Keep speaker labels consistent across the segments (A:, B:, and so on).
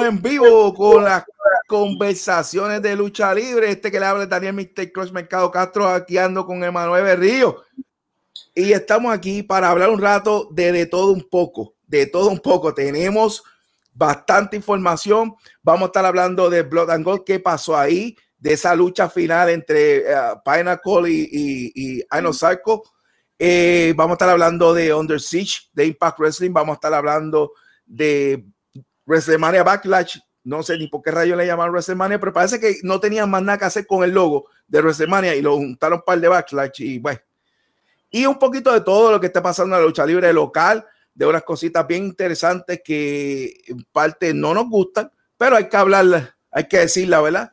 A: en vivo con las conversaciones de lucha libre. Este que le habla Daniel Mr. Cross Mercado Castro, aquí ando con Emanuel Berrío. Y estamos aquí para hablar un rato de, de todo un poco, de todo un poco. Tenemos bastante información. Vamos a estar hablando de Blood and Gold, qué pasó ahí, de esa lucha final entre uh, Pinnacle y, y, y Sarko. Eh, vamos a estar hablando de Under Siege, de Impact Wrestling. Vamos a estar hablando de WrestleMania Backlash, no sé ni por qué rayo le llamaron WrestleMania, pero parece que no tenían más nada que hacer con el logo de WrestleMania y lo juntaron un par de Backlash y bueno. Y un poquito de todo lo que está pasando en la lucha libre local, de unas cositas bien interesantes que en parte no nos gustan, pero hay que hablarla, hay que decirla, ¿verdad?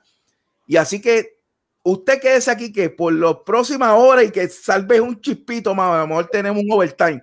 A: Y así que usted quédese aquí que por las próximas horas y que salve un chispito más, a lo mejor tenemos un overtime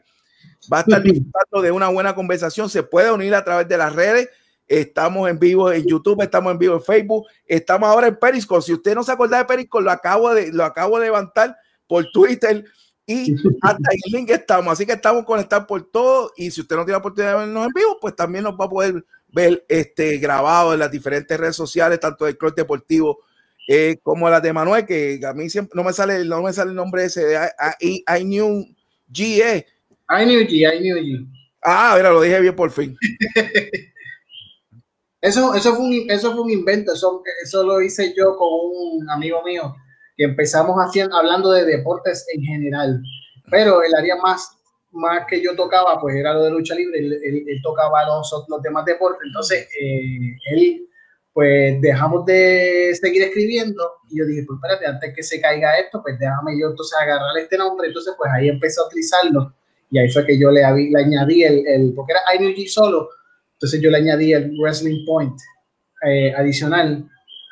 A: va a estar disfrutando de una buena conversación. Se puede unir a través de las redes. Estamos en vivo en YouTube, estamos en vivo en Facebook, estamos ahora en Periscope. Si usted no se acuerda de Periscope, lo acabo de, lo acabo de levantar por Twitter y hasta el link estamos. Así que estamos conectados por todo. Y si usted no tiene la oportunidad de vernos en vivo, pues también nos va a poder ver este grabado en las diferentes redes sociales, tanto del Club Deportivo eh, como las de Manuel, que a mí siempre no me sale, no me sale el nombre ese de I, New GE
B: I knew G, I knew G.
A: Ah, mira, lo dije bien por fin.
B: eso, eso, fue un, eso fue un invento, eso, eso lo hice yo con un amigo mío, que empezamos haciendo, hablando de deportes en general, pero el área más, más que yo tocaba, pues era lo de lucha libre, él, él, tocaba los, los demás deportes, entonces eh, él, pues dejamos de seguir escribiendo y yo dije, pues espérate, antes que se caiga esto, pues déjame yo entonces agarrar este nombre, entonces pues ahí empecé a utilizarlo y ahí fue que yo le, le añadí el, el, porque era IWG solo, entonces yo le añadí el Wrestling Point eh, adicional.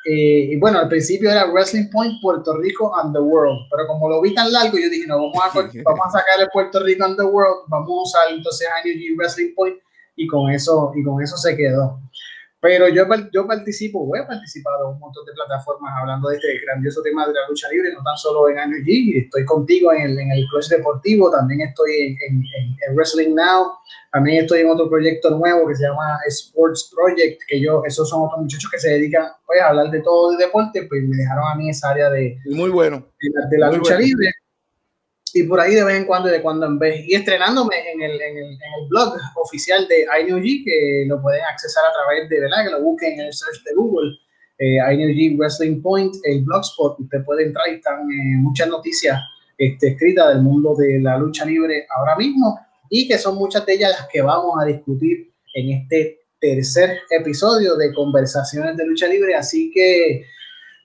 B: Eh, y bueno, al principio era Wrestling Point Puerto Rico and the World, pero como lo vi tan largo, yo dije, no, vamos a, vamos a sacar el Puerto Rico and the World, vamos a usar entonces IWG Wrestling Point y con eso, y con eso se quedó. Pero yo, yo participo, he participado en un montón de plataformas hablando de este grandioso tema de la lucha libre, no tan solo en Energy, estoy contigo en el, en el Clutch Deportivo, también estoy en, en, Wrestling Now, también estoy en otro proyecto nuevo que se llama Sports Project, que yo, esos son otros muchachos que se dedican pues, a hablar de todo de deporte, pues me dejaron a mí esa área de,
A: Muy bueno.
B: de la, lucha libre y por ahí de vez en cuando, de cuando en vez. Y estrenándome en el, en el, en el blog oficial de INUG, que lo pueden accesar a través de, ¿verdad? Que lo busquen en el search de Google, eh, INUG Wrestling Point, el blogspot. Usted puede entrar y están eh, muchas noticias este, escritas del mundo de la lucha libre ahora mismo y que son muchas de ellas las que vamos a discutir en este tercer episodio de Conversaciones de Lucha Libre. Así que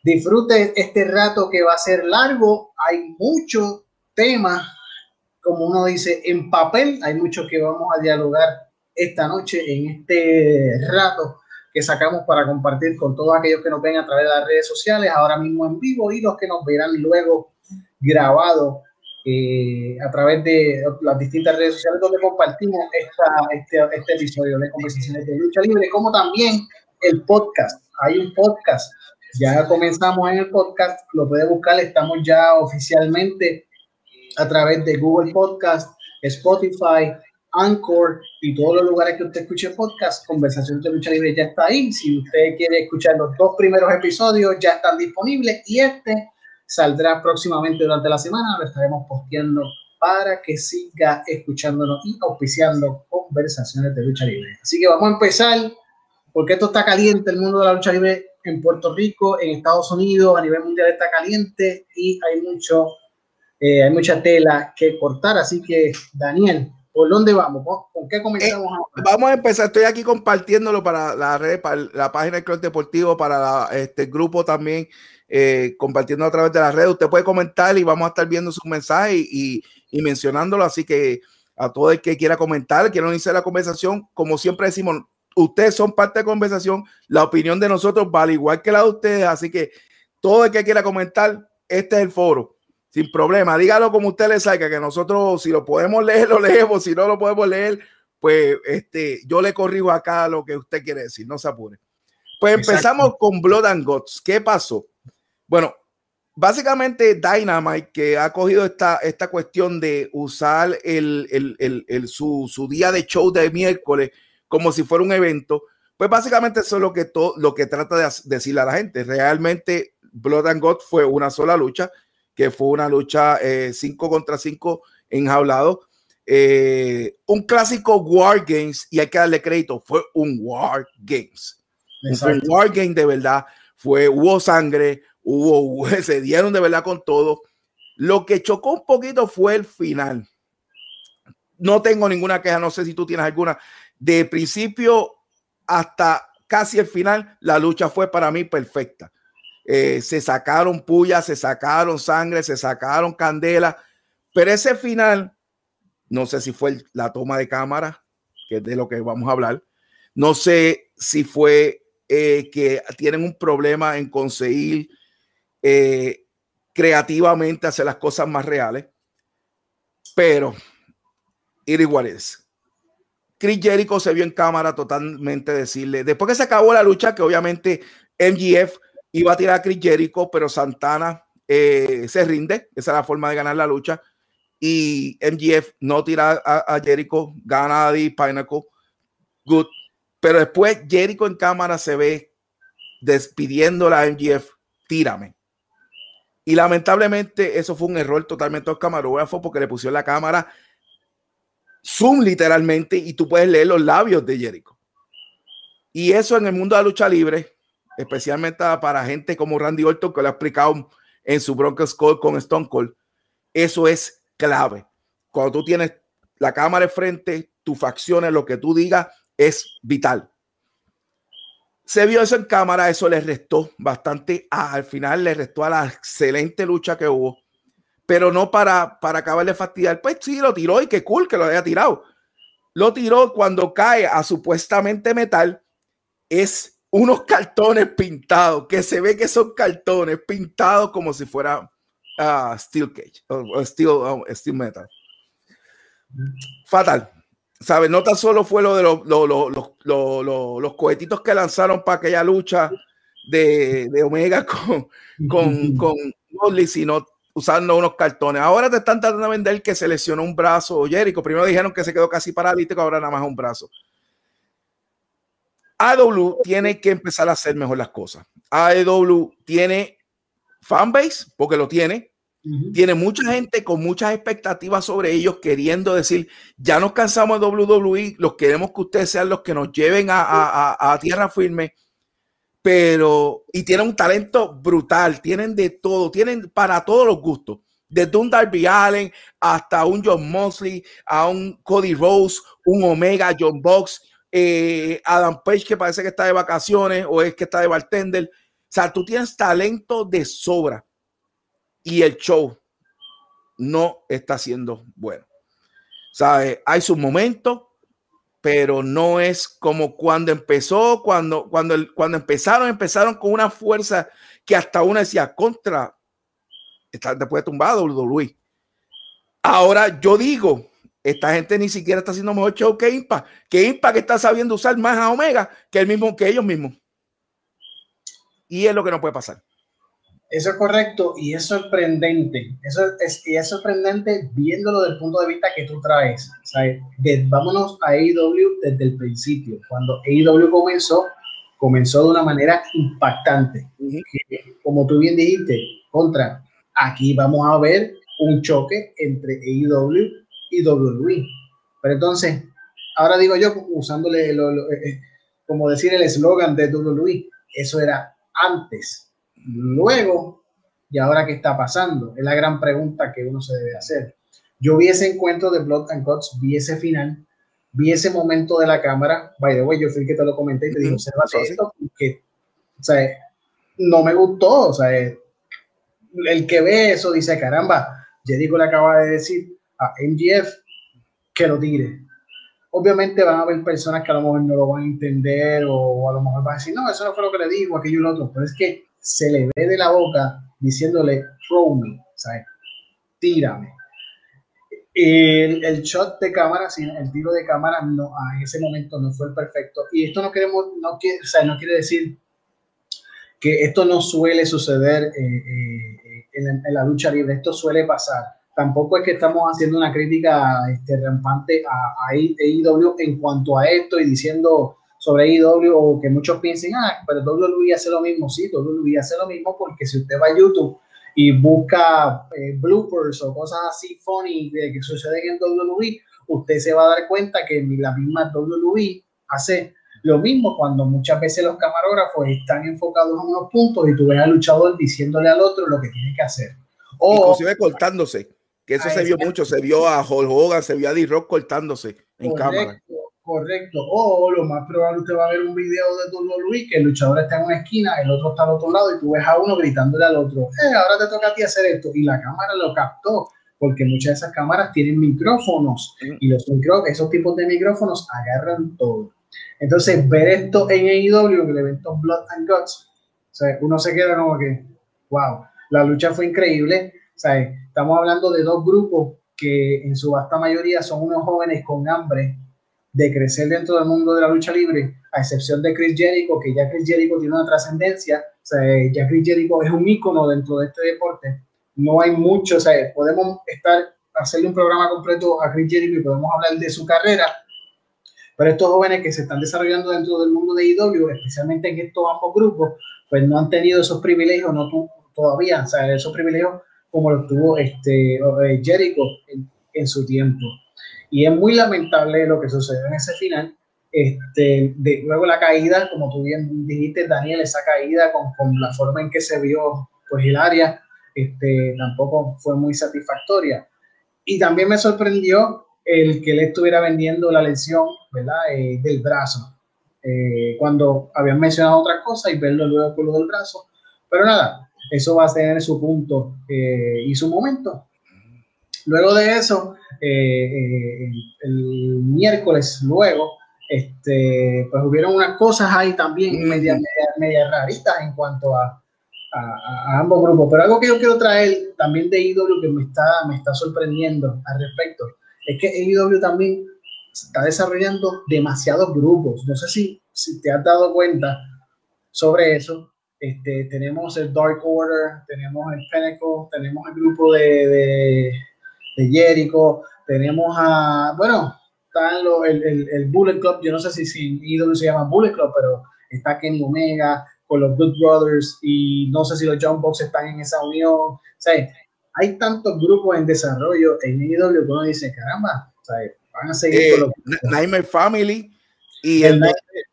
B: disfrute este rato que va a ser largo. Hay mucho tema, como uno dice, en papel. Hay mucho que vamos a dialogar esta noche en este rato que sacamos para compartir con todos aquellos que nos ven a través de las redes sociales, ahora mismo en vivo y los que nos verán luego grabado eh, a través de las distintas redes sociales donde compartimos esta, este, este episodio de Conversaciones de Lucha Libre, como también el podcast. Hay un podcast, ya comenzamos en el podcast, lo puede buscar, estamos ya oficialmente a través de Google Podcast, Spotify, Anchor y todos los lugares que usted escuche podcast, Conversación de Lucha Libre ya está ahí. Si usted quiere escuchar los dos primeros episodios, ya están disponibles y este saldrá próximamente durante la semana. Lo estaremos posteando para que siga escuchándonos y auspiciando conversaciones de lucha libre. Así que vamos a empezar, porque esto está caliente, el mundo de la lucha libre en Puerto Rico, en Estados Unidos, a nivel mundial está caliente y hay mucho eh, hay mucha tela que cortar, así que Daniel, ¿por dónde vamos? ¿Con qué comenzamos?
A: Eh, vamos a empezar, estoy aquí compartiéndolo para la red, para la página del Club Deportivo, para este grupo también, eh, compartiendo a través de la red. Usted puede comentar y vamos a estar viendo su mensaje y, y, mencionándolo, así que a todo el que quiera comentar, quiera a la conversación, como siempre decimos, ustedes son parte de la conversación, la opinión de nosotros vale igual que la de ustedes, así que todo el que quiera comentar, este es el foro sin problema. Dígalo como usted le salga, que nosotros, si lo podemos leer, lo leemos, si no lo podemos leer, pues este, yo le corrijo acá lo que usted quiere decir, no se apure. Pues empezamos con Blood and Guts. ¿Qué pasó? Bueno, básicamente Dynamite, que ha cogido esta, esta cuestión de usar el, el, el, su, su, día de show de miércoles como si fuera un evento, Pues básicamente eso es lo que, todo, lo que trata de decirle a la gente. Realmente Blood and God fue una sola lucha, que fue una lucha 5 eh, contra 5 enjaulado. Eh, un clásico War Games, y hay que darle crédito, fue un War Games. Fue un War Game de verdad. Fue, hubo sangre, hubo, se dieron de verdad con todo. Lo que chocó un poquito fue el final. No tengo ninguna queja, no sé si tú tienes alguna. De principio hasta casi el final, la lucha fue para mí perfecta. Eh, se sacaron pullas, se sacaron sangre, se sacaron candela, pero ese final, no sé si fue la toma de cámara, que es de lo que vamos a hablar, no sé si fue eh, que tienen un problema en conseguir eh, creativamente hacer las cosas más reales, pero it igual es. Chris Jericho se vio en cámara totalmente decirle, después que se acabó la lucha, que obviamente MGF iba a tirar a Chris Jericho, pero Santana eh, se rinde, esa es la forma de ganar la lucha, y MGF no tira a, Jericho, gana a The Pinnacle, good, pero después Jericho en cámara se ve despidiendo a MGF, tírame. Y lamentablemente eso fue un error totalmente los camarógrafos porque le pusieron la cámara zoom literalmente y tú puedes leer los labios de Jericho. Y eso en el mundo de la lucha libre, especialmente para gente como Randy Orton, que lo ha explicado en su Broncos Call con Stone Cold, eso es clave. Cuando tú tienes la cámara de frente, tus facciones, lo que tú digas, es vital. Se vio eso en cámara, eso le restó bastante, al final le restó a la excelente lucha que hubo pero no para, para acabar de fastidiar. Pues sí, lo tiró y qué cool que lo haya tirado. Lo tiró cuando cae a supuestamente metal, es unos cartones pintados, que se ve que son cartones pintados como si fuera uh, steel cage o steel, steel metal. Fatal. ¿Sabes? No tan solo fue lo de los, los, los cohetitos que lanzaron para aquella lucha de, de Omega con, con, con sino usando unos cartones. Ahora te están tratando de vender que se lesionó un brazo. Jericho, primero dijeron que se quedó casi paralítico, ahora nada más un brazo. AEW tiene que empezar a hacer mejor las cosas. AEW tiene fanbase, porque lo tiene. Tiene mucha gente con muchas expectativas sobre ellos, queriendo decir, ya nos cansamos de WWE, los queremos que ustedes sean los que nos lleven a tierra firme pero y tienen un talento brutal, tienen de todo, tienen para todos los gustos, desde un Darby Allen hasta un John Mosley, a un Cody Rose, un Omega, John Box, eh, Adam Page que parece que está de vacaciones o es que está de bartender. O sea, tú tienes talento de sobra y el show no está siendo bueno. ¿Sabes? Hay sus momentos, pero no es como cuando empezó, cuando, cuando, cuando empezaron, empezaron con una fuerza que hasta uno decía contra, está después tumbado WWE. Ahora yo digo, esta gente ni siquiera está haciendo mejor show que Impact, que Impact está sabiendo usar más a Omega que el mismo que ellos mismos. Y es lo que no puede pasar.
B: Eso es correcto y es sorprendente. Eso es, y es sorprendente viéndolo desde el punto de vista que tú traes. vámonos a AEW desde el principio. Cuando AEW comenzó, comenzó de una manera impactante. Como tú bien dijiste, contra, aquí vamos a ver un choque entre AEW y WWE. Pero entonces, ahora digo yo, usándole lo, eh, eh, como decir el eslogan de WWE, eso era antes Luego, ¿y ahora qué está pasando? Es la gran pregunta que uno se debe hacer. Yo vi ese encuentro de Blood and Guts, vi ese final, vi ese momento de la cámara. By the way, yo fui el que te lo comenté y te dije, observa esto, porque, o sea, no me gustó. O sea, el que ve eso dice, caramba, Jericho le acaba de decir a MGF que lo tire. Obviamente van a haber personas que a lo mejor no lo van a entender o a lo mejor van a decir, no, eso no fue lo que le digo, aquello y lo otro, pero es que se le ve de la boca diciéndole, throw me, ¿sabes? Tírame. El, el, shot de cámara, el tiro de cámara no, en ese momento no fue el perfecto. Y esto no queremos, no o sea, no quiere decir que esto no suele suceder eh, eh, en, la, lucha libre, esto suele pasar. Tampoco es que estamos haciendo una crítica este, rampante a, a AEW en cuanto a esto y diciendo sobre IW o que muchos piensen, ah, pero WWE hace lo mismo. Sí, WWE hace lo mismo porque si usted va a YouTube y busca eh, bloopers o cosas así funny de que suceden en WWE, usted se va a dar cuenta que la misma WWE hace lo mismo cuando muchas veces los camarógrafos están enfocados en unos puntos y tú ves al luchador diciéndole al otro lo que tiene que hacer.
A: O, Inclusive cortándose, que eso se vio mucho, se vio a Hulk Hogan, se vio a D-Rock cortándose en cámara.
B: Correcto. O lo más probable usted va a ver un video de WWE que el luchador está en una esquina, el otro está al otro lado y tú ves a uno gritándole al otro, eh, ahora te toca a ti hacer esto. Y la cámara lo captó, porque muchas de esas cámaras tienen micrófonos y los micrófonos, esos tipos de micrófonos agarran todo. Entonces, ver esto en AEW, el evento Blood and Guts, o sea, uno se queda como que, wow, la lucha fue increíble. O sea, estamos hablando de dos grupos que en su vasta mayoría son unos jóvenes con hambre de crecer dentro del mundo de la lucha libre, a excepción de Chris Jericho, que ya Chris Jericho tiene una trascendencia, o sea, ya Chris Jericho es un ícono dentro de este deporte. No hay mucho, o sea, podemos estar, hacerle un programa completo a Chris Jericho y podemos hablar de su carrera, pero estos jóvenes que se están desarrollando dentro del mundo de IW, especialmente en estos ambos grupos, pues no han tenido esos privilegios, no todavía, o sea, esos privilegios como los tuvo este, eh, Jericho en, su tiempo. Y es muy lamentable lo que sucedió en ese final. Este, de, luego la caída, como tú bien dijiste, Daniel, esa caída con, con la forma en que se vio pues área, este, tampoco fue muy satisfactoria. Y también me sorprendió el que le estuviera vendiendo la lesión ¿verdad? Eh, del brazo, eh, cuando habían mencionado otra cosa y verlo luego con lo del brazo. Pero nada, eso va a tener su punto eh, y su momento. Luego de eso, el miércoles, luego, este, pues hubieron unas cosas ahí también media, media, raritas en cuanto a, a, ambos grupos. Pero algo que yo quiero traer también de IW que me está, me está sorprendiendo al respecto es que AEW también está desarrollando demasiados grupos. No sé si, si te has dado cuenta sobre eso. Este, tenemos el Dark Order, tenemos el Pinnacle, tenemos el grupo de, de, de Jericho, tenemos a, bueno, está el, el, el, Bullet Club, yo no sé si, si IW se llama Bullet Club, pero está Kenny Omega con los Good Brothers y no sé si los John Box están en esa unión. O sea, hay tantos grupos en desarrollo en IW que uno dice, caramba, van a seguir
A: eh, Nightmare Family y el,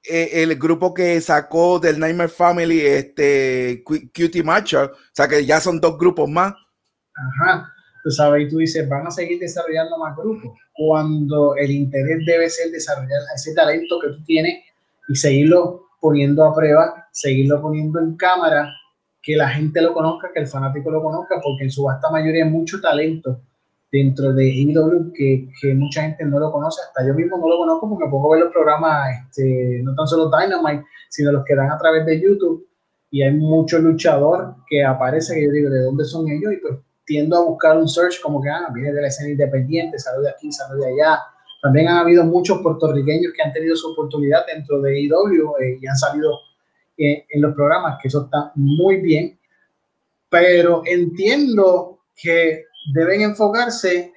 A: eh, el, grupo que sacó del Nightmare Family, este Cutie Matcha, o sea que ya son dos grupos más.
B: Ajá, tú sabes, y tú dices, van a seguir desarrollando más grupos, cuando el interés debe ser desarrollar ese talento que tú tienes y seguirlo poniendo a prueba, seguirlo poniendo en cámara que la gente lo conozca, que el fanático lo conozca, porque en su vasta mayoría hay mucho talento dentro de IW que, que, mucha gente no lo conoce, hasta yo mismo no lo conozco porque puedo ver los programas, este, no tan solo Dynamite, sino los que dan a través de YouTube y hay mucho luchador que aparece que yo digo, ¿de dónde son ellos? Y pues tiendo a buscar un search como que, ah, viene de la escena independiente, sale de aquí, sale de allá. También han habido muchos puertorriqueños que han tenido su oportunidad dentro de IW eh, y han salido en, los programas, que eso está muy bien, pero entiendo que deben enfocarse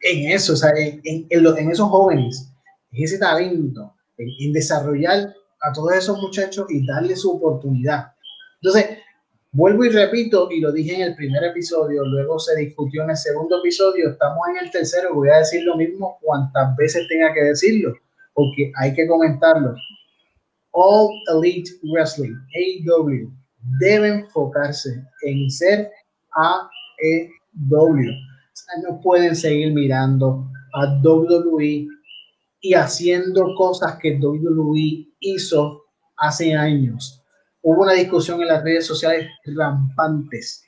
B: en eso, o sea, en, en, en esos jóvenes, en ese talento, en, desarrollar a todos esos muchachos y darle su oportunidad. Entonces, vuelvo y repito, y lo dije en el primer episodio, luego se discutió en el segundo episodio, estamos en el tercero, voy a decir lo mismo cuantas veces tenga que decirlo, porque hay que comentarlo. All Elite Wrestling, AEW, debe enfocarse en ser AEW. no pueden seguir mirando a WWE y haciendo cosas que WWE hizo hace años. Hubo una discusión en las redes sociales rampantes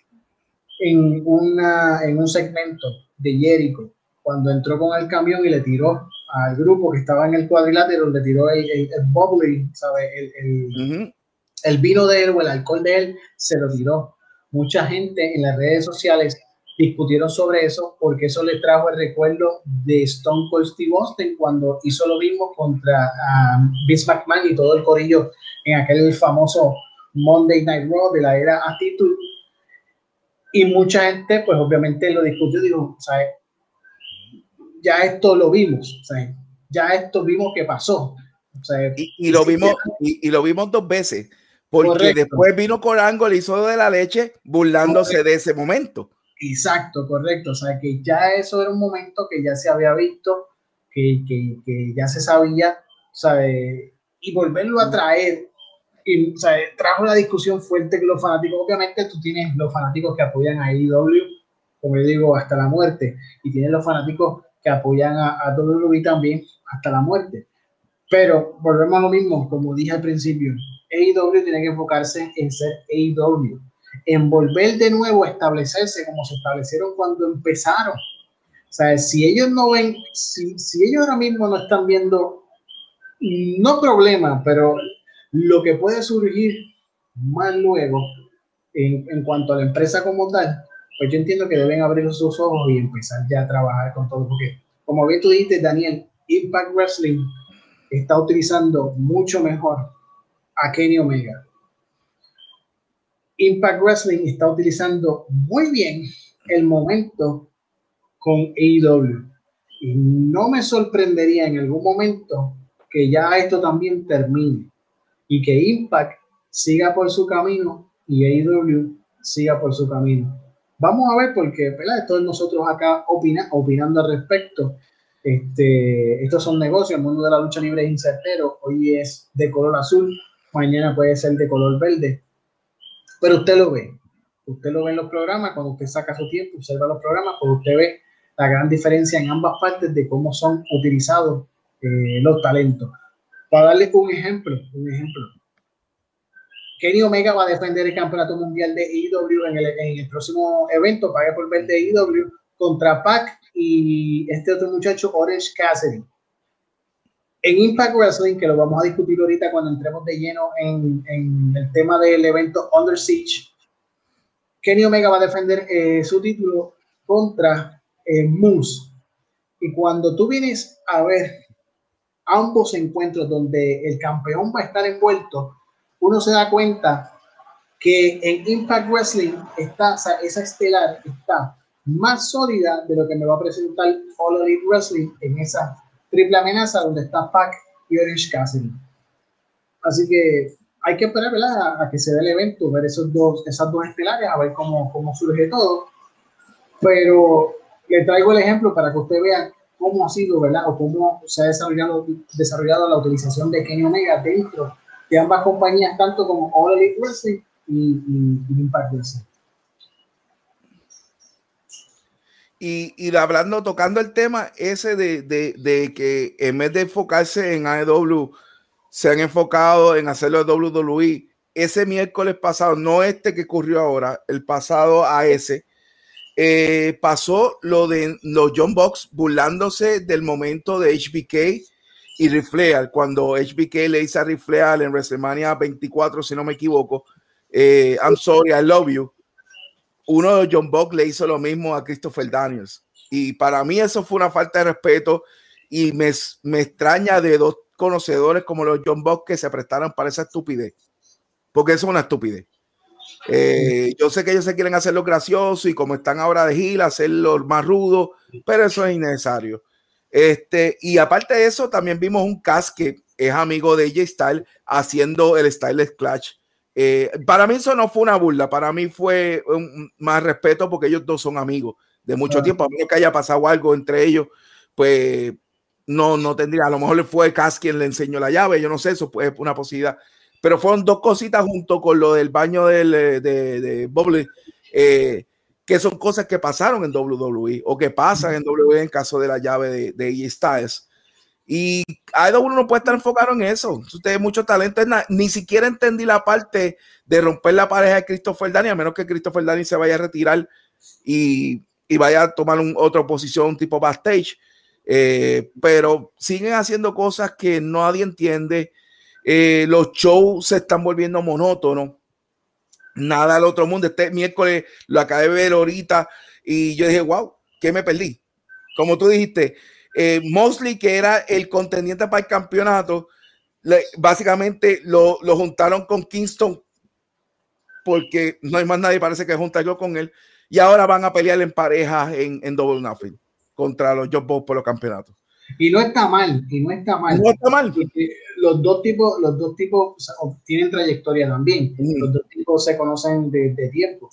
B: en, una, en un segmento de Jericho cuando entró con el camión y le tiró al grupo que estaba en el cuadrilátero, le tiró el, el, bubbly, ¿sabe? El, el, vino de él o el alcohol de él, se lo tiró. Mucha gente en las redes sociales discutieron sobre eso porque eso le trajo el recuerdo de Stone Cold Steve Austin cuando hizo lo mismo contra um, Vince McMahon y todo el corillo en aquel famoso Monday Night Raw de la era Attitude. Y mucha gente, pues obviamente lo discutió, dijo, ¿sabes? ya esto lo vimos, ya esto vimos que pasó.
A: y, lo vimos, y, lo vimos dos veces, porque después vino Corango, le hizo de la leche, burlándose de ese momento.
B: Exacto, correcto. O sea, que ya eso era un momento que ya se había visto, que, que, que ya se sabía, ¿sabe? Y volverlo a traer, y, ¿sabe? trajo la discusión fuerte que los fanáticos, obviamente tú tienes los fanáticos que apoyan a IW, como yo digo, hasta la muerte, y tienes los fanáticos que apoyan a, a WWE también hasta la muerte. Pero volvemos a lo mismo, como dije al principio, AEW tiene que enfocarse en ser AEW, en volver de nuevo a establecerse como se establecieron cuando empezaron. O sea, si ellos no ven, si, si ellos ahora mismo no están viendo, no problema, pero lo que puede surgir más luego en, en cuanto a la empresa como tal, pues yo entiendo que deben abrir sus ojos y empezar ya a trabajar con todo, porque como bien tú dices, Daniel, Impact Wrestling está utilizando mucho mejor a Kenny Omega. Impact Wrestling está utilizando muy bien el momento con AEW. Y no me sorprendería en algún momento que ya esto también termine y que Impact siga por su camino y AEW siga por su camino. Vamos a ver porque ¿verdad? todos nosotros acá opina, opinando al respecto. Este, estos son negocios, el mundo de la lucha libre es incertero. Hoy es de color azul, mañana puede ser de color verde. Pero usted lo ve. Usted lo ve en los programas, cuando usted saca su tiempo, observa los programas, pues usted ve la gran diferencia en ambas partes de cómo son utilizados eh, los talentos. Para darle un ejemplo, un ejemplo. Kenny Omega va a defender el campeonato mundial de IW en el, en el próximo evento, pague por ver de IW contra Pac y este otro muchacho, Orange Cassidy. En Impact Wrestling, que lo vamos a discutir ahorita cuando entremos de lleno en, en el tema del evento Under Siege, Kenny Omega va a defender eh, su título contra eh, Moose. Y cuando tú vienes a ver ambos encuentros donde el campeón va a estar envuelto, uno se da cuenta que en Impact Wrestling está, esa estelar está más sólida de lo que me va a presentar All Elite Wrestling en esa triple amenaza donde está Pac y Orange Cassidy. Así que hay que esperar ¿verdad? a que se dé el evento, ver esos dos, esas dos estelares, a ver cómo, cómo surge todo. Pero le traigo el ejemplo para que usted vea cómo ha sido, ¿verdad? O cómo se ha desarrollado, desarrollado la utilización de Kenny Omega dentro de ambas compañías, tanto como All Elite Wrestling y, y, y Impact Wrestling.
A: Y, y, hablando, tocando el tema ese de, de, de, que en vez de enfocarse en AEW, se han enfocado en hacerlo de WWE. Ese miércoles pasado, no este que ocurrió ahora, el pasado a ese, eh, pasó lo de los John Box burlándose del momento de HBK y Rifleal, cuando HBK le dice a Rifleal en WrestleMania 24, si no me equivoco, eh, I'm sorry, I love you uno de John Buck le hizo lo mismo a Christopher Daniels. Y para mí eso fue una falta de respeto y me, me extraña de dos conocedores como los John Buck que se prestaran para esa estupidez. Porque eso es una estupidez. Eh, yo sé que ellos se quieren hacer lo gracioso y como están ahora de gila, hacerlo más rudo, pero eso es innecesario. Este, y aparte de eso, también vimos un cast que es amigo de AJ Style haciendo el Style Clash eh, para mí eso no fue una burla, para mí fue un, más respeto porque ellos dos son amigos de mucho tiempo. A menos que haya pasado algo entre ellos, pues no, no tendría. A lo mejor le fue Cass quien le enseñó la llave, yo no sé, eso es una posibilidad. Pero fueron dos cositas junto con lo del baño del, eh, de, de Bobble, eh, que son cosas que pasaron en WWE o que pasan en WWE en caso de la llave de, de Styles. Y uno no puede estar enfocado en eso. Usted tiene mucho talento. Ni siquiera entendí la parte de romper la pareja de Christopher Dani, a menos que Christopher Dani se vaya a retirar y, y vaya a tomar un, otra posición tipo backstage. Eh, pero siguen haciendo cosas que nadie entiende. Eh, los shows se están volviendo monótonos. Nada al otro mundo. Este miércoles lo acabé de ver ahorita y yo dije, wow, ¿qué me perdí? Como tú dijiste, eh, Mosley, que era el contendiente para el campeonato, básicamente lo, juntaron con Kingston porque no hay más nadie, parece que juntarlo con él. Y ahora van a pelear en pareja en, en Double Nothing contra los Job por los campeonatos.
B: Y no está mal, y no está mal.
A: No está mal.
B: los dos tipos, los dos tipos tienen trayectoria también. Los dos tipos se conocen de, de tiempo.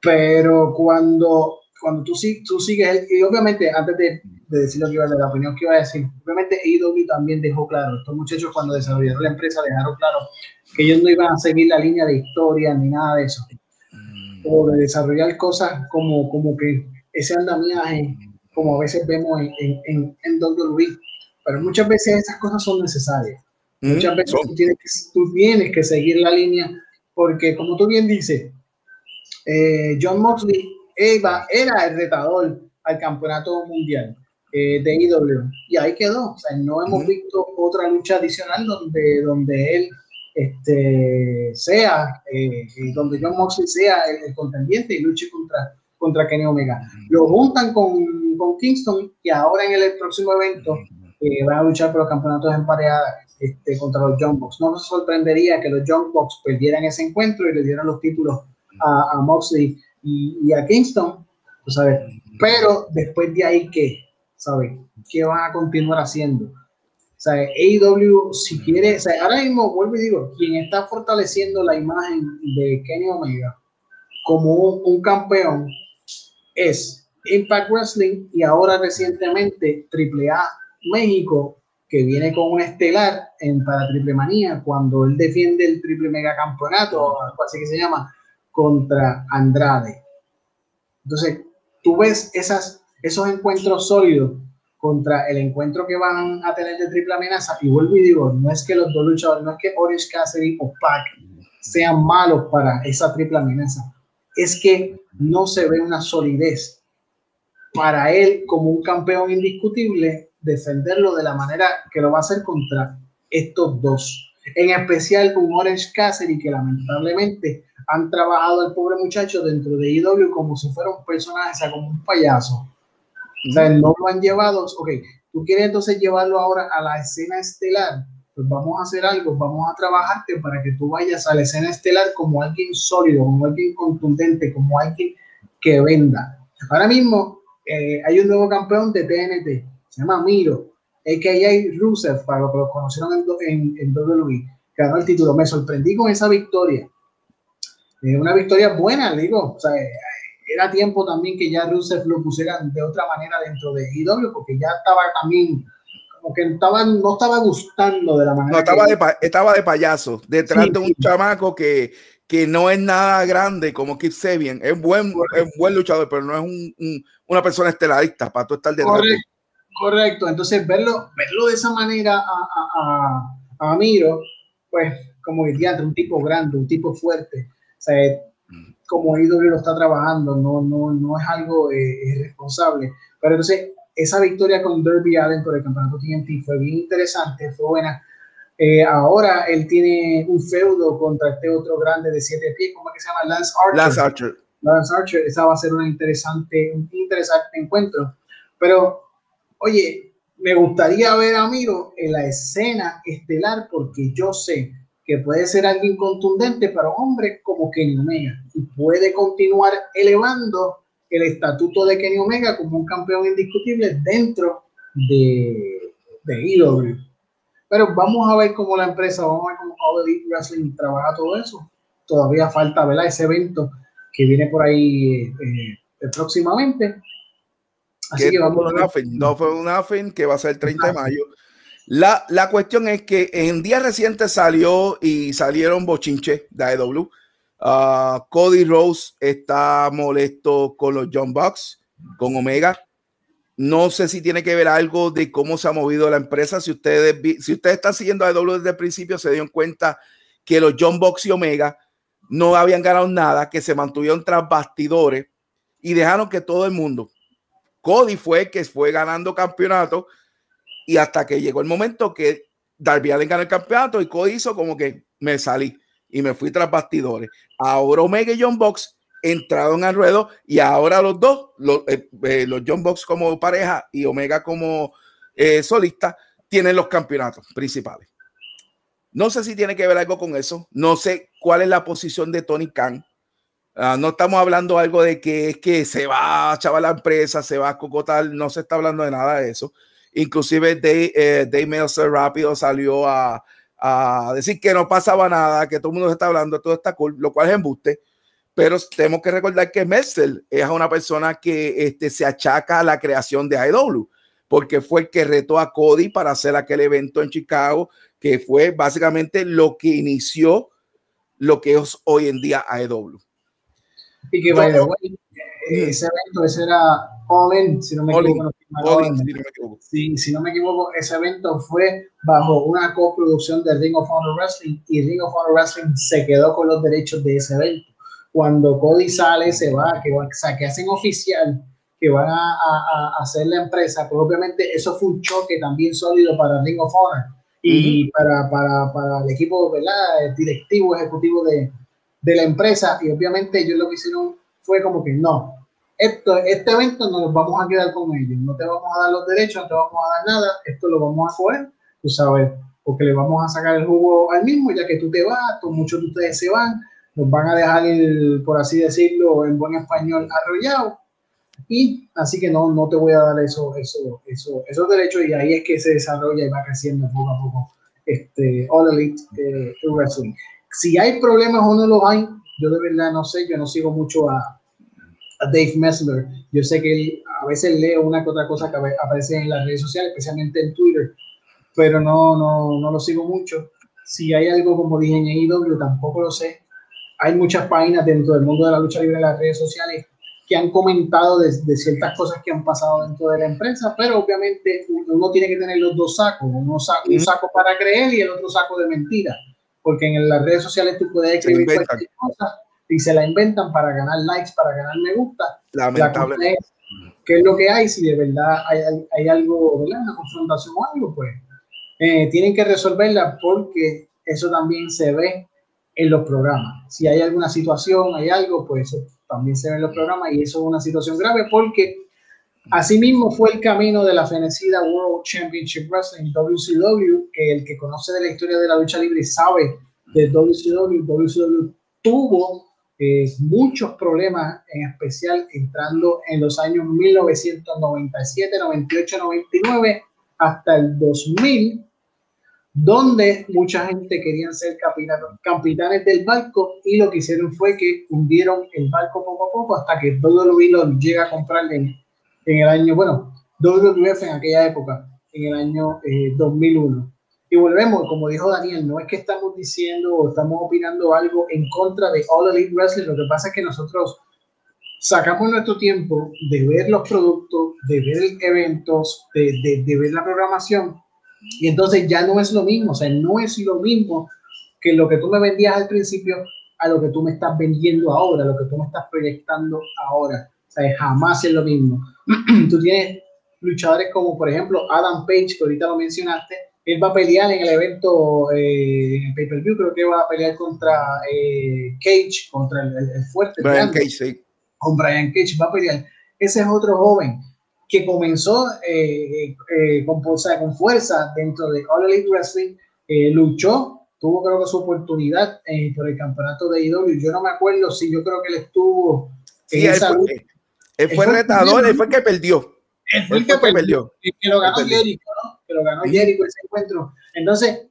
B: Pero cuando, cuando tú, tú sigues, y obviamente antes de, de, decir lo que iba a la opinión que iba a decir, obviamente AEW también dejó claro, estos muchachos cuando desarrollaron la empresa dejaron claro que ellos no iban a seguir la línea de historia ni nada de eso. O de desarrollar cosas como, como que ese andamiaje, como a veces vemos en, en, en, en WWE. Pero muchas veces esas cosas son necesarias. Muchas veces tú tienes, que, tú tienes que seguir la línea porque, como tú bien dices, eh, John Moxley era, era el retador al campeonato mundial eh, de IW y ahí quedó. O sea, no hemos visto otra lucha adicional donde, donde él este, sea, eh, donde John Moxley sea el, contendiente y luche contra, contra Kenny Omega. Lo juntan con, con Kingston y ahora en el, próximo evento eh, van a luchar por los campeonatos en pareada este, contra los John Box. No nos sorprendería que los John Box perdieran ese encuentro y le dieran los títulos a, a Moxley y, a Kingston, ¿sabes? Pero después de ahí, ¿qué? ¿Sabes? ¿Qué van a continuar haciendo? O sea, AEW, si quiere, o sea, ahora mismo vuelvo y digo, quien está fortaleciendo la imagen de Kenny Omega como un, campeón es Impact Wrestling y ahora recientemente AAA México, que viene con un estelar en para Triple Manía, cuando él defiende el Triple Mega Campeonato, algo así que se llama, contra Andrade. Entonces, tú ves esas, esos encuentros sólidos contra el encuentro que van a tener de triple amenaza. Y vuelvo y digo, no es que los dos luchadores, no es que Orange Cassidy o Pac sean malos para esa triple amenaza. Es que no se ve una solidez para él como un campeón indiscutible defenderlo de la manera que lo va a hacer contra estos dos. En especial con Orange Cassidy, que lamentablemente han trabajado al pobre muchacho dentro de IW como si fuera un personaje, o sea, como un payaso. O sea, no lo han llevado. Ok, tú quieres entonces llevarlo ahora a la escena estelar. Pues vamos a hacer algo, vamos a trabajarte para que tú vayas a la escena estelar como alguien sólido, como alguien contundente, como alguien que venda. Ahora mismo eh, hay un nuevo campeón de TNT, se llama Miro, a.k.a. Rusev, para los que lo conocieron en, en, en WWE, ganó el título. Me sorprendí con esa victoria una victoria buena, digo. O sea, era tiempo también que ya Rusev lo pusieran de otra manera dentro de IW, porque ya estaba también como que estaba, no estaba gustando de la manera.
A: No, estaba, de, estaba de payaso, detrás de un chamaco que, que no es nada grande como Kip Sabian. Es buen, es buen luchador, pero no es un, una persona estelarista para tú estar detrás.
B: Correcto, correcto. Entonces, verlo, verlo de esa manera a, a, a, a Miro, pues como diría, un tipo grande, un tipo fuerte sea, como IW lo está trabajando, no, no, no es algo eh, responsable. Pero entonces, esa victoria con Derby Allen por el campeonato TNT fue bien interesante, fue buena. Eh, ahora él tiene un feudo contra este otro grande de siete pies, ¿cómo es que se llama? Lance Archer.
A: Lance Archer.
B: Lance Archer, esa va a ser una interesante, un interesante encuentro. Pero, oye, me gustaría ver a Miro en la escena estelar porque yo sé que puede ser alguien contundente para hombre como Kenny Omega y puede continuar elevando el estatuto de Kenny Omega como un campeón indiscutible dentro de, de EW. Pero vamos a ver cómo la empresa, vamos a ver cómo Elite Wrestling trabaja todo eso. Todavía falta ¿verdad? ese evento que viene por ahí eh, próximamente.
A: Así que, vamos a ver. No fue un nothing que va a ser el 30 de mayo la, la, cuestión es que en días recientes salió y salieron bochinches de AEW. Uh, Cody Rose está molesto con los John Bucks, con Omega. No sé si tiene que ver algo de cómo se ha movido la empresa. Si ustedes, si ustedes están siguiendo a AEW desde el principio, se dieron cuenta que los John Bucks y Omega no habían ganado nada, que se mantuvieron tras bastidores y dejaron que todo el mundo. Cody fue el que fue ganando campeonato y hasta que llegó el momento que Darby Allin ganó el campeonato y Cody hizo como que me salí y me fui tras bastidores. Ahora Omega y John Box entraron al ruedo y ahora los dos, los, eh, eh, John Box como pareja y Omega como eh, solista, tienen los campeonatos principales. No sé si tiene que ver algo con eso. No sé cuál es la posición de Tony Khan. Ah, no estamos hablando algo de que es que se va a chavar la empresa, se va a cocotar. No se está hablando de nada de eso. Inclusive Dave, eh, Dave rápido salió a, a, decir que no pasaba nada, que todo el mundo se está hablando, todo está cool, lo cual es embuste. Pero tenemos que recordar que Mercer es una persona que este, se achaca a la creación de AEW, porque fue el que retó a Cody para hacer aquel evento en Chicago, que fue básicamente lo que inició lo que es hoy en día AEW.
B: Y que, by the way, ese evento, ese era All In, si no me equivoco. si, si no me equivoco, ese evento fue bajo una coproducción de Ring of Honor Wrestling y Ring of Honor Wrestling se quedó con los derechos de ese evento. Cuando Cody sale, se va, que, o sea, que hacen oficial que van a, a, hacer la empresa, pues obviamente eso fue un choque también sólido para Ring of Honor y para, para, para, el equipo ¿verdad? El directivo, ejecutivo de, de la empresa. Y obviamente ellos lo que hicieron fue como que no, esto, este evento no nos vamos a quedar con ellos, no te vamos a dar los derechos, no te vamos a dar nada, esto lo vamos a coger, tú sabes, porque le vamos a sacar el jugo al mismo, ya que tú te vas, muchos de ustedes se van, nos van a dejar, el, por así decirlo, en buen español, arrollado. Y así que no, no te voy a dar eso, eso, eso, esos derechos y ahí es que se desarrolla y va creciendo poco a poco este All Elite eh, Wrestling. Si hay problemas o no los hay, yo de verdad no sé, yo no sigo mucho a, Dave Messler. Yo sé que él a veces lee una que otra cosa que aparece en las redes sociales, especialmente en Twitter, pero no, no, no lo sigo mucho. Si hay algo como dije en AEW, tampoco lo sé. Hay muchas páginas dentro del mundo de la lucha libre en las redes sociales que han comentado de, ciertas cosas que han pasado dentro de la empresa, pero obviamente uno tiene que tener los dos sacos, uno un saco para creer y el otro saco de mentira, porque en las redes sociales tú puedes escribir cualquier cosa y se la inventan para ganar likes, para ganar me gusta.
A: Lamentablemente.
B: ¿Qué es lo que hay? Si de verdad hay, hay, algo, ¿verdad? Una confrontación o algo, pues eh, tienen que resolverla porque eso también se ve en los programas. Si hay alguna situación, hay algo, pues eso también se ve en los programas y eso es una situación grave porque asimismo fue el camino de la fenecida World Championship Wrestling WCW, que el que conoce de la historia de la lucha libre sabe de WCW, WCW tuvo eh, muchos problemas, en especial entrando en los años 1997, 98, 99 hasta el 2000, donde mucha gente quería ser capitanes del barco y lo que hicieron fue que hundieron el barco poco a poco hasta que WWE lo llega a comprar en, el año, bueno, WWF en aquella época, en el año 2001. Y volvemos, como dijo Daniel, no es que estamos diciendo o estamos opinando algo en contra de All Elite Wrestling, lo que pasa es que nosotros sacamos nuestro tiempo de ver los productos, de ver eventos, de, de, ver la programación, y entonces ya no es lo mismo, o sea, no es lo mismo que lo que tú me vendías al principio a lo que tú me estás vendiendo ahora, lo que tú me estás proyectando ahora. O sea, jamás es lo mismo. tú tienes luchadores como, por ejemplo, Adam Page, que ahorita lo mencionaste, él va a pelear en el evento eh, pay-per-view, creo que va a pelear contra eh, Cage, contra el, fuerte.
A: Brian Cage, sí.
B: Con Brian Cage va a pelear. Ese es otro joven que comenzó eh, eh, con, con fuerza dentro de All Elite Wrestling, luchó, tuvo creo que su oportunidad por el campeonato de IW. Yo no me acuerdo si yo creo que él estuvo
A: sí, él fue, él fue, retador, él fue el que perdió.
B: Él fue el que, perdió. Y que lo ganó Jericho. Que lo ganó Jericho ese encuentro. Entonces,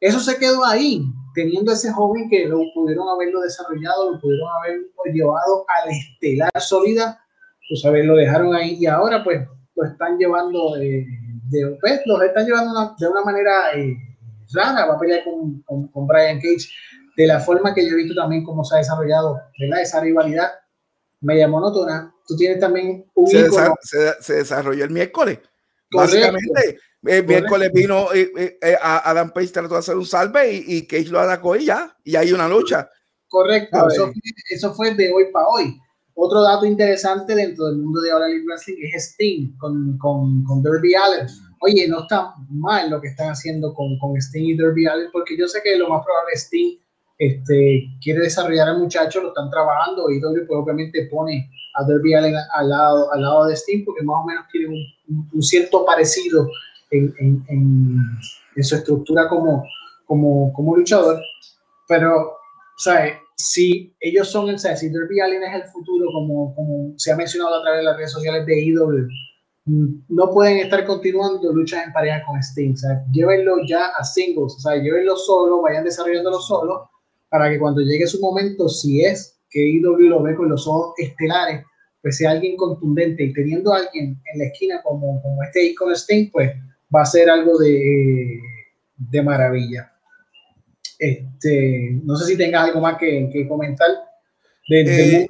B: eso se quedó ahí, teniendo ese joven que lo pudieron haberlo desarrollado, lo pudieron haber llevado al estelar sólida, pues a ver, lo dejaron ahí y ahora pues lo están llevando de, de pues, lo están llevando de una manera eh, rara, va a pelear con, con, con, Brian Cage, de la forma que yo he visto también cómo se ha desarrollado, ¿verdad? Esa rivalidad media monótona. Tú tienes también un
A: se, se, desarrolló el miércoles. Básicamente, el miércoles vino eh, eh, eh, Adam Page trató de hacer un salve y, y Cage lo atacó y ya, y hay una lucha.
B: Correcto, eso fue, de hoy para hoy. Otro dato interesante dentro del mundo de All Elite Wrestling es Sting con, con, con Derby Allen. Oye, no está mal lo que están haciendo con, con Sting y Derby Allen, porque yo sé que lo más probable es Sting este, quiere desarrollar al muchacho, lo están trabajando y W pues obviamente pone a Derby Allen al lado, al lado de Steam porque más o menos tiene un, un cierto parecido en, en, en, su estructura como, como, como luchador, pero, ¿sabes? Si ellos son el, si Derby Allen es el futuro, como, como se ha mencionado a través de las redes sociales de IW, no pueden estar continuando luchas en pareja con Sting. Sea, llévenlo ya a singles, sea, llévenlo solo, vayan desarrollándolo solo, para que cuando llegue su momento, si es que IW lo ve con los ojos estelares, pues sea alguien contundente y teniendo a alguien en la esquina como, como este con Sting, pues va a ser algo de, de maravilla. Este, no sé si tengas algo más que, que comentar de,
A: eh,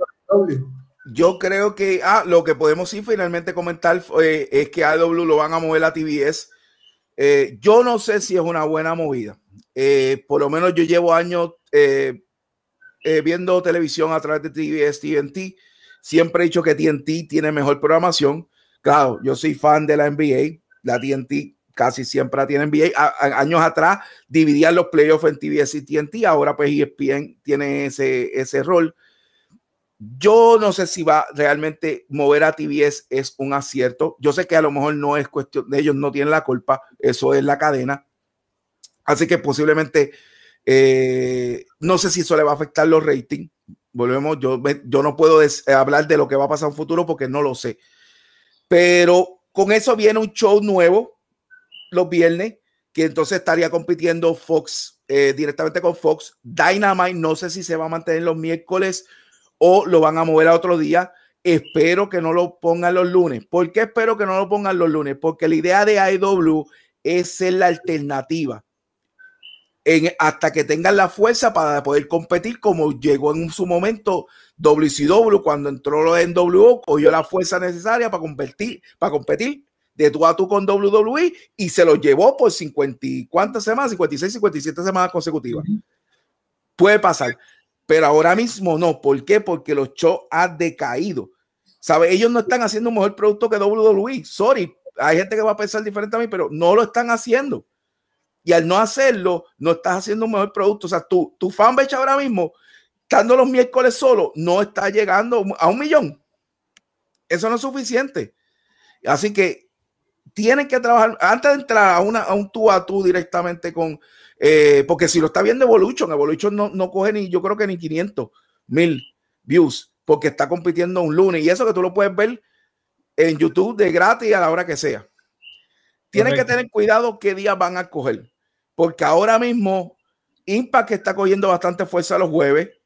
A: Yo creo que ah, lo que podemos sí finalmente comentar eh, es que AW lo van a mover a TBS. Eh, yo no sé si es una buena movida. por lo menos yo llevo años viendo televisión a través de TBS, TNT. Siempre he dicho que TNT tiene mejor programación. Claro, yo soy fan de la NBA. La TNT casi siempre tiene NBA. años atrás dividían los playoffs en TBS y TNT, ahora pues ESPN tiene ese, ese rol. Yo no sé si va realmente mover a TBS es un acierto. Yo sé que a lo mejor no es cuestión de ellos, no tienen la culpa, eso es la cadena. Así que posiblemente eh, no sé si eso le va a afectar los ratings. Volvemos, yo, yo no puedo hablar de lo que va a pasar en futuro porque no lo sé. Pero con eso viene un show nuevo los viernes, que entonces estaría compitiendo Fox eh, directamente con Fox. Dynamite, no sé si se va a mantener los miércoles o lo van a mover a otro día. Espero que no lo pongan los lunes. ¿Por qué espero que no lo pongan los lunes? Porque la idea de IW es ser la alternativa. En, hasta que tengan la fuerza para poder competir como llegó en su momento WCW cuando entró en W, cogió la fuerza necesaria para competir, para competir de tú a tú con WWE y se lo llevó por 50 cuántas semanas, 56, 57 semanas consecutivas. Puede pasar, pero ahora mismo no. ¿Por qué? Porque los shows han decaído. ¿Sabe? Ellos no están haciendo un mejor producto que WWE. Sorry, hay gente que va a pensar diferente a mí, pero no lo están haciendo. Y al no hacerlo, no estás haciendo un mejor producto. O sea, tu, tu fanbase ahora mismo, estando los miércoles solo, no está llegando a un millón. Eso no es suficiente. Así que tienen que trabajar antes de entrar a, una, a un tú a tú directamente con, eh, porque si lo está viendo Evolution, Evolution no, no coge ni, yo creo que ni 500 mil views, porque está compitiendo un lunes y eso que tú lo puedes ver en YouTube de gratis a la hora que sea. Tienen que tener cuidado qué días van a coger, porque ahora mismo Impact está cogiendo bastante fuerza los jueves.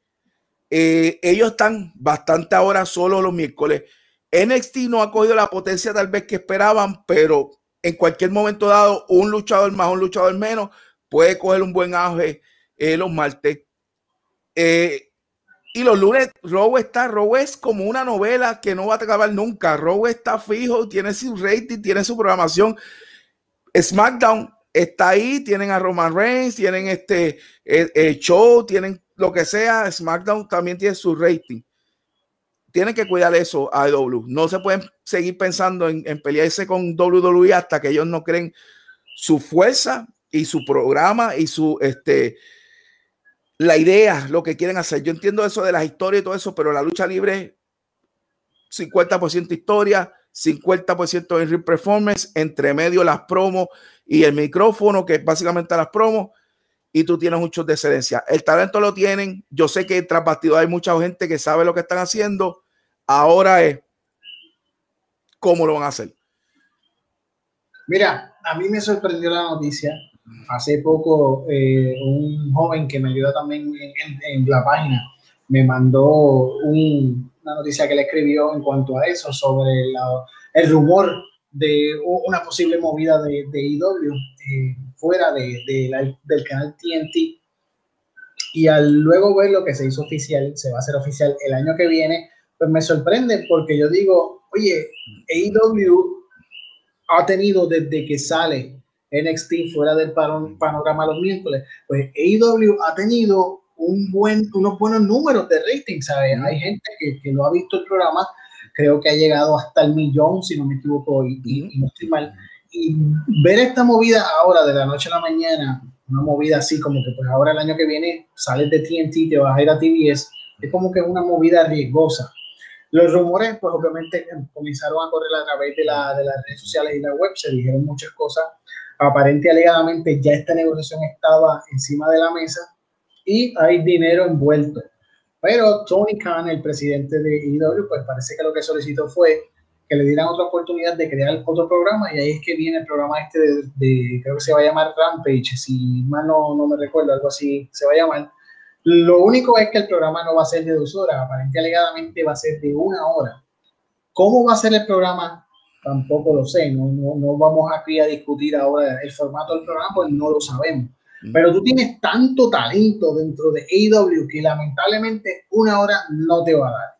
A: Eh, ellos están bastante ahora solo los miércoles. NXT no ha cogido la potencia tal vez que esperaban, pero en cualquier momento dado, un luchador más, un luchador menos, puede coger un buen auge eh, los martes. Eh, y los lunes, Robo está, Robo es como una novela que no va a acabar nunca. Robo está fijo, tiene su rating, tiene su programación. SmackDown está ahí, tienen a Roman Reigns, tienen este eh, show, tienen lo que sea. SmackDown también tiene su rating tienen que cuidar eso a W. No se pueden seguir pensando en, pelearse con WWE hasta que ellos no creen su fuerza y su programa y su este la idea, lo que quieren hacer. Yo entiendo eso de las historias y todo eso, pero la lucha libre 50% historia, 50% en performance, entre medio las promos y el micrófono, que es básicamente las promos, y tú tienes muchos de. El talento lo tienen. Yo sé que tras bastidor hay mucha gente que sabe lo que están haciendo Ahora es cómo lo van a hacer.
B: Mira, a mí me sorprendió la noticia. Hace poco eh, un joven que me ayuda también en, la página me mandó una noticia que le escribió en cuanto a eso, sobre el rumor de una posible movida de, de IW eh, fuera de, del canal TNT. Y al luego ver lo que se hizo oficial, se va a hacer oficial el año que viene, pues me sorprende porque yo digo, oye, AEW ha tenido desde que sale NXT fuera del panorama los miércoles, pues AEW ha tenido un buen, unos buenos números de rating, ¿sabes? Hay gente que, que no ha visto el programa, creo que ha llegado hasta el millón, si no me equivoco, y, y, no estoy mal. Ver esta movida ahora de la noche a la mañana, una movida así como que pues ahora el año que viene sales de TNT, te vas a ir a TBS, es como que una movida riesgosa. Los rumores, pues obviamente comenzaron a correr a través de, la, de las redes sociales y la web, se dijeron muchas cosas. Aparente alegadamente ya esta negociación estaba encima de la mesa y hay dinero envuelto. Pero Tony Khan, el presidente de IW, pues parece que lo que solicitó fue que le dieran otra oportunidad de crear otro programa y ahí es que viene el programa este de, creo que se va a llamar Rampage, si mal no, no me recuerdo, algo así se va a llamar. Lo único es que el programa no va a ser de dos horas, aparentemente alegadamente va a ser de una hora. ¿Cómo va a ser el programa? Tampoco lo sé, no, no, no vamos aquí a discutir ahora el formato del programa, pues no lo sabemos. Pero tú tienes tanto talento dentro de AEW que lamentablemente una hora no te va a dar.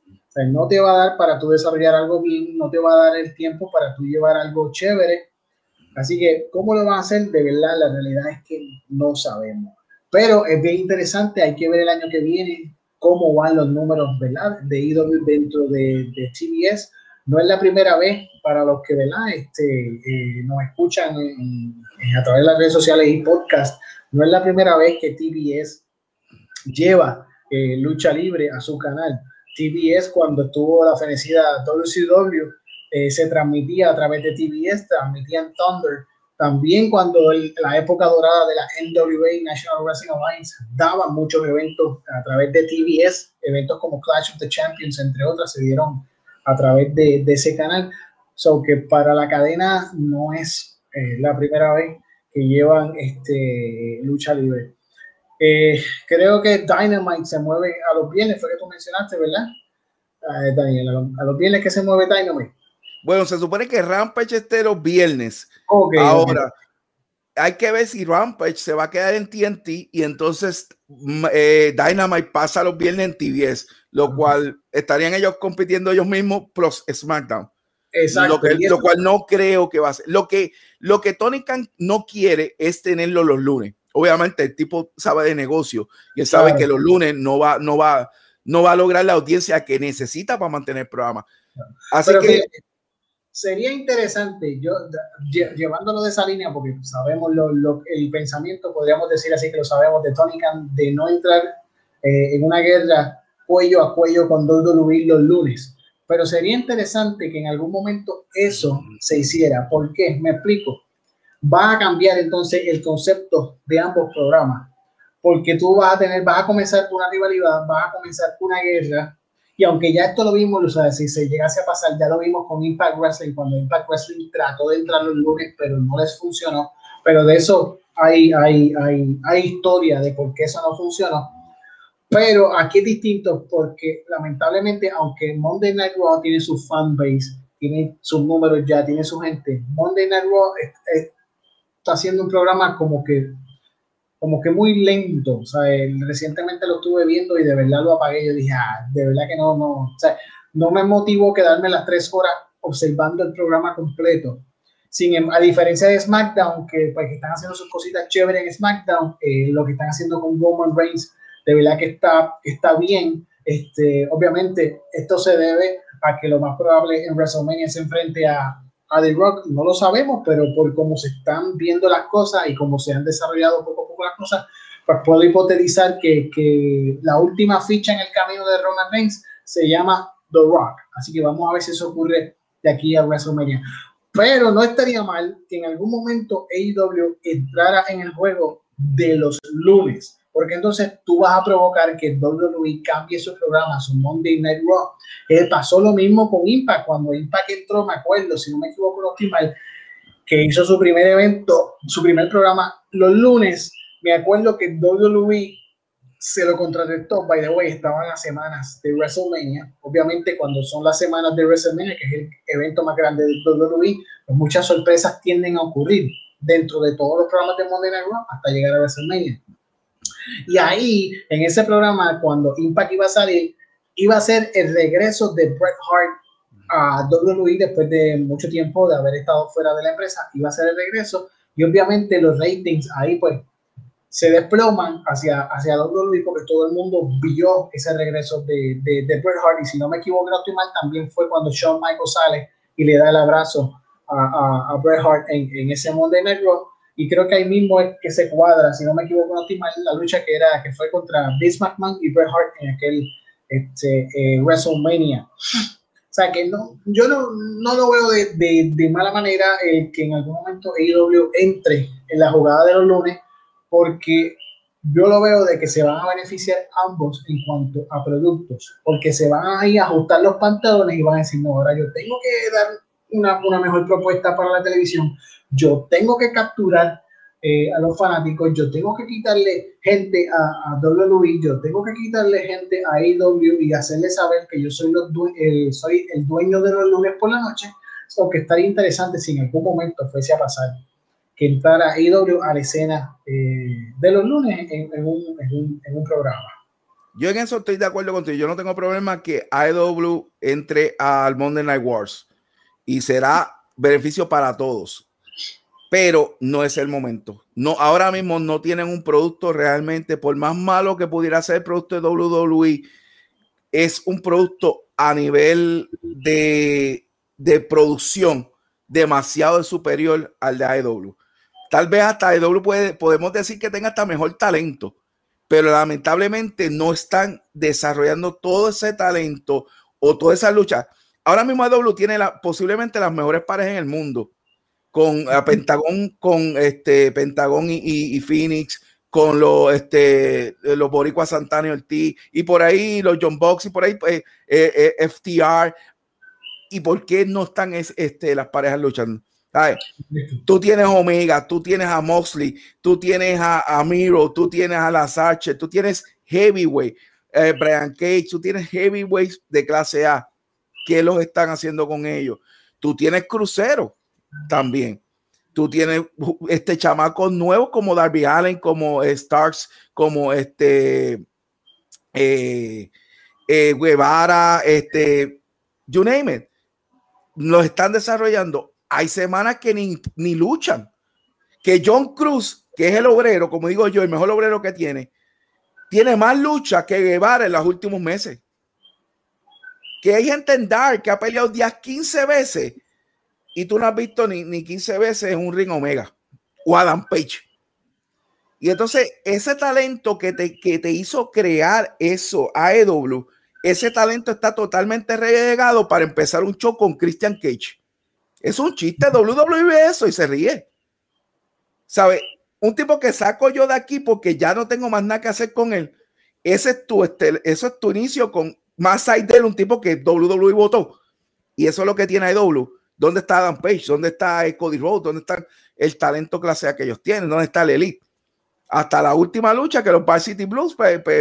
B: No te va a dar para tú desarrollar algo bien, no te va a dar el tiempo para tú llevar algo chévere. Así que, ¿cómo lo van a hacer? De verdad, la realidad es que no sabemos. Pero es bien interesante, hay que ver el año que viene cómo van los números ¿verdad? de AEW dentro de, de TBS. No es la primera vez para los que ¿verdad? Este, eh, nos escuchan a través de las redes sociales y podcast no es la primera vez que TBS lleva eh, lucha libre a su canal. TBS cuando estuvo la fenecida WCW eh, se transmitía a través de TBS, transmitían Thunder. También cuando la época dorada de la NWA, National Wrestling Alliance, daba muchos eventos a través de TBS, eventos como Clash of the Champions, entre otras, se dieron a través de, ese canal. So que para la cadena no es eh, la primera vez que llevan este, lucha libre. Eh, creo que Dynamite se mueve a los viernes, fue que tú mencionaste, ¿verdad? Eh, Daniel, a los, viernes que se mueve Dynamite.
A: Bueno, se supone que Rampage esté los viernes. Ahora, hay que ver si Rampage se va a quedar en TNT y entonces mm, eh, Dynamite pasa los viernes en TBS, lo cual estarían ellos compitiendo ellos mismos plus SmackDown. Exacto. Lo, cual no creo que va a ser. Lo que, lo que Tony Khan no quiere es tenerlo los lunes. Obviamente el tipo sabe de negocio y él sabe que los lunes no va, no, va, no va a lograr la audiencia que necesita para mantener el programa. Así que...
B: sería interesante, yo llevándolo de esa línea, porque sabemos el pensamiento, podríamos decir así que lo sabemos de Tony Khan, de no entrar eh, en una guerra cuello a cuello con WWE los lunes pero sería interesante que en algún momento eso se hiciera. ¿Por qué? Me explico. Va a cambiar entonces el concepto de ambos programas, porque tú vas a tener, vas a comenzar una rivalidad, vas a comenzar una guerra, y aunque ya esto lo vimos, o sea, si se llegase a pasar, ya lo vimos con Impact Wrestling, cuando Impact Wrestling trató de entrar los lunes, pero no les funcionó, pero de eso hay, hay, hay, hay historia de por qué eso no funcionó. Pero aquí es distinto porque lamentablemente, aunque Monday Night Raw tiene su fanbase, tiene sus números ya, tiene su gente, Monday Night Raw está haciendo un programa como que como que muy lento, o sea, recientemente lo estuve viendo y de verdad lo apagué, yo dije, ah, de verdad que no, no, o sea, no me motivó quedarme las tres horas observando el programa completo. Sin, em, a diferencia de SmackDown, que, pues, que están haciendo sus cositas chéveres en SmackDown, eh, lo que están haciendo con Roman Reigns de verdad que está, está bien. Este, obviamente, esto se debe a que lo más probable en WrestleMania se enfrente a, a The Rock. No lo sabemos, pero por cómo se están viendo las cosas y cómo se han desarrollado poco a poco las cosas, pues puedo hipotetizar que, que la última ficha en el camino de Roman Reigns se llama The Rock. Así que vamos a ver si eso ocurre de aquí a WrestleMania. Pero no estaría mal que en algún momento AEW entrara en el juego de los lunes porque entonces tú vas a provocar que WWE cambie su programa, su Monday Night Raw. Eh, pasó lo mismo con Impact, cuando Impact entró, me acuerdo, si no me equivoco, no estoy mal, que hizo su primer evento, su primer programa los lunes, me acuerdo que WWE se lo contrarrestó, by the way, estaban las semanas de WrestleMania, obviamente cuando son las semanas de WrestleMania, que es el evento más grande de WWE, pues muchas sorpresas tienden a ocurrir dentro de todos los programas de Monday Night Raw hasta llegar a WrestleMania. Y ahí, en ese programa, cuando Impact iba a salir, iba a ser el regreso de Bret Hart a WWE después de mucho tiempo de haber estado fuera de la empresa, iba a ser el regreso. Y obviamente los ratings ahí pues se desploman hacia, hacia WWE porque todo el mundo vio ese regreso de, de, de Bret Hart. Y si no me equivoco, no estoy mal, también fue cuando Shawn Michaels sale y le da el abrazo a, a, a Bret Hart en, en ese Monday Night Raw y creo que ahí mismo es que se cuadra, si no me equivoco, no la lucha que era que fue contra Vince McMahon y Bret Hart en aquel este, eh, WrestleMania. O sea que no, yo no, no lo veo de, de, de mala manera eh, que en algún momento AEW entre en la jugada de los lunes, porque yo lo veo de que se van a beneficiar ambos en cuanto a productos, porque se van a ir a ajustar los pantalones y van a decir, no, ahora yo tengo que dar una, una mejor propuesta para la televisión, yo tengo que capturar eh, a los fanáticos, yo tengo que quitarle gente a, a WWE, yo tengo que quitarle gente a AEW y hacerle saber que yo soy, soy el dueño de los lunes por la noche, o que estaría interesante si en algún momento fuese a pasar que entrara IW a la escena eh, de los lunes en, un, programa.
A: Yo en eso estoy de acuerdo contigo. Yo no tengo problema que IW entre al Monday Night Wars y será beneficio para todos. Pero no es el momento. No, ahora mismo no tienen un producto realmente, por más malo que pudiera ser el producto de WWE, es un producto a nivel de, de producción demasiado superior al de AEW. Tal vez hasta EW puede, podemos decir que tenga hasta mejor talento, pero lamentablemente no están desarrollando todo ese talento o toda esa lucha. Ahora mismo EW tiene posiblemente las mejores parejas en el mundo, con a Pentagón, con este Pentagón y, Phoenix, con los este los Boricua Santana y Ortiz, y por ahí los John Box y por ahí pues, eh, eh, FTR. ¿Y por qué no están este, las parejas luchando? Tú tienes Omega, tú tienes a Moxley, tú tienes a, Miro, tú tienes a La Sache, tú tienes Heavyweight, eh, Brian Cage, tú tienes Heavyweight de clase A. ¿Qué los están haciendo con ellos? Tú tienes Crucero también. Tú tienes este chamaco nuevo como Darby Allen, como Starks, como este eh, eh, Guevara, este, you name it. Los están desarrollando hay semanas que ni, luchan. Que John Cruz, que es el obrero, como digo yo, el mejor obrero que tiene, tiene más lucha que Guevara en los últimos meses. Que hay gente en Dark que ha peleado 10, 15 veces y tú no has visto ni, ni 15 veces un ring Omega o Adam Page. Y entonces ese talento que te, que te hizo crear eso, AEW, ese talento está totalmente relegado para empezar un show con Christian Cage. Es un chiste WWE eso y se ríe. ¿Sabe? Un tipo que saco yo de aquí porque ya no tengo más nada que hacer con él. Ese es tu, este, eso es tu inicio con más de un tipo que WWE votó. Y eso es lo que tiene AEW. ¿Dónde está Adam Page? ¿Dónde está Cody Rhodes? ¿Dónde está el talento clase A que ellos tienen? ¿Dónde está el Elite? Hasta la última lucha que los Bar City Blues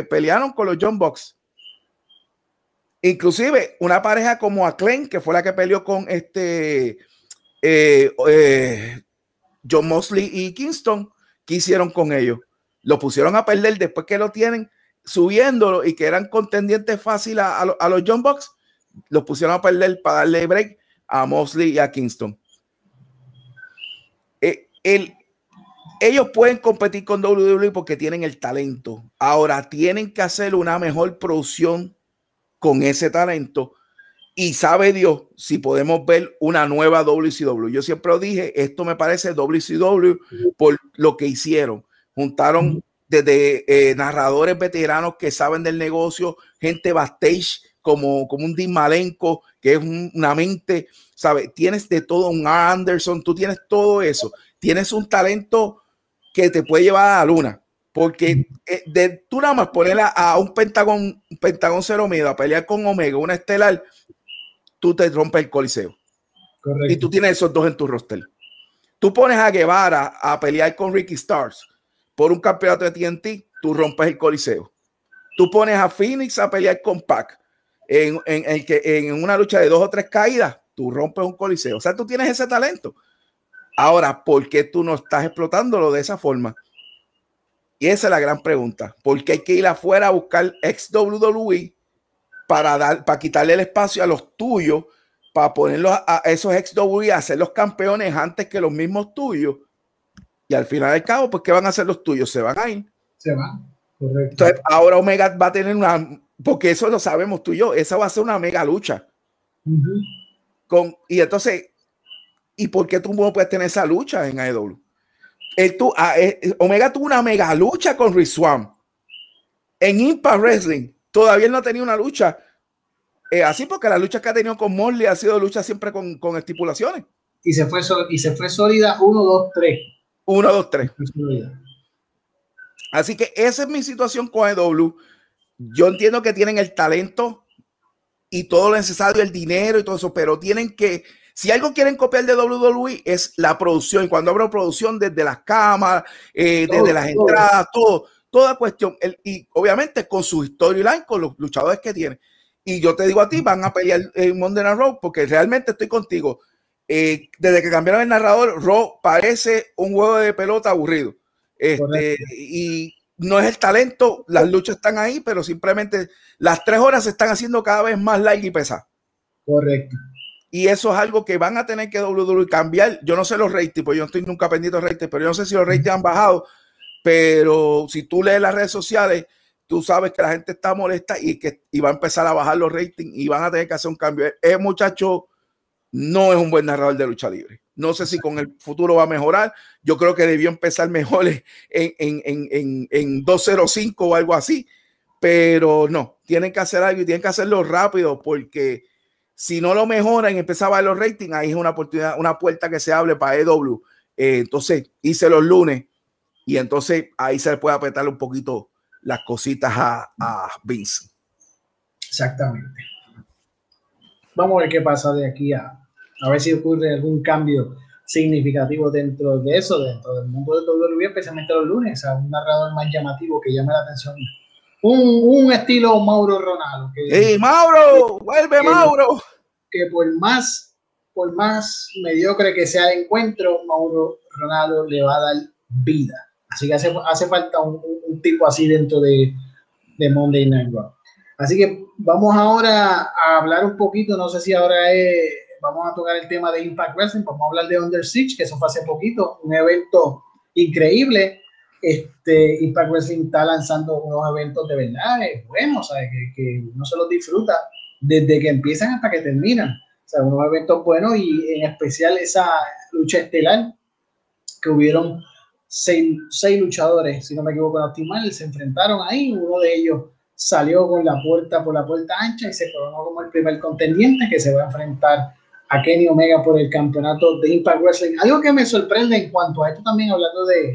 A: pelearon con los John Box. Inclusive una pareja como Acclaim, que fue la que peleó con este eh, eh, John Mosley y Kingston, ¿qué hicieron con ellos? Lo pusieron a perder después que lo tienen subiéndolo y que eran contendientes fáciles a, los John Bucks, los pusieron a perder para darle break a Mosley y a Kingston. Eh, ellos pueden competir con WWE porque tienen el talento. Ahora tienen que hacer una mejor producción con ese talento y sabe Dios si podemos ver una nueva WCW. Yo siempre dije, esto me parece WCW por lo que hicieron. Juntaron desde eh, narradores veteranos que saben del negocio, gente backstage como, como un Dean Malenko, que es una mente, ¿sabe? Tienes de todo un Anderson, tú tienes todo eso. Tienes un talento que te puede llevar a la luna. Porque eh, de, tú nada más poner a, un Pentagón, un Pentagón cero miedo a pelear con Omega, una estelar, tú te rompes el coliseo. Y tú tienes esos dos en tu roster. Tú pones a Guevara a pelear con Ricky Stars por un campeonato de TNT, tú rompes el coliseo. Tú pones a Phoenix a pelear con Pac en, en, en una lucha de dos o tres caídas, tú rompes un coliseo. O sea, tú tienes ese talento. Ahora, ¿por qué tú no estás explotándolo de esa forma? Y esa es la gran pregunta. ¿Por qué hay que ir afuera a buscar ex WWE para, dar, para quitarle el espacio a los tuyos, para ponerlos a, esos ex WWE a ser los campeones antes que los mismos tuyos. Y al final del cabo, pues, ¿qué van a hacer los tuyos? Se van a ir.
B: Se van,
A: correcto. Entonces, ahora Omega va a tener una, porque eso lo sabemos tú y yo, esa va a ser una mega lucha. Con, y entonces, ¿y por qué tú no puedes tener esa lucha en AEW? El, tú, ah, eh, Omega tuvo una mega lucha con Rizwan en Impact Wrestling todavía no ha tenido una lucha eh, así, porque la lucha que ha tenido con Morley ha sido lucha siempre con, con estipulaciones.
B: Y se fue, y se fue sólida 1, 2, 3.
A: 1, 2, 3. Así que esa es mi situación con EW. Yo entiendo que tienen el talento y todo lo necesario, el dinero y todo eso, pero tienen que, si algo quieren copiar de WWE es la producción. Y cuando hablo producción, desde las cámaras, eh, desde las entradas, todo, toda cuestión. y obviamente con su storyline, con los luchadores que tienen. Y yo te digo a ti, van a pelear en Monday Night Raw porque realmente estoy contigo. Eh, desde que cambiaron el narrador, Raw parece un juego de pelota aburrido. Este, y no es el talento, las luchas están ahí, pero simplemente las tres horas se están haciendo cada vez más largas y pesadas.
B: Correcto.
A: Y eso es algo que van a tener que WWE cambiar. Yo no sé los ratings, pues yo no estoy nunca pendiente de ratings, pero yo no sé si los ratings han bajado. Pero si tú lees las redes sociales, tú sabes que la gente está molesta y que y va a empezar a bajar los ratings y van a tener que hacer un cambio. Ese muchacho no es un buen narrador de lucha libre. No sé si con el futuro va a mejorar. Yo creo que debió empezar mejor en, en, en, en 205 o algo así. Pero no, tienen que hacer algo y tienen que hacerlo rápido porque si no lo mejoran y empezaba a los ratings, ahí es una oportunidad, una puerta que se abre para EW. Eh, entonces hice los lunes y entonces ahí se le puede apretar un poquito las cositas a, a Vince.
B: Exactamente. Vamos a ver qué pasa de aquí a, a ver si ocurre algún cambio significativo dentro de eso, dentro del mundo de WWE, especialmente los lunes, a un narrador más llamativo que llame la atención un, un estilo Mauro Ronaldo.
A: Que, Mauro! ¡Vuelve Mauro!
B: Que por más, por más mediocre que sea el encuentro, Mauro Ronaldo le va a dar vida. Así que hace, hace falta un, un, tipo así dentro de, de Monday Night Raw. Así que vamos ahora a hablar un poquito, no sé si ahora es, vamos a tocar el tema de Impact Wrestling, vamos a hablar de Under Siege, que eso fue hace poquito, un evento increíble este, Impact Wrestling está lanzando unos eventos de verdad buenos, ¿sabes? Que, que uno se los disfruta desde que empiezan hasta que terminan. O sea, unos eventos buenos y en especial esa lucha estelar que hubieron seis, seis luchadores, si no me equivoco, estoy se enfrentaron ahí, uno de ellos salió con la puerta por la puerta ancha y se coronó como el primer contendiente que se va a enfrentar a Kenny Omega por el campeonato de Impact Wrestling. Algo que me sorprende en cuanto a esto también hablando de,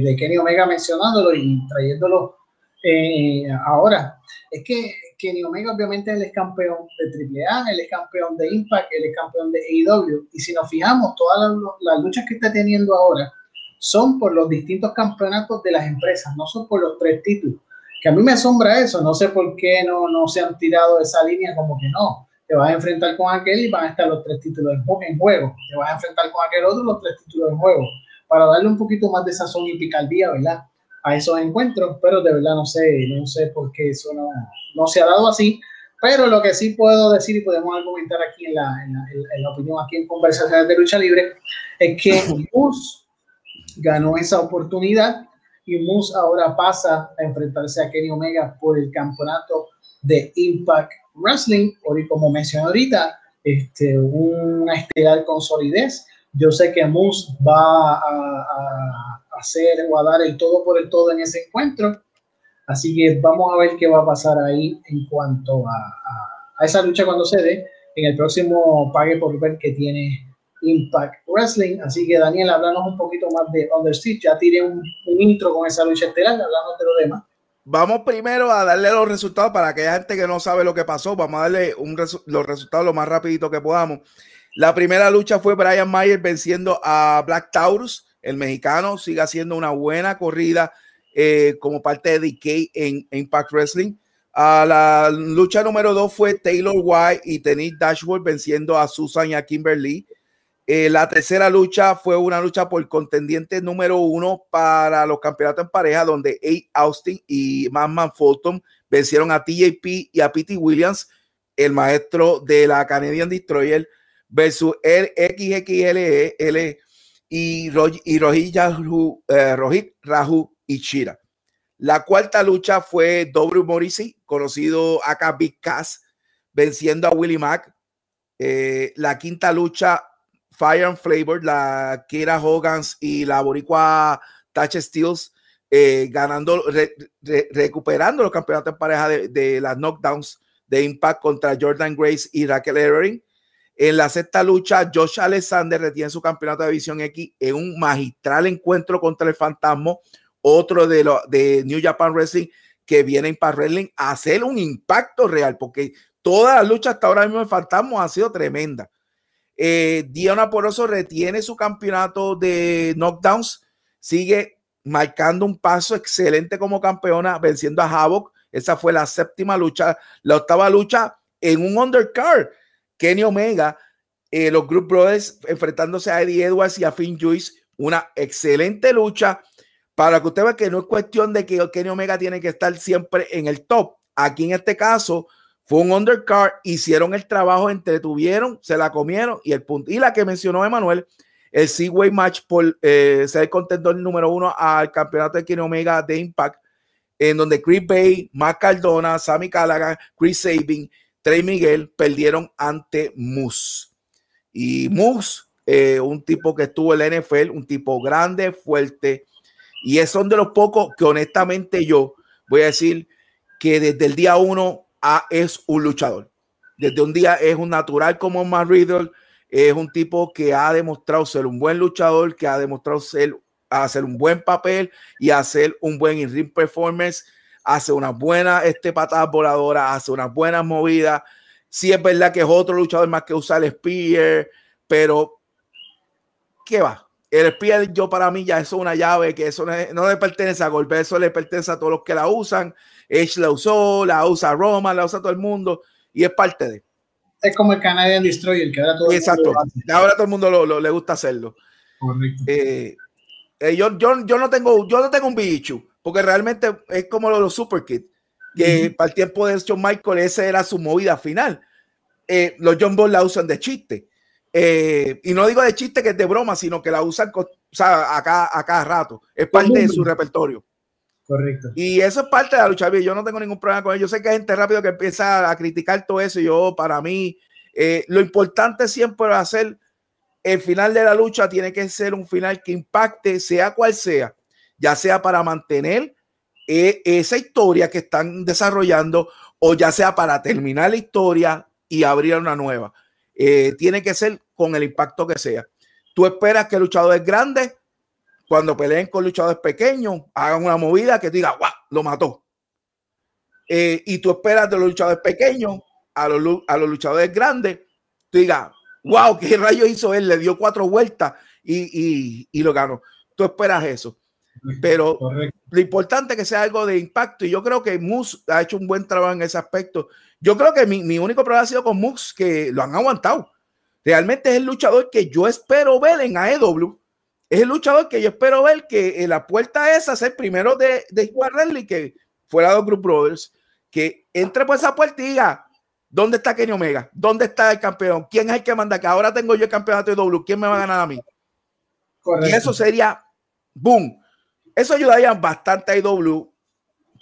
B: de, Kenny Omega mencionándolo y trayéndolo eh, ahora. Es que Kenny Omega obviamente él es campeón de AAA, él es campeón de Impact, él es campeón de AEW. Y si nos fijamos, todas las, luchas que está teniendo ahora son por los distintos campeonatos de las empresas, no son por los tres títulos. Que a mí me asombra eso, no sé por qué no, no se han tirado esa línea como que no, te vas a enfrentar con aquel y van a estar los tres títulos en juego, te vas a enfrentar con aquel otro los tres títulos en juego para darle un poquito más de sazón y picardía, ¿verdad? A esos encuentros, pero de verdad no sé, no sé por qué eso no, no se ha dado así. Pero lo que sí puedo decir y podemos argumentar aquí en la, en la, opinión, aquí en Conversaciones de Lucha Libre, es que Moose ganó esa oportunidad y Moose ahora pasa a enfrentarse a Kenny Omega por el campeonato de Impact Wrestling, como mencioné ahorita, este, una estelar con solidez yo sé que Moose va a, hacer o a dar el todo por el todo en ese encuentro. Así que vamos a ver qué va a pasar ahí en cuanto a, esa lucha cuando se dé en el próximo Pague por Ver que tiene Impact Wrestling. Así que Daniel, háblanos un poquito más de Under Ya tiré un, intro con esa lucha estelar, hablando de lo demás.
A: Vamos primero a darle los resultados para aquella gente que no sabe lo que pasó. Vamos a darle los resultados lo más rapidito que podamos. La primera lucha fue Brian Mayer venciendo a Black Taurus. El mexicano sigue haciendo una buena corrida eh, como parte de DK en, Impact Wrestling. A la lucha número dos fue Taylor White y Tenis Dashboard venciendo a Susan y a Kimberly. Eh, la tercera lucha fue una lucha por contendiente número uno para los campeonatos en pareja, donde A. Austin y Madman Fulton vencieron a TJP y a Pete Williams, el maestro de la Canadian Destroyer versus el XXLE y, y Rohit, Rahu, eh, Raju y Chira. La cuarta lucha fue W. Morrissey, conocido acá Big Cass, venciendo a Willie Mack. Eh, la quinta lucha, Fire and Flavor, la Kira Hogans y la Boricua Touch Steels, eh, ganando, recuperando los campeonatos en pareja de, de, las knockdowns de Impact contra Jordan Grace y Raquel Evering. En la sexta lucha, Josh Alexander retiene su campeonato de División X en un magistral encuentro contra el Fantasma, otro de, New Japan Wrestling que viene Impact Wrestling a hacer un impacto real, porque toda la lucha hasta ahora mismo de Fantasma ha sido tremenda. Eh, Diana Poroso retiene su campeonato de knockdowns, sigue marcando un paso excelente como campeona, venciendo a Havoc. Esa fue la séptima lucha, la octava lucha en un undercard. Kenny Omega, eh, los Group Brothers enfrentándose a Eddie Edwards y a Finn Juice, una excelente lucha para que usted vea que no es cuestión de que Kenny Omega tiene que estar siempre en el top. Aquí en este caso fue un undercard, hicieron el trabajo, entretuvieron, se la comieron y el punto. Y la que mencionó Emanuel, el Seaway Match por eh, ser contendor número uno al campeonato de Kenny Omega de Impact, en donde Chris Bay, Matt Cardona, Sammy Callaghan, Chris Sabin, Trey Miguel perdieron ante Moose. Y Moose, eh, un tipo que estuvo en la NFL, un tipo grande, fuerte, y es son de los pocos que honestamente yo voy a decir que desde el día uno es un luchador. Desde un día es un natural como Matt Riddle, es un tipo que ha demostrado ser un buen luchador, que ha demostrado ser, hacer un buen papel y hacer un buen in-ring performance, hace una buena este, patada voladora, hace unas buenas movidas. Sí es verdad que es otro luchador más que usar el spear, pero ¿qué va? El spear yo para mí ya es una llave que eso no, le pertenece a Golpe, eso le pertenece a todos los que la usan. Edge la usó, la usa Roma, la usa todo el mundo y es parte de
B: es como el Canadian Destroyer, que ahora todo
A: Exacto. el mundo ahora todo el mundo lo, le gusta hacerlo. Correcto. Eh, eh, yo, yo, yo, no tengo, yo no tengo un bicho, porque realmente es como lo de los Super Kids, que para el tiempo de John Michael esa era su movida final. Eh, los John Boy la usan de chiste. y no digo de chiste que es de broma, sino que la usan o sea, a, cada, rato. Es parte de su repertorio.
B: Correcto.
A: Y eso es parte de la lucha Yo no tengo ningún problema con ello. Yo sé que hay gente rápido que empieza a criticar todo eso. Yo, para mí, eh, lo importante siempre va a ser el final de la lucha. Tiene que ser un final que impacte, sea cual sea, ya sea para mantener eh, esa historia que están desarrollando o ya sea para terminar la historia y abrir una nueva. Eh, tiene que ser con el impacto que sea. Tú esperas que el luchador es grande, cuando peleen con luchadores pequeños, hagan una movida que diga, ¡guau! Lo mató. Eh, y tú esperas de los luchadores pequeños a los, a los luchadores grandes, tú digas, wow, ¿qué rayo hizo él? Le dio cuatro vueltas y, y, lo ganó. Tú esperas eso. Pero lo importante es que sea algo de impacto. Y yo creo que Moose ha hecho un buen trabajo en ese aspecto. Yo creo que mi, mi único problema ha sido con Moose, que lo han aguantado. Realmente es el luchador que yo espero ver en AEW es el luchador que yo espero ver que en la puerta esa ser primero de, de Rally que fuera de Group Brothers, que entre por esa puerta y diga, ¿dónde está Kenny Omega? ¿Dónde está el campeón? ¿Quién es el que manda? Que ahora tengo yo el campeonato de W, ¿quién me va a ganar a mí? Y eso sería, boom. Eso ayudaría bastante a IW,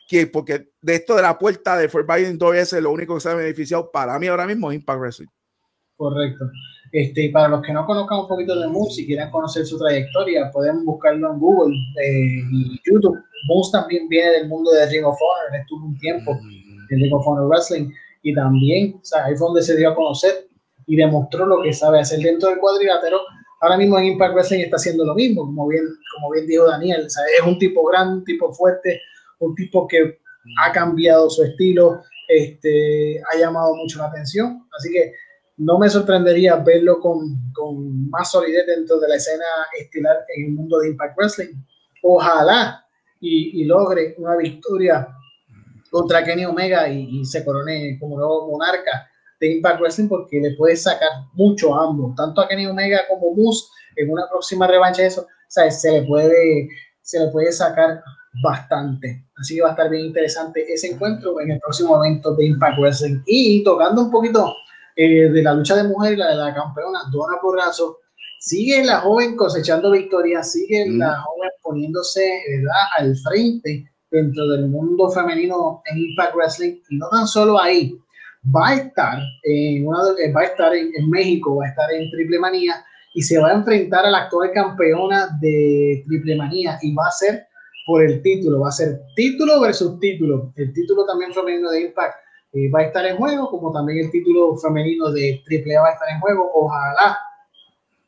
A: que porque de esto de la puerta de Forbidden Door es lo único que se ha beneficiado para mí ahora mismo es Impact Wrestling.
B: Correcto. Este, para los que no conozcan un poquito de Moose y quieran conocer su trayectoria, pueden buscarlo en Google eh, y YouTube. Moose también viene del mundo de Ring of Honor, estuvo un tiempo en Ring of Honor Wrestling y también, o sea, ahí fue donde se dio a conocer y demostró lo que sabe hacer dentro del cuadrilátero. Ahora mismo en Impact Wrestling está haciendo lo mismo, como bien, como bien dijo Daniel, es un tipo grande, un tipo fuerte, un tipo que ha cambiado su estilo, este, ha llamado mucho la atención, así que no me sorprendería verlo con, con, más solidez dentro de la escena estilar en el mundo de Impact Wrestling. Ojalá y, logre una victoria contra Kenny Omega y, se corone como nuevo monarca de Impact Wrestling porque le puede sacar mucho a ambos, tanto a Kenny Omega como Moose en una próxima revancha de eso, se le puede se le puede sacar bastante. Así que va a estar bien interesante ese encuentro en el próximo evento de Impact Wrestling. Y tocando un poquito eh, de la lucha de mujer, la de la campeona Dona Porrazo, sigue la joven cosechando victorias, sigue mm. la joven poniéndose ¿verdad? al frente dentro del mundo femenino en Impact Wrestling y no tan solo ahí, va a estar en, una, va a estar en, México, va a estar en Triple Manía y se va a enfrentar a la actual campeona de Triple Manía y va a ser por el título, va a ser título versus título, el título también femenino de Impact eh, va a estar en juego, como también el título femenino de AAA va a estar en juego. Ojalá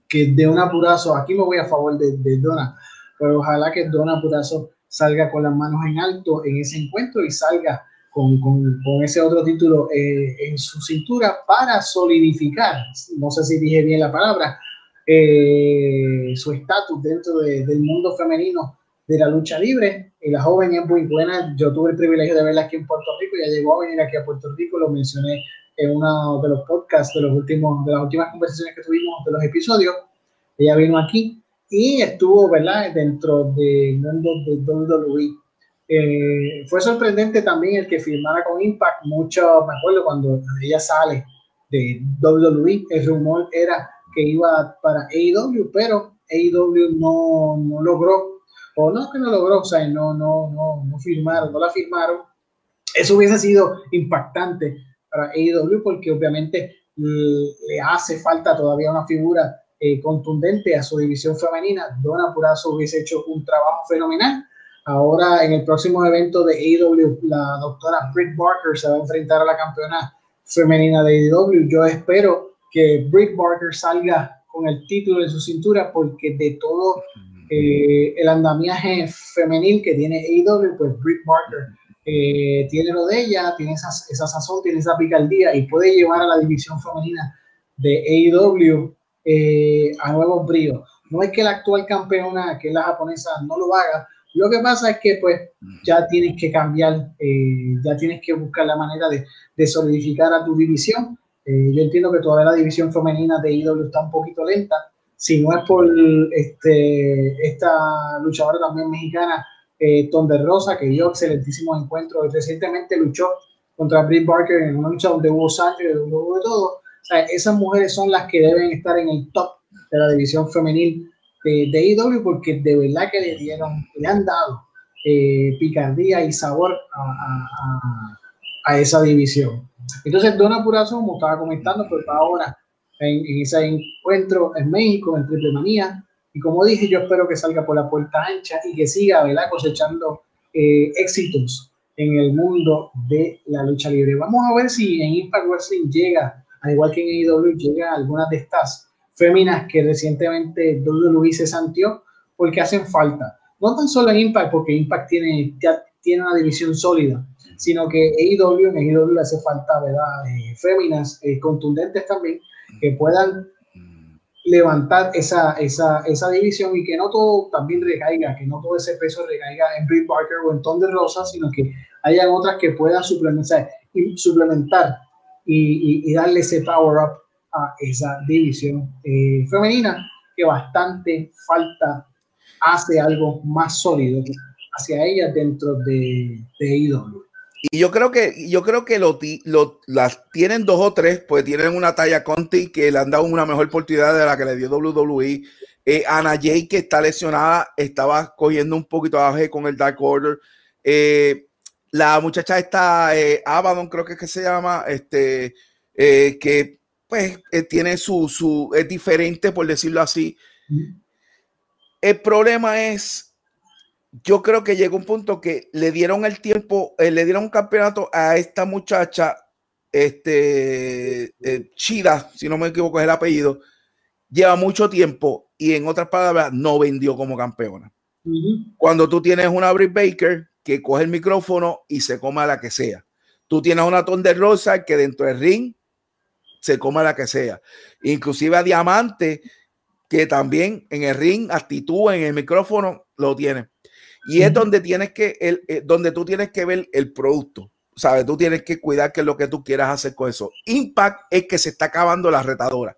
B: que de un apurazo, aquí me voy a favor de, de Dona, pero ojalá que Dona Apurazo salga con las manos en alto en ese encuentro y salga con, con, con ese otro título eh, en su cintura para solidificar, no sé si dije bien la palabra, eh, su estatus dentro de, del mundo femenino de la lucha libre. Y la joven es muy buena. Yo tuve el privilegio de verla aquí en Puerto Rico. Ya llegó a venir aquí a Puerto Rico. Lo mencioné en uno de los podcasts, de, los últimos, de las últimas conversaciones que tuvimos de los episodios. Ella vino aquí y estuvo, ¿verdad?, dentro del mundo de WWE. Eh, fue sorprendente también el que firmara con Impact. Mucho, me acuerdo cuando ella sale de WWE, el rumor era que iba para AEW, pero AEW no, no logró, o no que no logró, o sea, no, no, no, no firmaron, no la firmaron. Eso hubiese sido impactante para AEW porque obviamente le hace falta todavía una figura eh, contundente a su división femenina. Donna Purazo hubiese hecho un trabajo fenomenal. Ahora en el próximo evento de AEW, la doctora Britt Barker se va a enfrentar a la campeona femenina de AEW. Yo espero que Britt Barker salga con el título de su cintura porque de todo eh, el andamiaje femenil que tiene AEW, pues Britt Barker eh, tiene lo de ella, tiene esa, esa sazón, tiene esa picardía y puede llevar a la división femenina de AEW eh, a nuevos bríos. No es que la actual campeona, que es la japonesa, no lo haga. Lo que pasa es que pues ya tienes que cambiar, ya tienes que buscar la manera de, solidificar a tu división eh, yo entiendo que todavía la división femenina de IW está un poquito lenta. Si no es por este, esta luchadora también mexicana, eh, Tonde Rosa, que dio excelentísimos encuentros. Recientemente luchó contra Britt Barker en una lucha donde hubo sangre, donde hubo de todo. O sea, esas mujeres son las que deben estar en el top de la división femenil de, de IW porque de verdad que le dieron, le han dado eh, picardía y sabor a, a, a esa división. Entonces, Dona Purazo, como estaba comentando, pues ahora en, ese encuentro en México, en Triple Manía. Y como dije, yo espero que salga por la puerta ancha y que siga ¿verdad? cosechando eh, éxitos en el mundo de la lucha libre. Vamos a ver si en Impact Wrestling llega, al igual que en AEW, llega algunas de estas féminas que recientemente WWE se santió porque hacen falta. No tan solo en Impact, porque Impact tiene, tiene una división sólida, sino que AEW, en AEW hace falta, ¿verdad? Eh, féminas eh, contundentes también, que puedan levantar esa, esa, esa división y que no todo también recaiga, que no todo ese peso recaiga en Britt Parker o en Tom de Rosa, sino que haya otras que puedan suplementar, y, suplementar y, y, darle ese power up a esa división eh, femenina que bastante falta hace algo más sólido hacia ella dentro de, de AEW.
A: Y yo creo que, yo creo que lo, lo, las tienen dos o tres, pues tienen una talla Conti que le han dado una mejor oportunidad de la que le dio WWE. Eh, Ana Jay, que está lesionada, estaba cogiendo un poquito abajo con el Dark Order. Eh, la muchacha está, eh, Abaddon, creo que es que se llama, este, eh, que pues tiene su, su, es diferente, por decirlo así. El problema es yo creo que llegó un punto que le dieron el tiempo, eh, le dieron un campeonato a esta muchacha, este, eh, Chida, si no me equivoco es el apellido, lleva mucho tiempo y en otras palabras no vendió como campeona. Cuando tú tienes una Britt Baker que coge el micrófono y se come a la que sea. Tú tienes una Ton de Rosa que dentro del ring se come a la que sea. Inclusive a Diamante que también en el ring, actitud en el micrófono, lo tiene. Y es donde tienes que, el, eh, donde tú tienes que ver el producto. ¿Sabes? Tú tienes que cuidar que es lo que tú quieras hacer con eso. Impact es que se está acabando la retadora.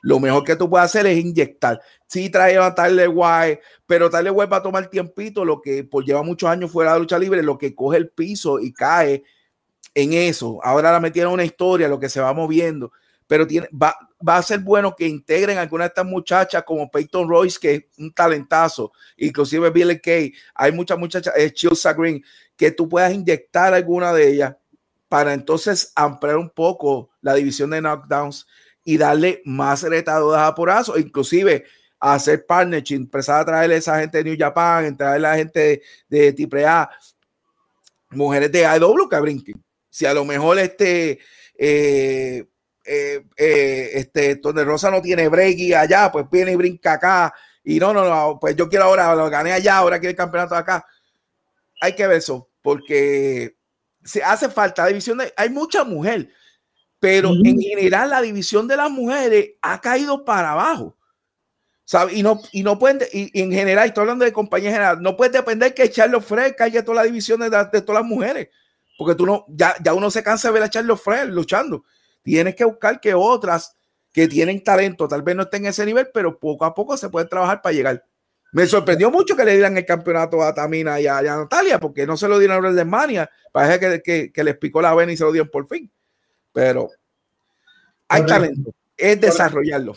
A: Lo mejor que tú puedes hacer es inyectar. Sí, trae a Tyler guay pero Tyler White va a tomar tiempito, lo que pues lleva muchos años fuera de lucha libre, lo que coge el piso y cae en eso. Ahora la metieron una historia, lo que se va moviendo pero tiene, va, va a ser bueno que integren alguna de estas muchachas como Peyton Royce, que es un talentazo, inclusive Billy Kay. Hay muchas muchachas, es Chilsa Green, que tú puedas inyectar alguna de ellas para entonces ampliar un poco la división de knockdowns y darle más retadoras a porazo, inclusive hacer partnership, empezar a traerle a esa gente de New Japan, traerle a la gente de, de A, mujeres de AEW que brinquen. Si a lo mejor este eh, eh, eh, este, donde Rosa no tiene break y allá, pues viene y brinca acá. Y no, no, no, pues yo quiero ahora, lo gané allá, ahora quiero el campeonato acá. hay que ver eso, porque se hace falta división de, hay mucha mujer, pero en general la división de las mujeres ha caído para abajo. ¿sabe? Y no, y no pueden, y, en general, estoy hablando de compañía general, no puede depender que Charles Fred caiga todas las divisiones de, de, todas las mujeres, porque tú no, ya, ya uno se cansa de ver a Charles Fred luchando. Tienes que buscar que otras que tienen talento, tal vez no estén en ese nivel, pero poco a poco se puede trabajar para llegar. Me sorprendió mucho que le dieran el campeonato a Tamina y a, Natalia, porque no se lo dieron a WrestleMania. Parece que, que, que les picó la vena y se lo dieron por fin. Pero hay talento, es desarrollarlo.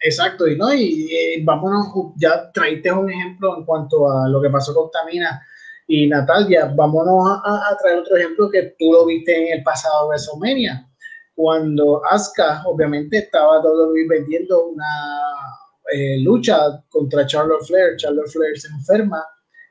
B: Exacto, y no, y, eh, vámonos, ya traíste un ejemplo en cuanto a lo que pasó con Tamina y Natalia. Vámonos a, traer otro ejemplo que tú lo viste en el pasado WrestleMania, cuando Asuka obviamente estaba todo vendiendo una eh, lucha contra Charlotte Flair. Charlotte Flair se enferma.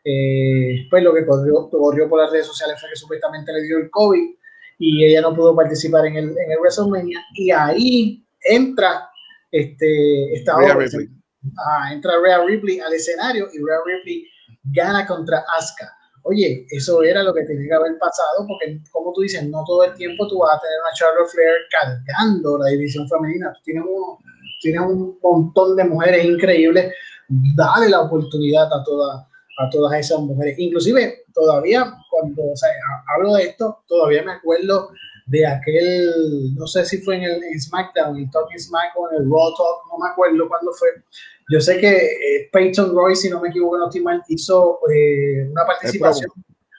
B: Eh, pues lo que corrió, corrió por las redes sociales fue que supuestamente le dio el COVID y ella no pudo participar en el, en el WrestleMania. Y ahí entra este, esta Rhea Ripley. Ah, entra Rhea Ripley al escenario y Rhea Ripley gana contra Asuka. Oye, eso era lo que tenía que haber pasado, porque como tú dices, no todo el tiempo tú vas a tener a Charlotte Flair cargando la división femenina. Tú tienes uno tiene un montón de mujeres increíbles, dale la oportunidad a, toda, a todas esas mujeres. Inclusive, todavía, cuando hablo de esto, todavía me acuerdo de aquel, no sé si fue en el SmackDown, el Talking SmackDown, el Raw Talk, no me acuerdo cuándo fue. Yo sé que eh, Peyton Roy, si no me equivoco, no estoy mal, hizo eh, una participación,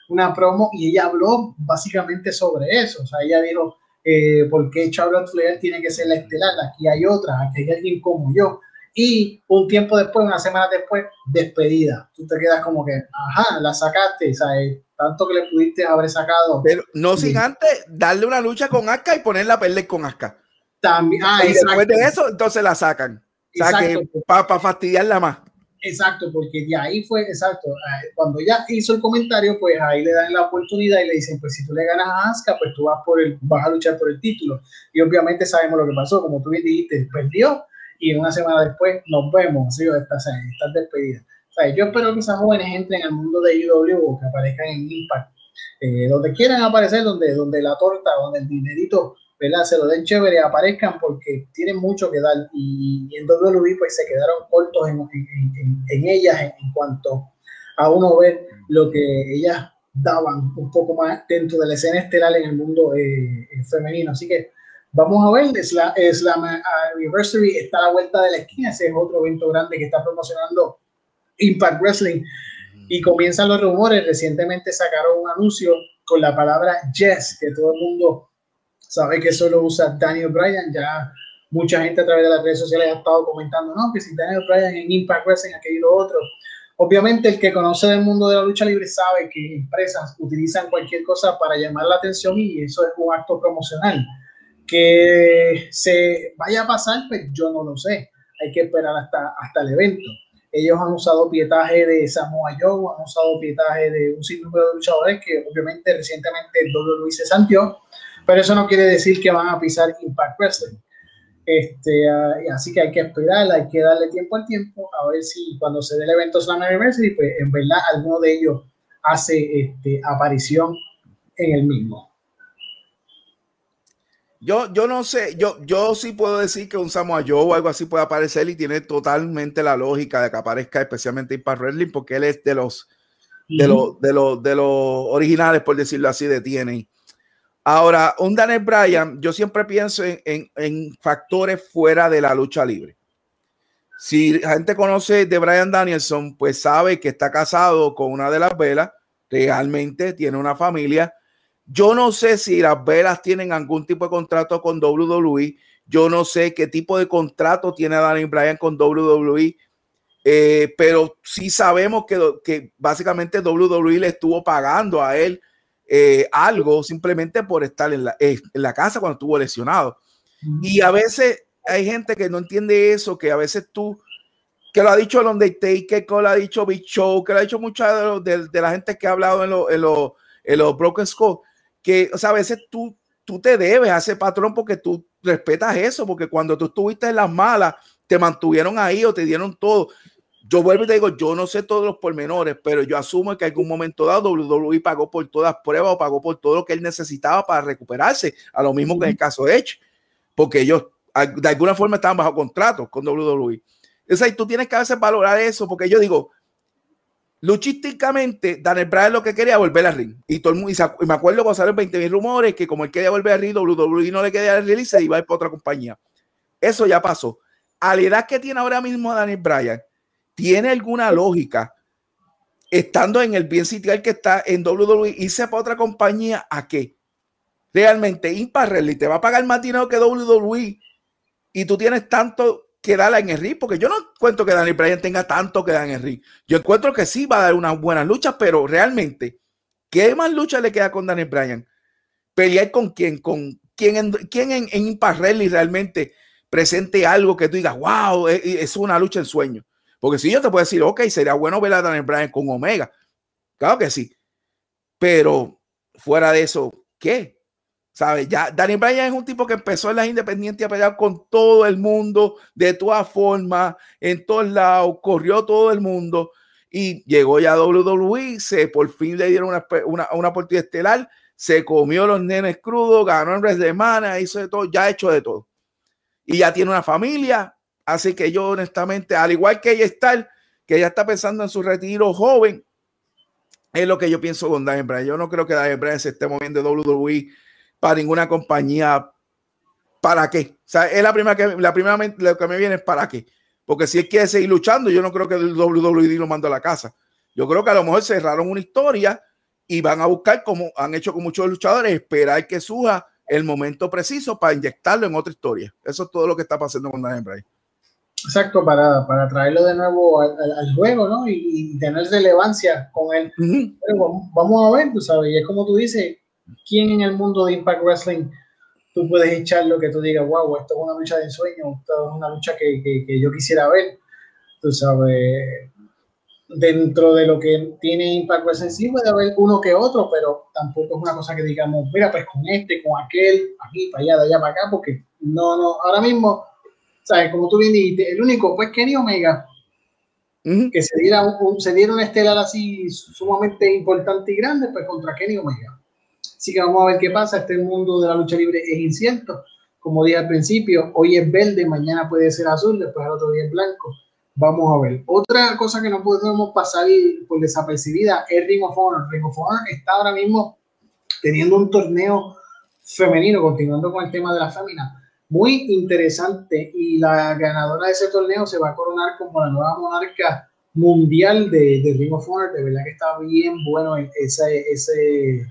B: una promo, y ella habló básicamente sobre eso. O sea, ella dijo, eh, por qué Charlotte Flair tiene que ser la estelar, aquí hay otra, aquí hay alguien como yo. Y un tiempo después, una semana después, despedida. Tú te quedas como que, ajá, la sacaste, ¿sabes? Tanto que le pudiste haber sacado.
A: Pero no sin antes darle una lucha con Asuka y ponerla a perder con Asuka.
B: También, ah,
A: y después de eso, entonces la sacan. O sea, que para fastidiarla más.
B: Exacto, porque de ahí fue, exacto, cuando ella hizo el comentario, pues ahí le dan la oportunidad y le dicen, pues si tú le ganas a Asuka, pues tú vas, por el, vas a luchar por el título. Y obviamente sabemos lo que pasó, como tú bien dijiste, perdió y una semana después nos vemos, ¿sí? estás, estás despedida. O sea, yo espero que esas jóvenes entren al mundo de IW, que aparezcan en Impact, eh, donde quieran aparecer, donde, donde la torta, donde el dinerito ¿verdad? se lo den chévere, aparezcan porque tienen mucho que dar y, en WWE pues se quedaron cortos en, en, en, ellas en, cuanto a uno ver lo que ellas daban un poco más dentro de la escena estelar en el mundo eh, femenino. Así que vamos a ver, es la, es la Anniversary está a la vuelta de la esquina, ese es otro evento grande que está promocionando Impact Wrestling y comienzan los rumores, recientemente sacaron un anuncio con la palabra Yes, que todo el mundo sabe que eso lo usa Daniel Bryan, ya mucha gente a través de las redes sociales ha estado comentando, no, que si Daniel Bryan en Impact Wrestling, aquello y lo otro. Obviamente el que conoce el mundo de la lucha libre sabe que empresas utilizan cualquier cosa para llamar la atención y eso es un acto promocional. Que se vaya a pasar, pues yo no lo sé. Hay que esperar hasta, hasta el evento. Ellos han usado pietaje de Samoa Joe, han usado pietaje de un sinnúmero de luchadores que obviamente recientemente el Luis se santió pero eso no quiere decir que van a pisar Impact Wrestling. Este, ah, así que hay que esperar, hay que darle tiempo al tiempo, a ver si cuando se dé el evento Slam Anniversary, pues en verdad alguno de ellos hace este, aparición en el mismo.
A: Yo, yo no sé, yo, yo sí puedo decir que un Samoa Joe o algo así puede aparecer y tiene totalmente la lógica de que aparezca especialmente Impact Wrestling porque él es de los, de, los, de, los, de los originales, por decirlo así, de TNA. Ahora, un Daniel Bryan, yo siempre pienso en, factores fuera de la lucha libre. Si la gente conoce de Brian Danielson, pues sabe que está casado con una de las velas, realmente tiene una familia. Yo no sé si las velas tienen algún tipo de contrato con WWE. Yo no sé qué tipo de contrato tiene Daniel Bryan con WWE. Eh, pero sí sabemos que, que básicamente WWE le estuvo pagando a él eh, algo simplemente por estar en la, en la, casa cuando estuvo lesionado. Y a veces hay gente que no entiende eso, que a veces tú, que lo ha dicho el Undertaker, que lo ha dicho Big Show, que lo ha dicho mucha de, de, la gente que ha hablado en, lo, en, lo, en los Broken Skull, que o sea, a veces tú, tú te debes a ese patrón porque tú respetas eso, porque cuando tú estuviste en las malas, te mantuvieron ahí o te dieron todo. Yo vuelvo y te digo, yo no sé todos los pormenores, pero yo asumo que en algún momento dado WWE pagó por todas las pruebas o pagó por todo lo que él necesitaba para recuperarse, a lo mismo que en el caso de Edge, porque ellos de alguna forma estaban bajo contrato con WWE. O sea, y tú tienes que a veces valorar eso, porque yo digo, luchísticamente, Daniel Bryan lo que quería volver al ring. Y, todo el mundo, y, me acuerdo cuando salieron 20 mil rumores que como él quería volver al ring, WWE no le quería el release y iba a ir para otra compañía. Eso ya pasó. A la edad que tiene ahora mismo Daniel Bryan, ¿tiene alguna lógica estando en el bien sitial que está en WWE, irse para otra compañía a qué? Realmente, Impact Rally te va a pagar más dinero que WWE y tú tienes tanto que en el ring, porque yo no encuentro que Daniel Bryan tenga tanto que dar en el ring. Yo encuentro que sí va a dar unas buenas luchas, pero realmente, ¿qué más lucha le queda con Daniel Bryan? Pelear con quién, con quién en, quién en, en Rally realmente presente algo que tú digas, wow, es, es una lucha en sueño. Porque si yo te puedo decir, ok, sería bueno ver a Daniel Bryan con Omega. Claro que sí. Pero fuera de eso, ¿qué? ¿Sabes? Ya Daniel Bryan es un tipo que empezó en las independientes a pelear con todo el mundo, de todas formas, en todos lados, corrió todo el mundo y llegó ya a WWE, se por fin le dieron una, una, una estelar, se comió los nenes crudos, ganó en res de mana, hizo de todo, ya ha hecho de todo. Y ya tiene una familia, así que yo honestamente, al igual que ella está, que ella está pensando en su retiro joven, es lo que yo pienso con Daniel Bryan. Yo no creo que Daniel Bryan se esté moviendo de WWE para ninguna compañía. ¿Para qué? O sea, es la primera que, la primera lo que me viene es para qué. Porque si él quiere seguir luchando, yo no creo que el WWE lo mande a la casa. Yo creo que a lo mejor cerraron una historia y van a buscar, como han hecho con muchos luchadores, esperar que suja el momento preciso para inyectarlo en otra historia. Eso es todo lo que está pasando con Daniel Bryan.
B: Exacto, para, para, traerlo de nuevo al, al juego, ¿no? Y, y, tener relevancia con él. vamos a ver, tú sabes, y es como tú dices, ¿quién en el mundo de Impact Wrestling tú puedes echar lo que tú digas, wow, esto es una lucha de ensueño, esto es una lucha que, que, que yo quisiera ver? Tú sabes, dentro de lo que tiene Impact Wrestling sí puede haber uno que otro, pero tampoco es una cosa que digamos, mira, pues con este, con aquel, aquí, para allá, de allá para acá, porque no, no, ahora mismo, ¿sabes? Como tú bien dijiste, el único fue Kenny Omega, que se diera, un, se diera una estelar así sumamente importante y grande, pues contra Kenny Omega. Así que vamos a ver qué pasa. Este mundo de la lucha libre es incierto. Como dije al principio, hoy es verde, mañana puede ser azul, después al otro día es blanco. Vamos a ver. Otra cosa que no podemos pasar por desapercibida es Ring of Honor. Ring of Honor está ahora mismo teniendo un torneo femenino, continuando con el tema de la fémina, muy interesante. Y la ganadora de ese torneo se va a coronar como la nueva monarca mundial de, de Ring of Honor. De verdad que está bien bueno ese, ese,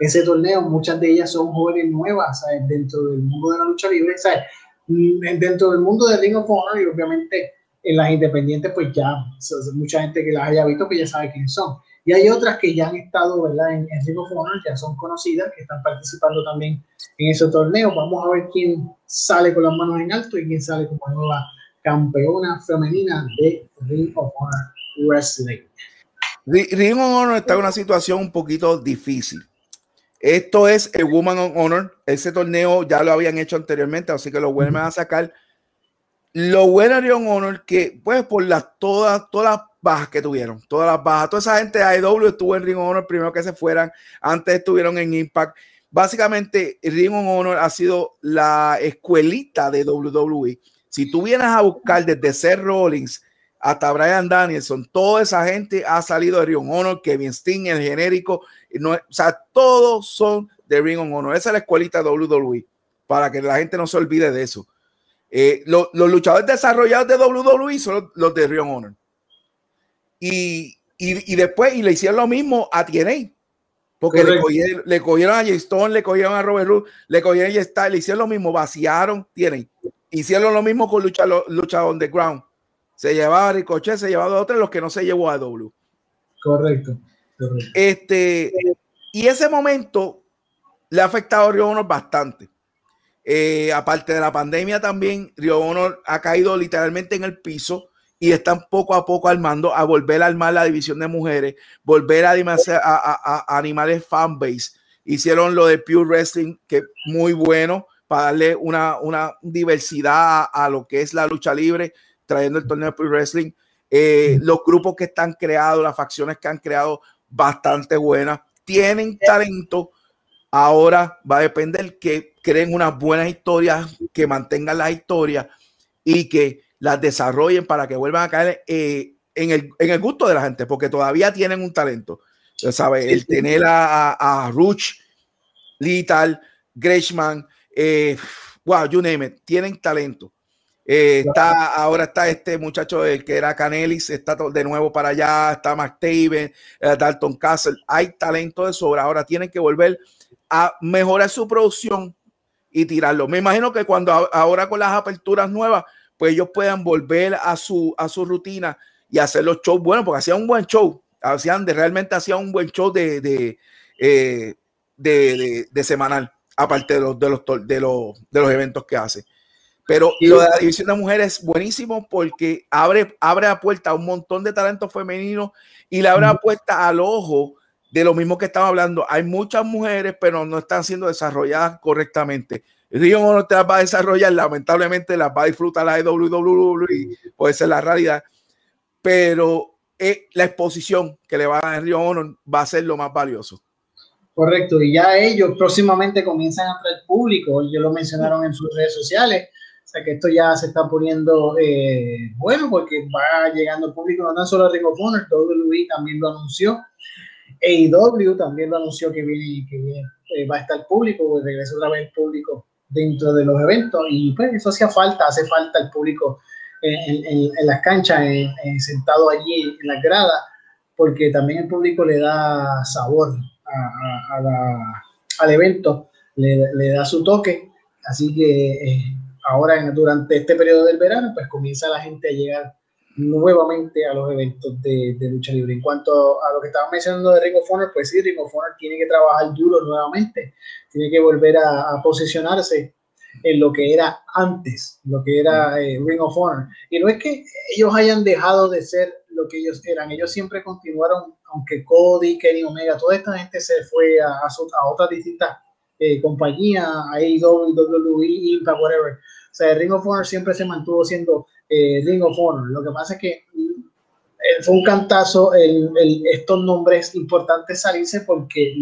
B: ese torneo, muchas de ellas son jóvenes nuevas dentro del mundo de la lucha libre, ¿sabes? Mm, dentro del mundo de Ring of Honor y obviamente en las independientes pues ya mucha gente que las haya visto que ya sabe quiénes son. Y hay otras que ya han estado ¿verdad? En, Ring of Honor, ya son conocidas, que están participando también en ese torneo. Vamos a ver quién sale con las manos en alto y quién sale como nueva campeona femenina de Ring of Honor Wrestling.
A: Ring of Honor está en una situación un poquito difícil esto es el Woman on Honor. Ese torneo ya lo habían hecho anteriormente, así que lo vuelven a sacar. Lo bueno de On Honor que, pues, por las todas, todas las bajas que tuvieron, todas las bajas, toda esa gente de AEW estuvo en Ring Honor primero que se fueran, antes estuvieron en Impact. Básicamente, Ring Honor ha sido la escuelita de WWE. Si tú vienes a buscar desde Seth Rollins hasta Brian Danielson, toda esa gente ha salido de Ring Honor, Kevin Steen, el genérico, no, o sea, todos son de Ring Honor. Esa es la escuelita WWE, para que la gente no se olvide de eso. Eh, los luchadores desarrollados de WWE son los, de Ring of Honor. Y, y, y, después, y le hicieron lo mismo a TNA. Porque le cogieron, le cogieron, a Stone, le cogieron a Robert Roode, le cogieron a Styles, le hicieron lo mismo, vaciaron TNA. Hicieron lo mismo con lucha, lucha underground. Se llevaba a Ricochet, se llevaba a otros, los que no se llevó a W.
B: Correcto.
A: Este, y ese momento le ha afectado a Rio Honor bastante. Eh, aparte de la pandemia también, Rio Honor ha caído literalmente en el piso y están poco a poco armando a volver a armar la división de mujeres, volver a, animar, a, a, animar el fanbase. Hicieron lo de Pure Wrestling, que es muy bueno para darle una, una diversidad a, lo que es la lucha libre, trayendo el torneo de Pure Wrestling. Eh, los grupos que están creados, las facciones que han creado, bastante buenas. Tienen talento. Ahora va a depender que creen unas buenas historias, que mantengan las historias y que las desarrollen para que vuelvan a caer eh, en, el, en, el, gusto de la gente, porque todavía tienen un talento. ¿sabes? El tener a, a, Ruch, Lital, Greshman, eh, wow, you name it, tienen talento. Eh, está, ahora está este muchacho el que era Canelis, está de nuevo para allá, está Mark Taven, eh, Dalton Castle, hay talento de sobra, ahora tienen que volver a mejorar su producción y tirarlo. Me imagino que cuando ahora con las aperturas nuevas, pues ellos puedan volver a su, a su rutina y hacer los shows buenos, porque hacían un buen show, hacían de, realmente hacían un buen show de, de, eh, de, de, semanal, aparte de los, de los, de los, de los eventos que hace. Pero lo de la división de mujeres es buenísimo porque abre, abre la puerta a un montón de talentos femeninos y le abre la puerta al ojo de lo mismo que estamos hablando. Hay muchas mujeres, pero no están siendo desarrolladas correctamente. Río no te las va a desarrollar, lamentablemente las va a disfrutar la de WWE, puede ser la realidad, pero eh, la exposición que le va a dar Río Honor va a ser lo más valioso.
B: Correcto, y ya ellos próximamente comienzan a traer público, ellos lo mencionaron en sus redes sociales, o sea que esto ya se está poniendo eh, bueno porque va llegando público, no tan solo a Ring of Honor, WWE también lo anunció, AEW también lo anunció que viene, que viene eh, va a estar público, pues regresa otra vez el público dentro de los eventos. Y pues eso hacía falta, hace falta el público en, en, las canchas, sentado allí en la grada, porque también el público le da sabor al evento, le, le, da su toque, así que eh, ahora durante este periodo del verano pues comienza la gente a llegar nuevamente a los eventos de, de, lucha libre. En cuanto a lo que estaban mencionando de Ring of Honor, pues sí, Ring of Honor tiene que trabajar duro nuevamente, tiene que volver a, a posicionarse en lo que era antes, lo que era eh, Ring of Honor. Y no es que ellos hayan dejado de ser lo que ellos eran, ellos siempre continuaron, aunque Cody, Kenny Omega, toda esta gente se fue a, a, otras distintas eh, compañías, a AEW, WWE, Impact, whatever. O sea, Ring of Honor siempre se mantuvo siendo eh, Ring of Honor. Lo que pasa es que mm, fue un cantazo el, el, estos nombres importantes salirse porque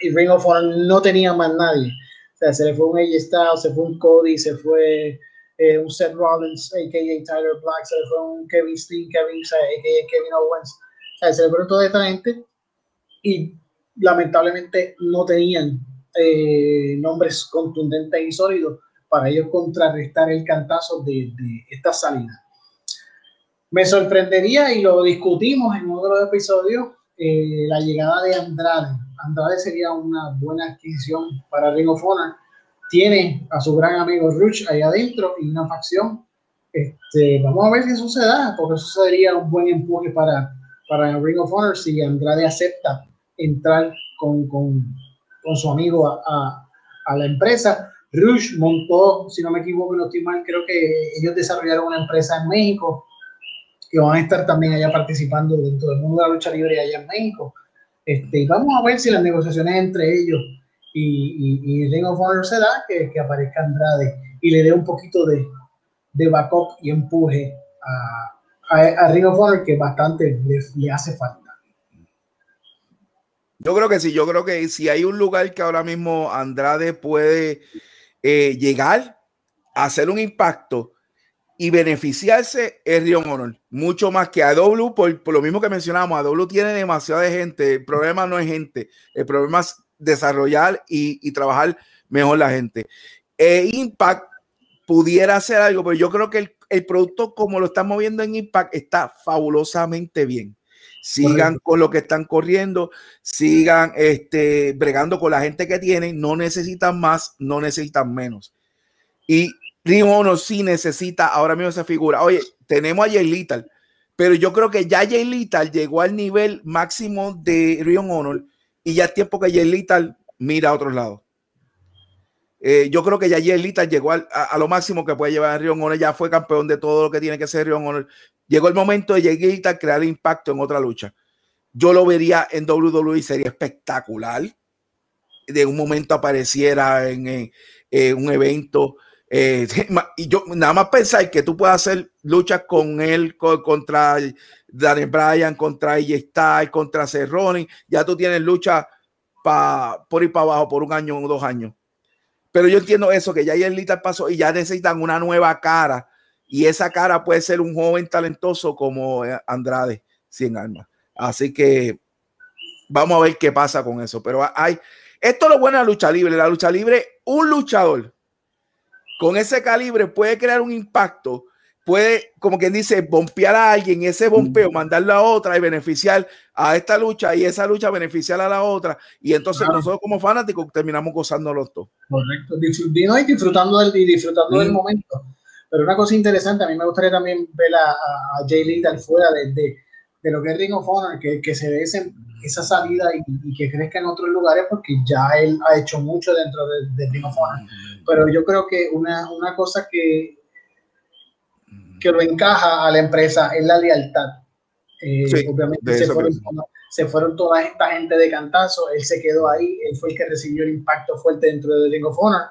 B: Ring of Honor no tenía más nadie. O sea, se le fue un AJ Styles, se fue un Cody, se fue eh, un Seth Rollins, a.k.a. Tyler Black, se le fue un Kevin Steen, Kevin, a.k.a. Kevin Owens. O sea, se le fueron toda esta gente y lamentablemente no tenían eh, nombres contundentes y sólidos para ellos contrarrestar el cantazo de, esta salida. Me sorprendería, y lo discutimos en uno de eh, la llegada de Andrade. Andrade sería una buena adquisición para Ring of Honor. Tiene a su gran amigo Rush ahí adentro y una facción. Este, vamos a ver si eso se da, porque eso sería un buen empuje para, para Ring of Honor si Andrade acepta entrar con, su amigo a la empresa. Rush montó, si no me equivoco, no estoy mal, creo que ellos desarrollaron una empresa en México que van a estar también allá participando dentro del mundo de la lucha libre allá en México. Este, y vamos a ver si las negociaciones entre ellos y, y, y Ring of Honor se da, que, que, aparezca Andrade y le dé un poquito de, de backup y empuje a, a, a, Ring of Honor que bastante le, le hace falta.
A: Yo creo que sí, yo creo que si hay un lugar que ahora mismo Andrade puede eh, llegar a hacer un impacto y beneficiarse es Rio Honor, mucho más que a W, por, por, lo mismo que mencionamos, a W tiene demasiada gente, el problema no es gente, el problema es desarrollar y, y trabajar mejor la gente. Eh, Impact pudiera hacer algo, pero yo creo que el, el, producto como lo estamos viendo en Impact está fabulosamente bien. Sigan con lo que están corriendo, sigan este, bregando con la gente que tienen, no necesitan más, no necesitan menos. Y Ring Honor sí necesita ahora mismo esa figura. Oye, tenemos a Jay Little, pero yo creo que ya Jay Little llegó al nivel máximo de Ring Honor y ya es tiempo que Jay Little mira a otros lados. Eh, yo creo que ya Jay Little llegó al, a, a, lo máximo que puede llevar a Ring Honor, ya fue campeón de todo lo que tiene que ser Ring Honor. Llegó el momento de Little crear impacto en otra lucha. Yo lo vería en WWE, sería espectacular. De un momento apareciera en, un evento Eh, y yo nada más pensar que tú puedes hacer luchas con él contra Daniel Bryan, contra AJ Styles, contra Cerrone, ya tú tienes lucha pa, por ir para abajo por un año o dos años. Pero yo entiendo eso, que ya hay el Lita pasó y ya necesitan una nueva cara. Y esa cara puede ser un joven talentoso como eh, Andrade, sin armas. Así que vamos a ver qué pasa con eso. Pero hay, esto es lo bueno de la lucha libre. La lucha libre, un luchador con ese calibre puede crear un impacto, puede, como quien dice, bompear a alguien, ese bombeo, mandarlo a otra y beneficiar a esta lucha y esa lucha beneficiar a la otra. Y entonces nosotros como fanáticos terminamos gozándolo todo.
B: Correcto, y disfrutando del, disfrutando del momento. Pero una cosa interesante, a mí me gustaría también ver a, a Jay Lethal fuera de, de, de, lo que es Ring of Honor, que, que se dé esa salida y, que crezca en otros lugares, porque ya él ha hecho mucho dentro de, Ring of Honor. Pero yo creo que una, una cosa que, que lo encaja a la empresa es la lealtad. Eh, obviamente se fueron, se fueron, toda esta gente de cantazo, él se quedó ahí, él fue el que recibió el impacto fuerte dentro de Ring of Honor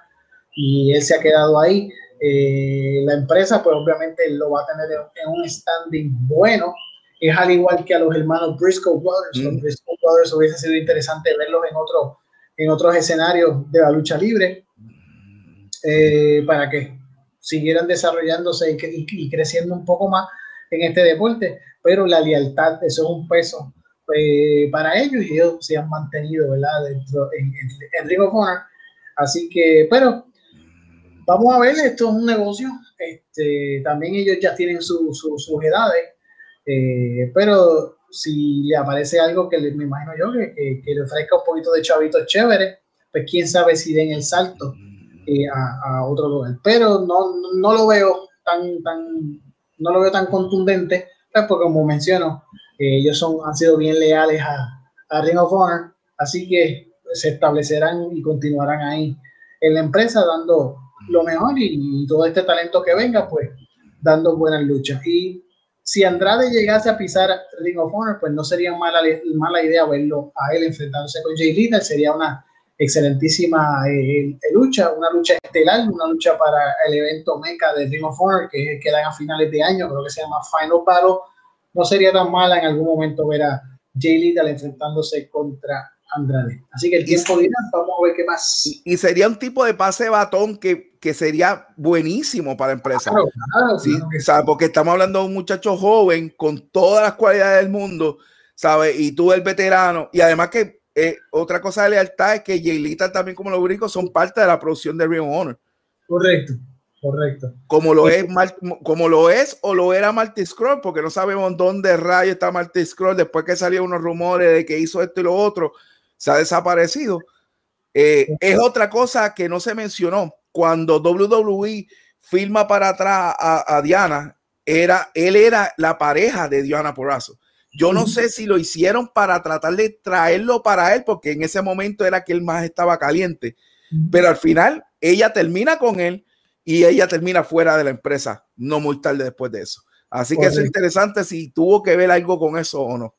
B: y él se ha quedado ahí. Eh, la empresa, pues obviamente lo va a tener en, un standing bueno. Es al igual que a los hermanos Briscoe Brothers. Los mm. Briscoe Brothers hubiese sido interesante verlos en, otro, en otros escenarios de la lucha libre eh, para que siguieran desarrollándose y, creciendo un poco más en este deporte, pero la lealtad, eso es un peso eh, para ellos y ellos se han mantenido, ¿verdad? Dentro, en, en, Ring of Honor. Así que, pero vamos a ver, esto es un negocio, este, también ellos ya tienen sus edades, eh, pero si le aparece algo que me imagino yo que, que, le ofrezca un poquito de chavito chévere, pues quién sabe si den el salto eh, a, otro lugar. Pero no, no lo veo tan, tan, no lo veo tan contundente, pues porque como menciono, eh, ellos son, han sido bien leales a, a Ring of Honor, así que se establecerán y continuarán ahí en la empresa dando lo mejor y, todo este talento que venga, pues dando buenas luchas. Y si Andrade llegase a pisar Ring of Honor, pues no sería mala, mala idea verlo a él enfrentándose con Jay Lethal, sería una excelentísima eh, lucha, una lucha estelar, una lucha para el evento meca de Ring of Honor que quedan a finales de año, creo que se llama Final Battle. No sería tan mala en algún momento ver a Jay Lethal enfrentándose contra Andrade. Así que el tiempo dirá, vamos a ver qué más.
A: Y, sería un tipo de pase batón que, que sería buenísimo para la empresa. sí, Porque estamos hablando de un muchacho joven con todas las cualidades del mundo, ¿sabes? Y tú el veterano, y además que eh, otra cosa de lealtad es que Jaylita también como los brincos son parte de la producción de Ring Honor.
B: Correcto, correcto.
A: Como lo es como lo es o lo era Marty Scroll, porque no sabemos dónde rayo está Marty Scroll después que salieron unos rumores de que hizo esto y lo otro, se ha desaparecido. Eh, es otra cosa que no se mencionó. Cuando WWE firma para atrás a, a Diana, era, él era la pareja de Diana Porrazo. Yo no sé si lo hicieron para tratar de traerlo para él, porque en ese momento era que él más estaba caliente. Pero al final, ella termina con él y ella termina fuera de la empresa, no muy tarde después de eso. Así que eso es interesante si tuvo que ver algo con eso o no.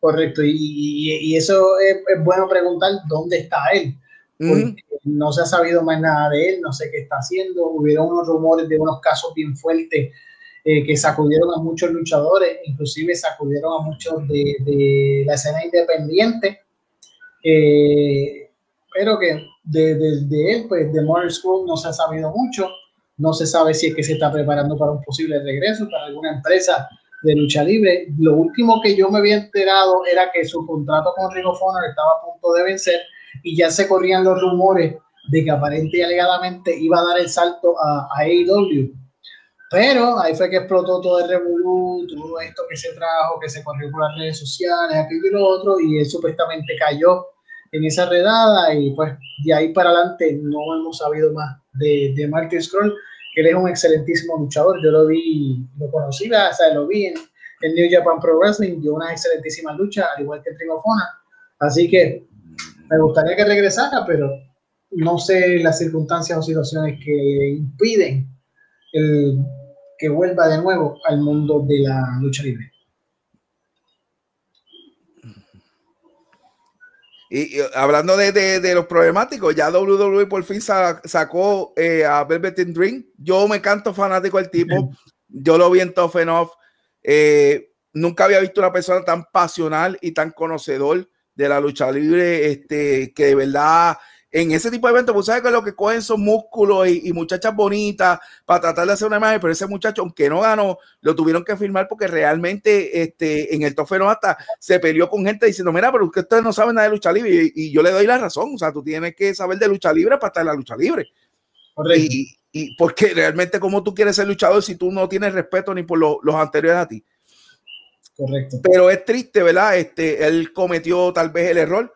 B: Correcto, y, eso es, bueno preguntar dónde está él. No se ha sabido más nada de él, no sé qué está haciendo. Hubieron unos rumores de unos casos bien fuertes eh, que sacudieron a muchos luchadores, inclusive sacudieron a muchos de, la escena independiente, eh, pero que de, él, pues de Modern School no se ha sabido mucho, no se sabe si es que se está preparando para un posible regreso para alguna empresa de lucha libre. Lo último que yo me había enterado era que su contrato con Ring of Honor estaba a punto de vencer y ya se corrían los rumores de que aparente y alegadamente iba a dar el salto a, a AEW pero ahí fue que explotó todo el revolú, todo esto que se trajo, que se corrió por las redes sociales, aquello y lo otro, y él supuestamente cayó en esa redada y pues de ahí para adelante no hemos sabido más de, de Martin Scroll, que él es un excelentísimo luchador, yo lo vi, lo conocí, o sea, lo vi en, New Japan Pro Wrestling, dio una excelentísima lucha, al igual que Trigofona, así que me gustaría que regresara, pero no sé las circunstancias o situaciones que impiden el que vuelva de nuevo al mundo de la lucha libre.
A: Y, hablando de, los problemáticos, ya WWE por fin sacó eh, a Velvet Dream. Yo me canto fanático del tipo. Yo lo vi en Tough Enough. Eh, nunca había visto una persona tan pasional y tan conocedor de la lucha libre, este, que de verdad en ese tipo de eventos, pues sabes que lo que cogen son músculos y, muchachas bonitas para tratar de hacer una imagen, pero ese muchacho, aunque no ganó, lo tuvieron que firmar porque realmente este, en el tofero hasta se peleó con gente diciendo, mira, pero ustedes no saben nada de lucha libre y, yo le doy la razón, o sea, tú tienes que saber de lucha libre para estar en la lucha libre. Y, y, porque realmente cómo tú quieres ser luchador si tú no tienes respeto ni por los anteriores a ti.
B: Correcto.
A: Pero es triste, ¿verdad? Este, él cometió tal vez el error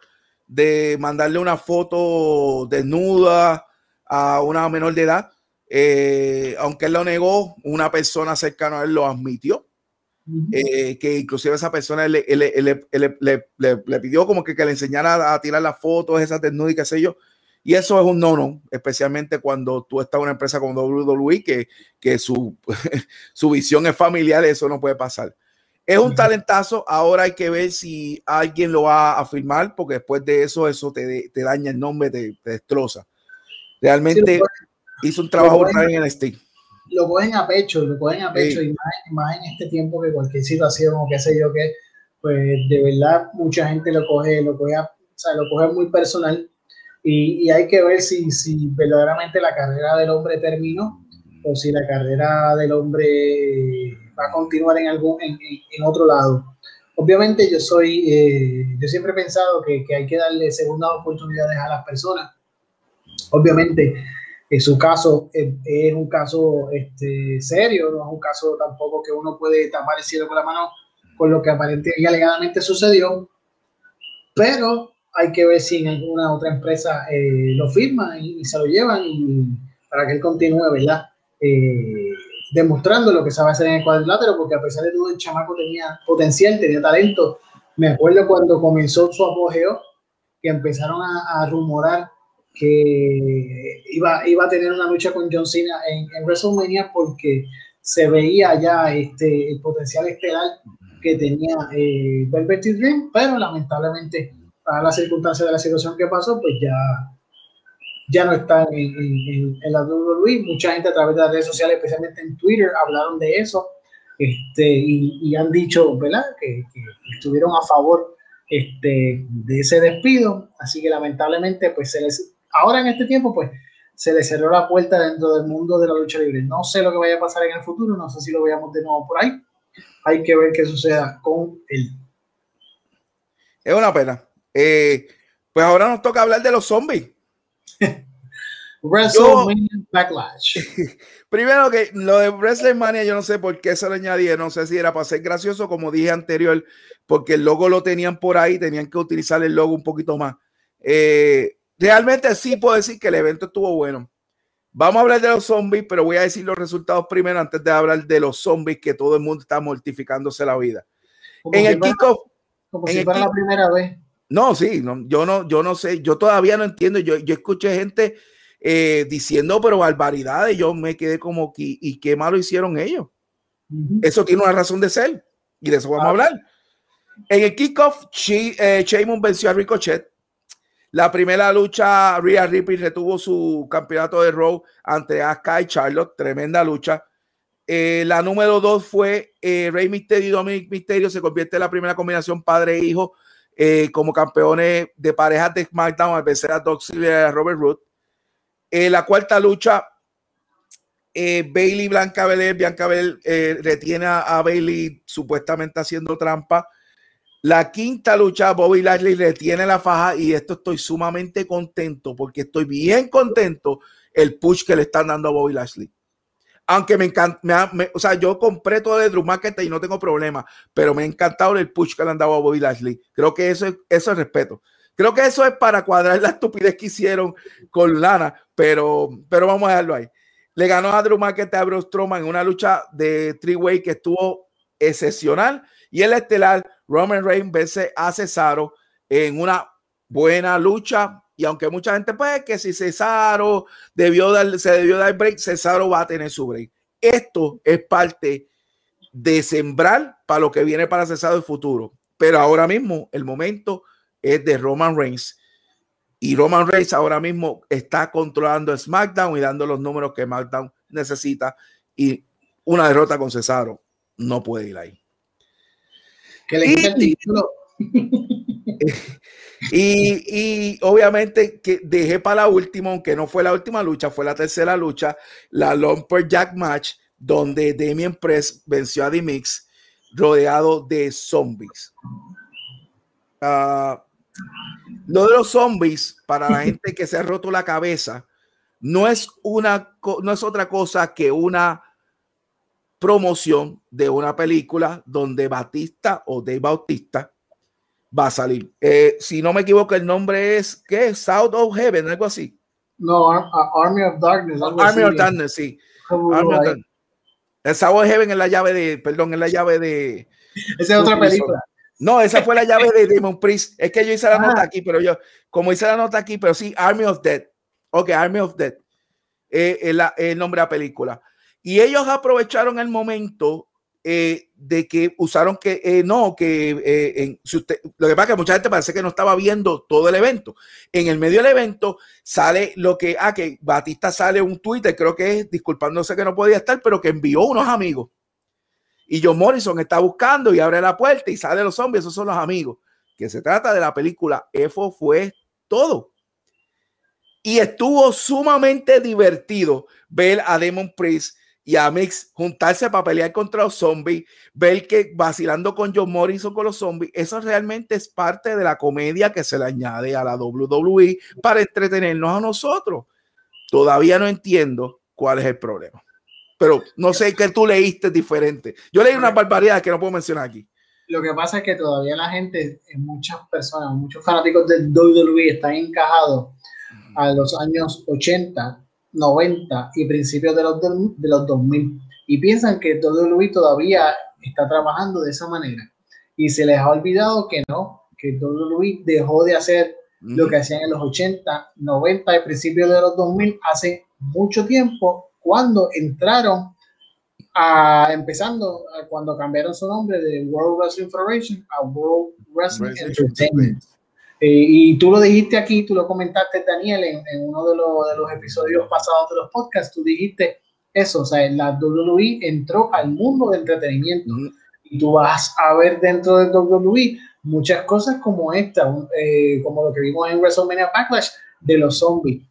A: de mandarle una foto desnuda a una menor de edad. Eh, aunque él lo negó, una persona cercana a él lo admitió. Eh, que inclusive esa persona le, le, pidió como que, que, le enseñara a, tirar las fotos esas desnudas y qué sé yo. Y eso es un no-no, especialmente cuando tú estás en una empresa como WWE, que, que su, su visión es familiar, eso no puede pasar. Es un talentazo. Ahora hay que ver si alguien lo va a firmar, porque después de eso, eso te, te daña el nombre, te, destroza. Realmente hizo un trabajo
B: en el Steam. Lo cogen a pecho, lo cogen a pecho, y más, en este tiempo que cualquier situación o qué sé yo que, pues de verdad mucha gente lo coge, lo coge, o sea, lo coge muy personal. Y, y, hay que ver si, si verdaderamente la carrera del hombre terminó o si la carrera del hombre va a continuar en, algún, en, otro lado. Obviamente yo soy, eh, yo siempre he pensado que, hay que darle segundas oportunidades a las personas. Obviamente, en su caso es, un caso este, serio, no es un caso tampoco que uno puede tapar el cielo con la mano con lo que aparentemente y alegadamente sucedió, pero hay que ver si en alguna otra empresa eh, lo firman y, se lo llevan para que él continúe, ¿verdad? Eh, demostrando lo que sabe hacer en el cuadrilátero, porque a pesar de todo el chamaco tenía potencial, tenía talento. Me acuerdo cuando comenzó su apogeo, que empezaron a, rumorar que iba, iba a tener una lucha con John Cena en, WrestleMania porque se veía ya este, el potencial estelar que tenía eh, Velvet Dream, pero lamentablemente, para las circunstancias de la situación que pasó, pues ya ya no están en, en, la WWE. Mucha gente a través de las redes sociales, especialmente en Twitter, hablaron de eso este, y, han dicho, ¿verdad?, que, estuvieron a favor este, de ese despido. Así que lamentablemente, pues se les, ahora en este tiempo, pues se les cerró la puerta dentro del mundo de la lucha libre. No sé lo que vaya a pasar en el futuro, no sé si lo veamos de nuevo por ahí. Hay que ver qué suceda con él.
A: Es una pena. Eh, pues ahora nos toca hablar de los zombies.
B: WrestleMania Backlash.
A: Primero que lo de WrestleMania, yo no sé por qué se lo añadí, no sé si era para ser gracioso, como dije anterior, porque el logo lo tenían por ahí, tenían que utilizar el logo un poquito más. Eh, realmente sí puedo decir que el evento estuvo bueno. Vamos a hablar de los zombies, pero voy a decir los resultados primero antes de hablar de los zombies que todo el mundo está mortificándose la vida.
B: en el kickoff. Como si fuera la primera vez.
A: No, sí, no, yo no, yo no sé, yo todavía no entiendo. Yo, yo escuché gente eh, diciendo, pero barbaridades. Yo me quedé como, ¿y, y qué malo hicieron ellos? Eso tiene una razón de ser y de eso vamos a hablar. En el kickoff, eh, venció a Ricochet. La primera lucha, Rhea Ripley retuvo su campeonato de Raw ante Asuka y Charlotte. Tremenda lucha. Eh, la número dos fue eh, Rey Mysterio y Dominic Mysterio. Se convierte en la primera combinación padre-hijo eh, como campeones de parejas de SmackDown al vencer a Doc y a Robert Root. Eh, la cuarta lucha, eh, Bailey Blanca Belair, Bianca Belair retiene a, Bailey supuestamente haciendo trampa. La quinta lucha, Bobby Lashley retiene la faja y esto estoy sumamente contento porque estoy bien contento el push que le están dando a Bobby Lashley aunque me encanta, o sea, yo compré todo de Drew McIntyre y no tengo problema, pero me ha encantado el push que le han dado a Bobby Lashley. Creo que eso es, respeto. Creo que eso es para cuadrar la estupidez que hicieron con Lana, pero, pero vamos a dejarlo ahí. Le ganó a Drew McIntyre a Bruce en una lucha de three-way que estuvo excepcional y el estelar Roman Reigns vence a Cesaro en una buena lucha y aunque mucha gente, pues, que si Cesaro debió dar, se debió dar break, Cesaro va a tener su break. Esto es parte de sembrar para lo que viene para Cesaro el futuro. Pero ahora mismo, el momento es de Roman Reigns. Y Roman Reigns ahora mismo está controlando SmackDown y dando los números que SmackDown necesita. Y una derrota con Cesaro no puede ir ahí.
B: Que le el título.
A: Y, obviamente que dejé para la última, aunque no fue la última lucha, fue la tercera lucha, la Jack Match, donde Damien Press venció a D-Mix rodeado de zombies. Uh, lo de los zombies, para la gente que se ha roto la cabeza, no es, una, no es otra cosa que una promoción de una película donde Batista o Dave Bautista va a salir. Eh, si no me equivoco, el nombre es, ¿qué? South of Heaven, algo así.
B: No, Army of Darkness.
A: Army of Darkness, sí. Army of Darkness. El South of Heaven es la llave de, perdón, es la llave de...
B: Esa es otra película.
A: No, esa fue la llave de Demon Priest. Es que yo hice la nota aquí, pero yo, como hice la nota aquí, pero sí, Army of Dead. Ok, Army of Dead. Eh, es el nombre de la película. Y ellos aprovecharon el momento eh, de que usaron que eh, no, que eh, en, lo que pasa es que mucha gente parece que no estaba viendo todo el evento. En el medio del evento sale lo que, ah, que Batista sale un Twitter, creo que es disculpándose que no podía estar, pero que envió unos amigos. Y John Morrison está buscando y abre la puerta y sale los zombies, esos son los amigos. Que se trata de la película, eso fue todo. Y estuvo sumamente divertido ver a Demon Priest y a Mix juntarse para pelear contra los zombies, ver que vacilando con John Morrison con los zombies, eso realmente es parte de la comedia que se le añade a la WWE para entretenernos a nosotros. Todavía no entiendo cuál es el problema. Pero no sé qué tú leíste diferente. Yo leí una barbaridad que no puedo mencionar aquí.
B: Lo que pasa es que todavía la gente, muchas personas, muchos fanáticos del WWE están encajados a los años 80 90 y principios de los, de los 2000 y piensan que todo Luis todavía está trabajando de esa manera. Y se les ha olvidado que no, que todo Luis dejó de hacer lo que hacían en los 80, 90 y principios de los 2000 hace mucho tiempo cuando entraron a, empezando cuando cambiaron su nombre de World Wrestling Federation a World Wrestling Entertainment. Eh, y tú lo dijiste aquí, tú lo comentaste, Daniel, en, uno de, de, los episodios pasados de los podcasts, tú dijiste eso, o sea, la WWE entró al mundo del entretenimiento. Y tú vas a ver dentro de WWE muchas cosas como esta, eh, como lo que vimos en WrestleMania Backlash de los zombies,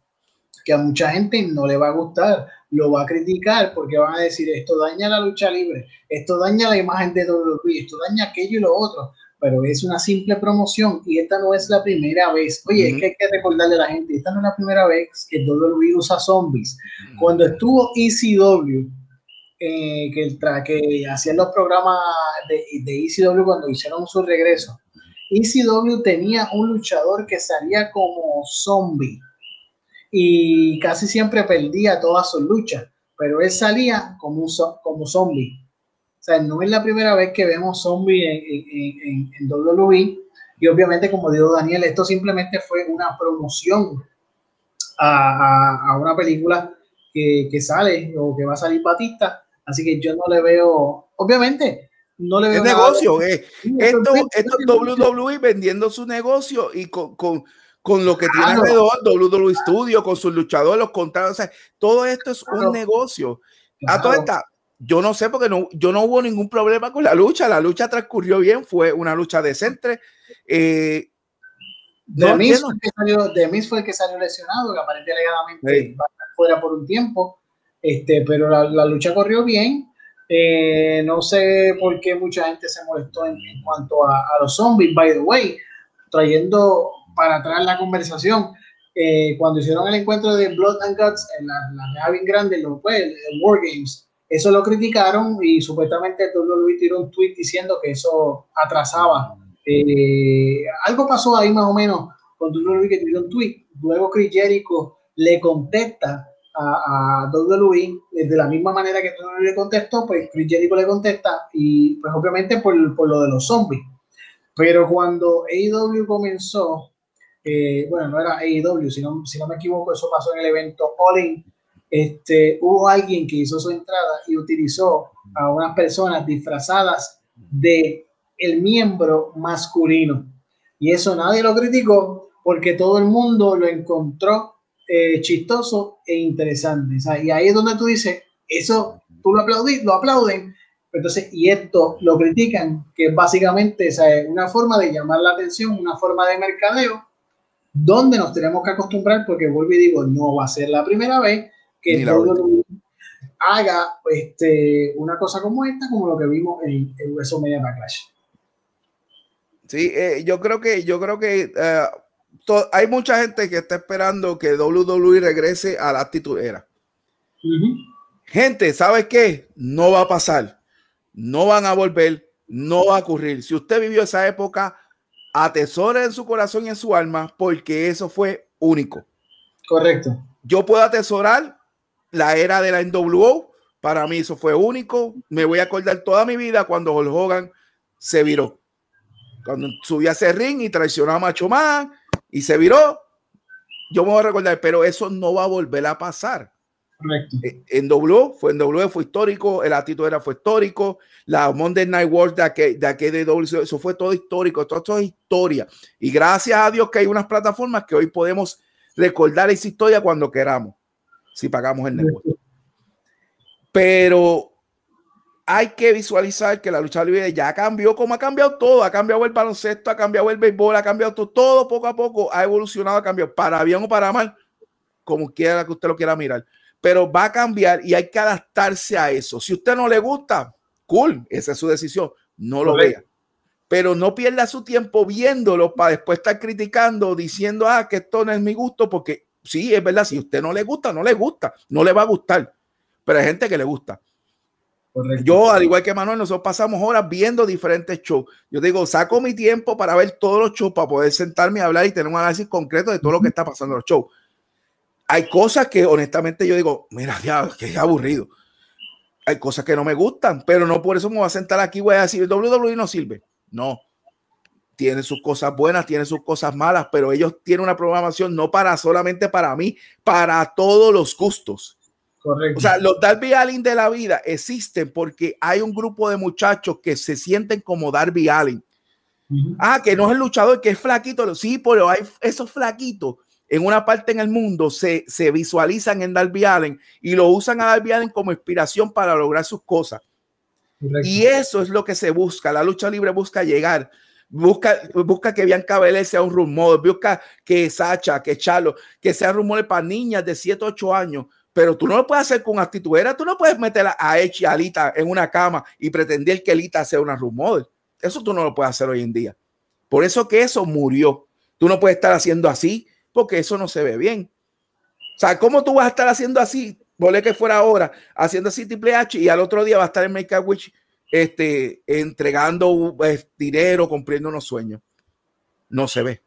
B: que a mucha gente no le va a gustar, lo va a criticar porque van a decir esto daña la lucha libre, esto daña la imagen de WWE, esto daña aquello y lo otro pero es una simple promoción y esta no es la primera vez. Oye, es que hay que recordarle a la gente, esta no es la primera vez que WWE usa zombies. Cuando estuvo ECW, eh, que, el que hacían los programas de, de ECW cuando hicieron su regreso, ECW tenía un luchador que salía como zombie y casi siempre perdía todas sus luchas, pero él salía como, un, como zombie sea, no es la primera vez que vemos zombies en, en, WWE. Y obviamente, como dijo Daniel, esto simplemente fue una promoción a, una película que, sale o que va a salir Batista. Así que yo no le veo, obviamente, no le veo.
A: Es negocio, eh. esto, esto es WWE vendiendo su negocio y con, lo que tiene alrededor, WWE Studio, con sus luchadores, los contratos, o sea, todo esto es un negocio. A toda esta, yo no sé porque no, yo no hubo ningún problema con la lucha. La lucha transcurrió bien, fue una lucha decente. Eh,
B: de, mí fue el que salió lesionado, que aparentemente va a estar fuera por un tiempo. Este, pero la, lucha corrió bien. Eh, no sé por qué mucha gente se molestó en, cuanto a, los zombies. By the way, trayendo para atrás la conversación, eh, cuando hicieron el encuentro de Blood and Guts en la, la bien grande, lo, pues, el War Games, eso lo criticaron y supuestamente WWE tiró un tweet diciendo que eso atrasaba. Eh, algo pasó ahí más o menos con WWE que tiró un tweet. Luego Chris Jericho le contesta a, a WWE de la misma manera que WWE le contestó, pues Chris Jericho le contesta y pues obviamente por, por lo de los zombies. Pero cuando AEW comenzó, eh, bueno, no era AEW, si no, si no me equivoco, eso pasó en el evento All In, este, hubo alguien que hizo su entrada y utilizó a unas personas disfrazadas de el miembro masculino. Y eso nadie lo criticó porque todo el mundo lo encontró eh, chistoso e interesante. Y ahí es donde tú dices, eso tú lo, aplaudís, lo aplauden, entonces, y esto lo critican, que es básicamente es una forma de llamar la atención, una forma de mercadeo, donde nos tenemos que acostumbrar, porque vuelvo y digo, no va a ser la primera vez que haga este, una cosa como esta, como lo que vimos en, en WrestleMania Backlash.
A: Sí, eh, yo creo que, yo creo que eh, hay mucha gente que está esperando que WWE regrese a la actitud era. Gente, ¿sabes qué? No va a pasar. No van a volver. No va a ocurrir. Si usted vivió esa época, atesore en su corazón y en su alma porque eso fue único.
B: Correcto.
A: Yo puedo atesorar la era de la NWO. Para mí eso fue único. Me voy a acordar toda mi vida cuando Hulk Hogan se viró. Cuando subió a ese ring y traicionó a Macho Man y se viró, yo me voy a recordar, pero eso no va a volver a pasar.
B: Correcto.
A: Eh, en W fue en W fue histórico, el actitud era fue histórico, la Monday Night Wars de aquel de, aquel de W, eso fue todo histórico, todo esto es historia. Y gracias a Dios que hay unas plataformas que hoy podemos recordar esa historia cuando queramos, si pagamos el negocio. Pero hay que visualizar que la lucha libre ya cambió, como ha cambiado todo, ha cambiado el baloncesto, ha cambiado el béisbol, ha cambiado todo, todo poco a poco ha evolucionado, ha cambiado, para bien o para mal, como quiera que usted lo quiera mirar, pero va a cambiar y hay que adaptarse a eso. Si usted no le gusta, cool, esa es su decisión, no lo vea. Pero no pierda su tiempo viéndolo para después estar criticando, diciendo, ah, que esto no es mi gusto, porque sí, es verdad, si a usted no le gusta, no le gusta, no le va a gustar, pero hay gente que le gusta. Yo, al igual que Manuel, nosotros pasamos horas viendo diferentes shows. Yo digo, saco mi tiempo para ver todos los shows, para poder sentarme a hablar y tener un análisis concreto de todo lo que está pasando en los shows. Hay cosas que honestamente yo digo, mira, ya, que aburrido. Hay cosas que no me gustan, pero no por eso me voy a sentar aquí y voy a decir, WWE no sirve. No. Tiene sus cosas buenas, tiene sus cosas malas, pero ellos tienen una programación no para solamente para mí, para todos los gustos.
B: Correcto.
A: O sea, los Darby Allin de la vida existen porque hay un grupo de muchachos que se sienten como Darby Allin. Ah, que no es el luchador, que es flaquito. Sí, pero hay esos flaquitos en una parte en el mundo se, se visualizan en Darby Allen y lo usan a Darby Allen como inspiración para lograr sus cosas. Y eso es lo que se busca. La lucha libre busca llegar. Busca, busca que Bianca Belair sea un rumor, busca que Sacha, que Charlo, que sea rumores para niñas de 7, 8 años, pero tú no lo puedes hacer con actitud. tú no puedes meter a Edge y a Alita en una cama y pretender que Alita sea una rumor. Eso tú no lo puedes hacer hoy en día. Por eso que eso murió. Tú no puedes estar haciendo así porque eso no se ve bien. O sea, ¿cómo tú vas a estar haciendo así? Volé que fuera ahora, haciendo así Triple H y al otro día va a estar en Make a Witch este, entregando eh, dinero, cumpliendo unos sueños. No se ve.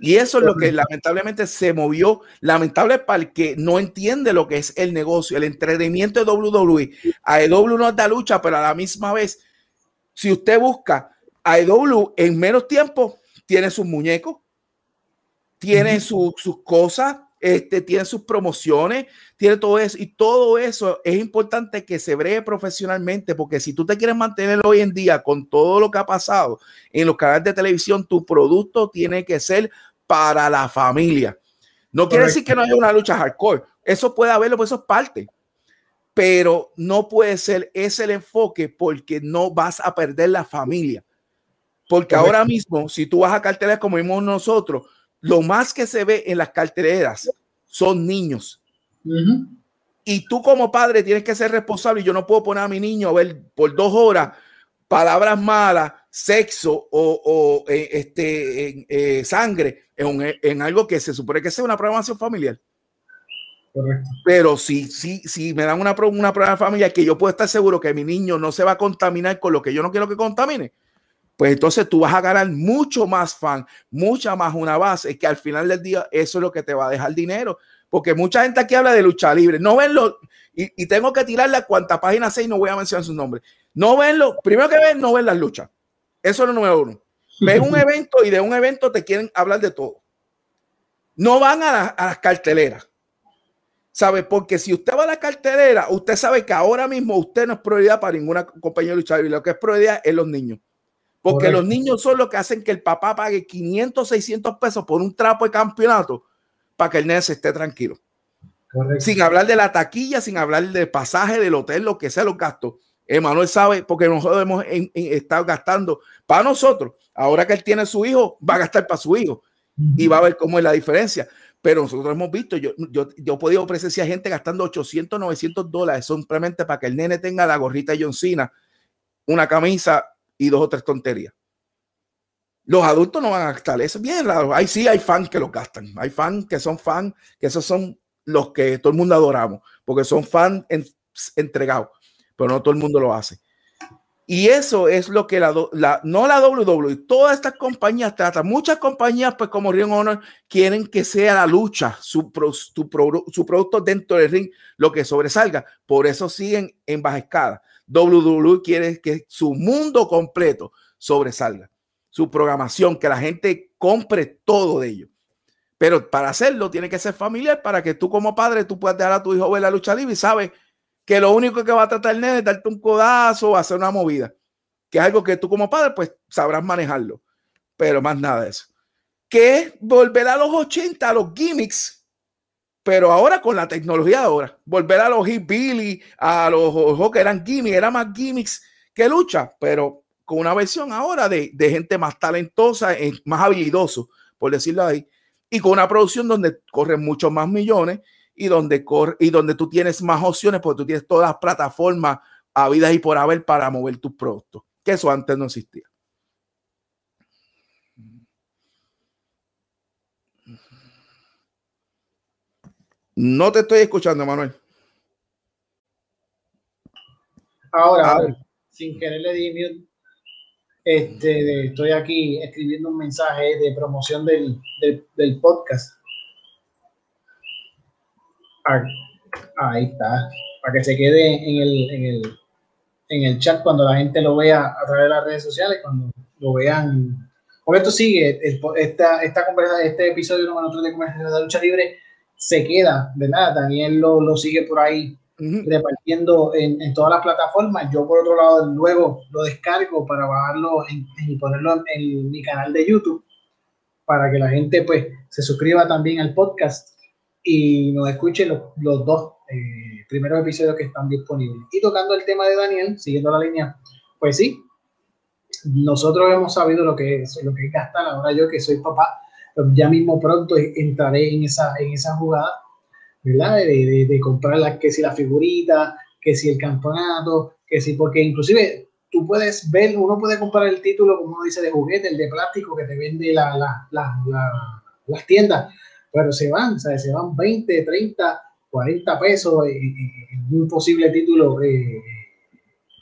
A: Y eso es lo que lamentablemente se movió, lamentable para el que no entiende lo que es el negocio, el entretenimiento de WWE. AEW no da lucha, pero a la misma vez, si usted busca AEW en menos tiempo, tiene sus muñecos, tiene sus cosas, este, tiene sus promociones, tiene todo eso. Y todo eso es importante que se bregue profesionalmente, porque si tú te quieres mantener hoy en día con todo lo que ha pasado en los canales de televisión, tu producto tiene que ser para la familia. No quiere decir que no haya una lucha hardcore. Eso puede haberlo, pues eso es parte. Pero no puede ser ese el enfoque porque no vas a perder la familia. Porque ahora mismo, si tú vas a carteleras como vimos nosotros, lo más que se ve en las carteleras son niños. Y tú como padre tienes que ser responsable. Yo no puedo poner a mi niño a ver por dos horas palabras malas, sexo o, eh, este, eh, sangre en, algo que se supone que sea una programación familiar.
B: Correcto.
A: Pero si, si, si me dan una, una programación familiar que yo puedo estar seguro que mi niño no se va a contaminar con lo que yo no quiero que contamine, pues entonces tú vas a ganar mucho más fan, mucha más una base, que al final del día eso es lo que te va a dejar dinero. Porque mucha gente aquí habla de lucha libre, no ven lo, y, tengo que tirarle a cuánta página 6, no voy a mencionar su nombre. No ven lo, primero que ven, no ven las luchas. Eso es lo número uno. Ven un evento y de un evento te quieren hablar de todo. No van a, las carteleras. ¿Sabe? Porque si usted va a la cartelera, usted sabe que ahora mismo usted no es prioridad para ninguna compañía de lucha libre. Lo que es prioridad es los niños. Porque los niños son los que hacen que el papá pague 500, 600 pesos por un trapo de campeonato para que el nene se esté tranquilo. Sin hablar de la taquilla, sin hablar del pasaje, del hotel, lo que sea los gastos. Emanuel sabe, porque nosotros hemos estado gastando para nosotros. Ahora que él tiene su hijo, va a gastar para su hijo y va a ver cómo es la diferencia. Pero nosotros hemos visto, yo, yo, yo he podido presenciar gente gastando 800, 900 dólares simplemente para que el nene tenga la gorrita John Cena, una camisa y dos o tres tonterías. Los adultos no van a gastar, eso es bien raro. Ahí sí hay fans que lo gastan, hay fans que son fans, que esos son los que todo el mundo adoramos, porque son fans entregados, pero no todo el mundo lo hace. Y eso es lo que la, la no la WWE, todas estas compañías tratan. Muchas compañías, pues como Ring Honor, quieren que sea la lucha, su, su, su producto dentro del ring, lo que sobresalga. Por eso siguen en baja escala. WWE quiere que su mundo completo sobresalga. Su programación, que la gente compre todo de ello. Pero para hacerlo tiene que ser familiar para que tú como padre tú puedas dejar a tu hijo ver la lucha libre y sabes que lo único que va a tratar el nene es darte un codazo o hacer una movida, que es algo que tú como padre pues sabrás manejarlo, pero más nada de eso. Que es volver a los 80, a los gimmicks, pero ahora con la tecnología ahora, volver a los Billy, a los que eran gimmicks, eran más gimmicks que lucha, pero con una versión ahora de, de gente más talentosa, más habilidoso, por decirlo ahí, y con una producción donde corren muchos más millones y donde, corre, y donde tú tienes más opciones porque tú tienes todas las plataformas habidas y por haber para mover tus productos, que eso antes no existía. No te estoy escuchando, Manuel.
B: Ahora, ah. sin querer le di Este, estoy aquí escribiendo un mensaje de promoción del, del podcast. Ahí está. Para que se quede en el, en el, en el chat cuando la gente lo vea a través de las redes sociales, cuando lo vean. Porque esto sigue, esta, esta conversación, este episodio número 3 de Conversación de Lucha Libre se queda, ¿verdad? Daniel lo, lo sigue por ahí repartiendo en, en, todas las plataformas. Yo, por otro lado, luego lo descargo para bajarlo y ponerlo en, mi canal de YouTube para que la gente pues se suscriba también al podcast y nos escuche los, los dos eh, primeros episodios que están disponibles. Y tocando el tema de Daniel, siguiendo la línea, pues sí, nosotros hemos sabido lo que es, lo que es gastar. Ahora yo que soy papá, ya mismo pronto entraré en esa, en esa jugada, ¿verdad? De, de, comprar la, que si la figurita, que si el campeonato, que si, porque inclusive tú puedes ver, uno puede comprar el título, como uno dice, de juguete, el de plástico que te vende la, la, la, las tiendas, pero se van, ¿sabes? se van 20, 30, 40 pesos un posible título eh,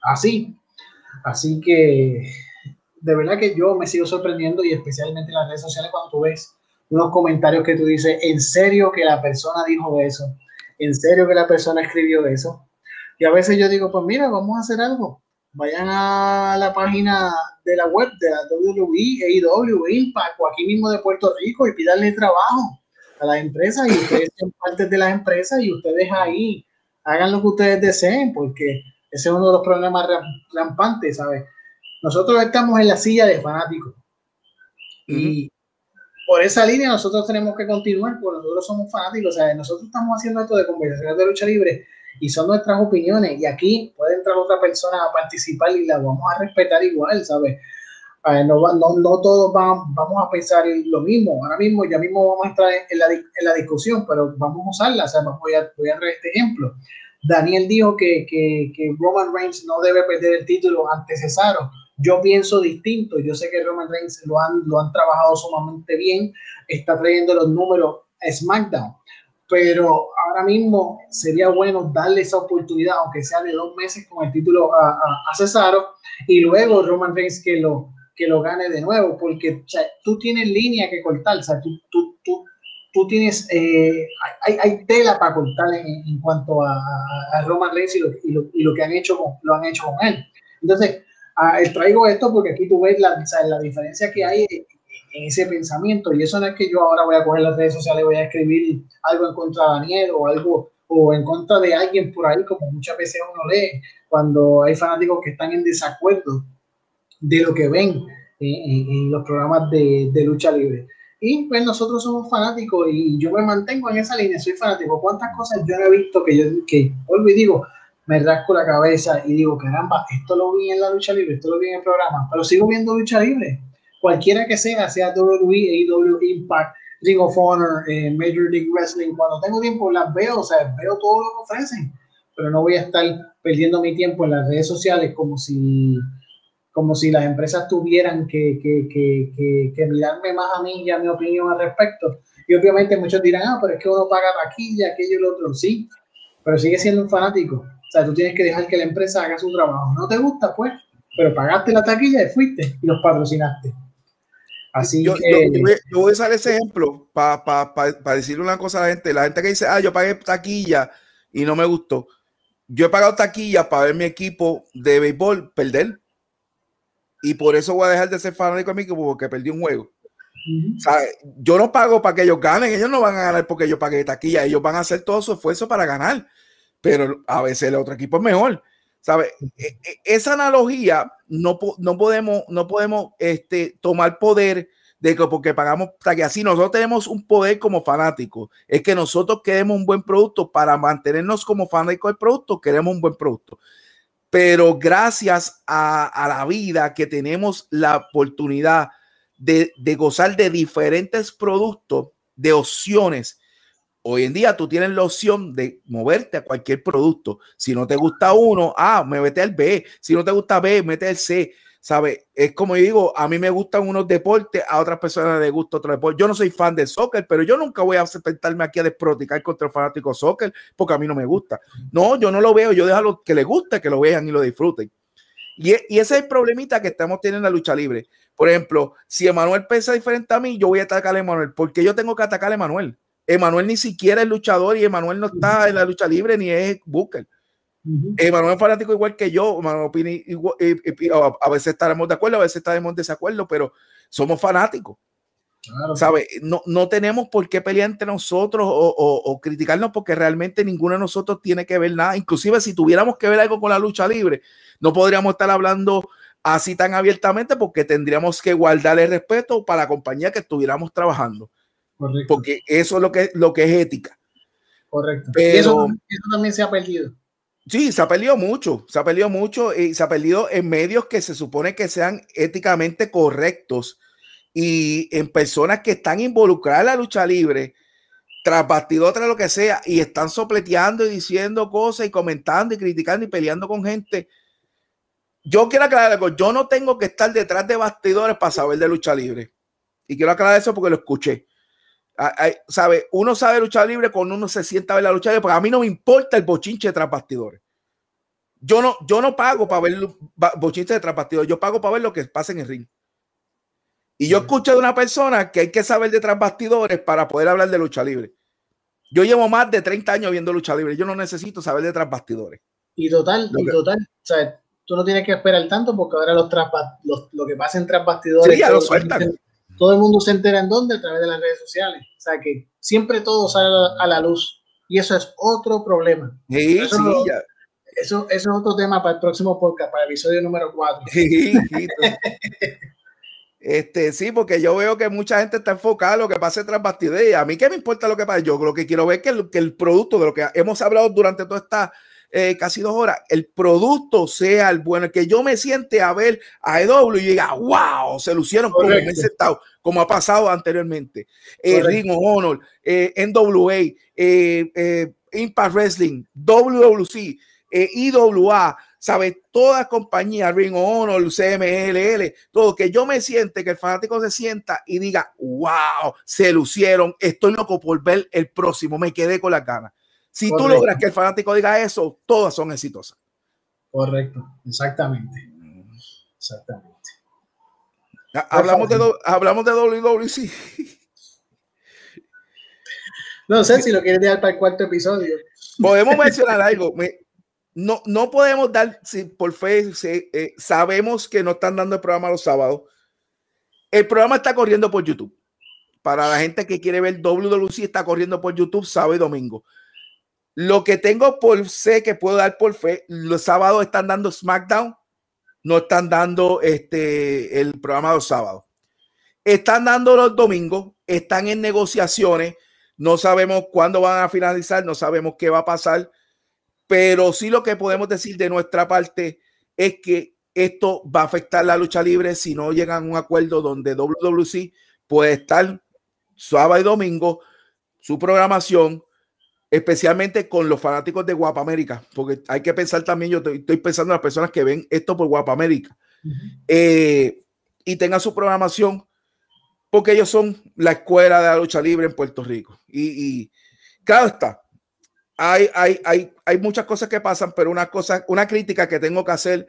B: así. Así que de verdad que yo me sigo sorprendiendo y especialmente en las redes sociales cuando tú ves unos comentarios que tú dices, ¿en serio que la persona dijo eso? ¿En serio que la persona escribió eso? Y a veces yo digo, pues mira, vamos a hacer algo. Vayan a la página de la web de la WWE, AEW, Impact o aquí mismo de Puerto Rico y pídanle trabajo a las empresas y ustedes son parte de las empresas y ustedes ahí hagan lo que ustedes deseen, porque ese es uno de los problemas rampantes, ¿sabes? Nosotros estamos en la silla de fanáticos y por esa línea nosotros tenemos que continuar, porque nosotros somos fanáticos, sea Nosotros estamos haciendo esto de conversaciones de lucha libre y son nuestras opiniones y aquí puede entrar otra persona a participar y la vamos a respetar igual, ¿sabes? no, no, no, todos vamos, vamos a pensar lo mismo. Ahora mismo, ya mismo vamos a entrar en la, en la discusión, pero vamos a usarla. O sea, voy, a, voy a traer este ejemplo. Daniel dijo que, que, que, Roman Reigns no debe perder el título ante Cesaro. Yo pienso distinto. Yo sé que Roman Reigns lo han, lo han trabajado sumamente bien. Está trayendo los números a SmackDown. Pero ahora mismo sería bueno darle esa oportunidad, aunque sea de dos meses, con el título a, a, a Cesaro. Y luego Roman Reigns que lo, que lo gane de nuevo, porque tú tienes línea que cortar, o sea, tú, tú, tú, tú tienes, eh, hay, hay, tela para cortar en, en cuanto a, Roman Reigns y lo, y, lo, y lo, que han hecho lo han hecho con él. Entonces, a, traigo esto porque aquí tú ves la, sea, la diferencia que hay en ese pensamiento y eso no es que yo ahora voy a coger las redes sociales, voy a escribir algo en contra de Daniel o algo o en contra de alguien por ahí, como muchas veces uno lee, cuando hay fanáticos que están en desacuerdo de lo que ven en, los programas de, de, lucha libre. Y pues nosotros somos fanáticos y yo me mantengo en esa línea, soy fanático. ¿Cuántas cosas yo no he visto que yo, que y digo, me rasco la cabeza y digo, caramba, esto lo vi en la lucha libre, esto lo vi en el programa, pero sigo viendo lucha libre. Cualquiera que sea, sea WWE, AEW, Impact, Ring of Honor, eh, Major League Wrestling, cuando tengo tiempo las veo, o sea, veo todo lo que ofrecen, pero no voy a estar perdiendo mi tiempo en las redes sociales como si como si las empresas tuvieran que, que, que, que, mirarme más a mí y a mi opinión al respecto. Y obviamente muchos dirán, ah, pero es que uno paga taquilla, aquello y lo otro. Sí, pero sigue siendo un fanático. O sea, tú tienes que dejar que la empresa haga su trabajo. No te gusta, pues, pero pagaste la taquilla y fuiste y los patrocinaste. Así
A: yo,
B: que...
A: Yo, voy a usar ese ejemplo para pa, pa, decirle una cosa a la gente. La gente que dice, ah, yo pagué taquilla y no me gustó. Yo he pagado taquilla para ver mi equipo de béisbol perder y por eso voy a dejar de ser fanático de mí porque perdí un juego. Yo no pago para que ellos ganen, ellos no van a ganar porque yo pagué taquilla, ellos van a hacer todo su esfuerzo para ganar, pero a veces el otro equipo es mejor. ¿Sabe? E, e, esa analogía no, no podemos, no podemos este, tomar poder de que porque pagamos taquilla. Si nosotros tenemos un poder como fanáticos, es que nosotros queremos un buen producto para mantenernos como fanáticos del producto, queremos un buen producto pero gracias a, la vida que tenemos la oportunidad de, gozar de diferentes productos, de opciones. Hoy en día tú tienes la opción de moverte a cualquier producto. Si no te gusta uno, ah, me vete al B. Si no te gusta B, mete al C. ¿sabe? Es como yo digo, a mí me gustan unos deportes, a otras personas les gusta otro deporte. Yo no soy fan del soccer, pero yo nunca voy a sentarme aquí a desproticar contra el fanático soccer porque a mí no me gusta. No, yo no lo veo, yo dejo a los que les guste que lo vean y lo disfruten. Y, y, ese es el problemita que estamos teniendo en la lucha libre. Por ejemplo, si Emanuel pesa diferente a mí, yo voy a atacar a Emanuel. porque yo tengo que atacar a Emanuel? Emanuel ni siquiera es luchador y Emanuel no está en la lucha libre ni es Booker. Emanuel es fanático igual que yo, a veces estaremos de acuerdo, a veces estaremos en desacuerdo, pero somos fanáticos. ¿Sabe? No, no tenemos por qué pelear entre nosotros o, criticarnos porque realmente ninguno de nosotros tiene que ver nada. Inclusive si tuviéramos que ver algo con la lucha libre, no podríamos estar hablando así tan abiertamente porque tendríamos que guardar el respeto para la compañía que estuviéramos trabajando. Porque eso es lo que, lo que es ética.
B: Correcto. Pero, eso también se ha perdido.
A: Sí, se ha perdido mucho, se ha perdido mucho y se ha perdido en medios que se supone que sean éticamente correctos y en personas que están involucradas en la lucha libre, tras bastidores, lo que sea, y están sopleteando y diciendo cosas y comentando y criticando y peleando con gente. Yo quiero aclarar algo, yo no tengo que estar detrás de bastidores para saber de lucha libre. Y quiero aclarar eso porque lo escuché. ¿Sabe? Uno sabe luchar libre cuando uno se sienta a ver la lucha libre, porque a mí no me importa el bochinche de tras bastidores. Yo no, yo no pago para ver bochinche de tras bastidores, yo pago para ver lo que pasa en el ring. Y yo escucho de una persona que hay que saber de tras bastidores para poder hablar de lucha libre. Yo llevo más de 30 años viendo lucha libre, yo no necesito saber de tras bastidores.
B: Y total, y total, o sea, tú no tienes que esperar tanto porque ahora los, tras, lo que pasa en tras bastidores.
A: Sí, ya lo sueltan
B: todo el mundo se entera en dónde, a través de las redes sociales. O sea que siempre todo sale a la luz. Y eso es otro problema.
A: Sí, eso, sí,
B: eso, es otro tema para el próximo podcast, para el episodio número 4.
A: Sí, este, sí, porque yo veo que mucha gente está enfocada en lo que pase tras bastidores. A mí qué me importa lo que pasa. Yo lo que quiero ver es que el, que el producto de lo que hemos hablado durante toda esta eh, casi dos horas, el producto sea el bueno, que yo me siente a ver a EW y diga, wow, se lucieron como en ese estado, como ha pasado anteriormente. Eh, Ring of Honor, eh, NWA, eh, eh, Impact Wrestling, WWC, IWA, ¿sabes? Toda compañía, Ring of Honor, CMLL, todo, que yo me siente, que el fanático se sienta y diga, wow, se lucieron, estoy loco por ver el próximo, me quedé con las ganas. Si tú logras que el fanático diga eso, todas son exitosas.
B: Correcto, exactamente. Exactamente.
A: Hablamos de, hablamos de WWC.
B: No sé si lo quieres dejar para el cuarto episodio.
A: Podemos mencionar algo. no, no podemos dar, si por fe, eh, sabemos que no están dando el programa los sábados. El programa está corriendo por YouTube. Para la gente que quiere ver WWC, está corriendo por YouTube sábado y domingo. Lo que tengo por sé que puedo dar por fe, los sábados están dando SmackDown no están dando este, el programa los sábados. Están dando los domingos, están en negociaciones, no sabemos cuándo van a finalizar, no sabemos qué va a pasar, pero sí lo que podemos decir de nuestra parte es que esto va a afectar la lucha libre si no llegan a un acuerdo donde WWC puede estar sábado y domingo su programación, especialmente con los fanáticos de Guapa América, porque hay que pensar también, yo estoy, pensando en las personas que ven esto por Guapa América, eh, y tengan su programación, porque ellos son la escuela de la lucha libre en Puerto Rico. Y, y claro está, hay, hay, hay, hay muchas cosas que pasan, pero una cosa, una crítica que tengo que hacer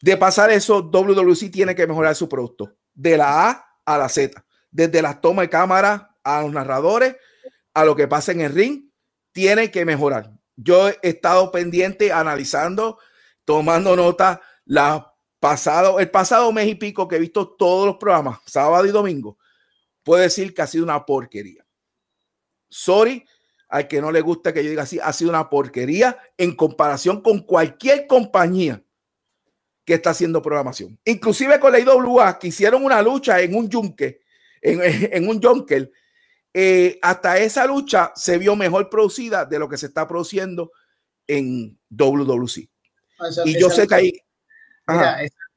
A: de pasar eso, WWC tiene que mejorar su producto de la A a la Z, desde las tomas de cámara a los narradores, a lo que pasa en el ring, tiene que mejorar. Yo he estado pendiente, analizando, tomando nota, la pasado, el pasado mes y pico que he visto todos los programas, sábado y domingo, puedo decir que ha sido una porquería. Sorry, al que no le gusta que yo diga así, ha sido una porquería en comparación con cualquier compañía que está haciendo programación. Inclusive con la IWA, que hicieron una lucha en un yunque, en, en un junker, eh, hasta esa lucha se vio mejor producida de lo que se está produciendo en WWC. y yo sé que ahí...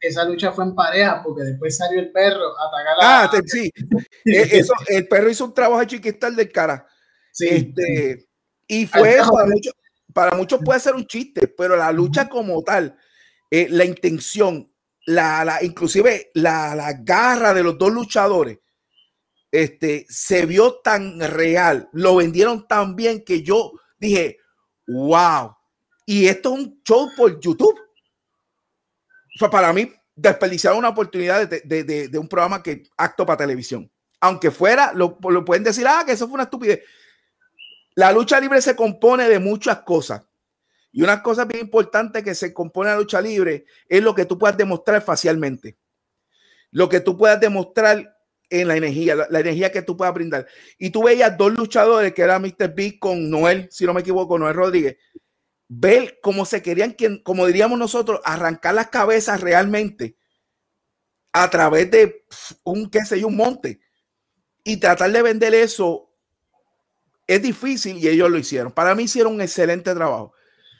B: esa, lucha fue en pareja porque después salió el perro a atacar
A: a... Ah, sí. Eh, eso, el perro hizo un trabajo chiquistal del cara. Sí. Este, y fue para muchos, para muchos puede ser un chiste, pero la lucha como tal, eh, la intención, la, la inclusive la, la garra de los dos luchadores, este, se vio tan real, lo vendieron tan bien que yo dije, wow, y esto es un show por YouTube. O para mí, desperdiciar una oportunidad de, un programa que acto para televisión. Aunque fuera, lo, lo pueden decir, ah, que eso fue una estupidez. La lucha libre se compone de muchas cosas. Y una cosa bien importante que se compone la lucha libre es lo que tú puedas demostrar facialmente. Lo que tú puedas demostrar en la energía, la, energía que tú puedas brindar. Y tú veías dos luchadores, que era Mr. Big con Noel, si no me equivoco, Noel Rodríguez, ver cómo se querían, como diríamos nosotros, arrancar las cabezas realmente a través de un, qué sé yo, un monte. Y tratar de vender eso es difícil y ellos lo hicieron. Para mí hicieron un excelente trabajo.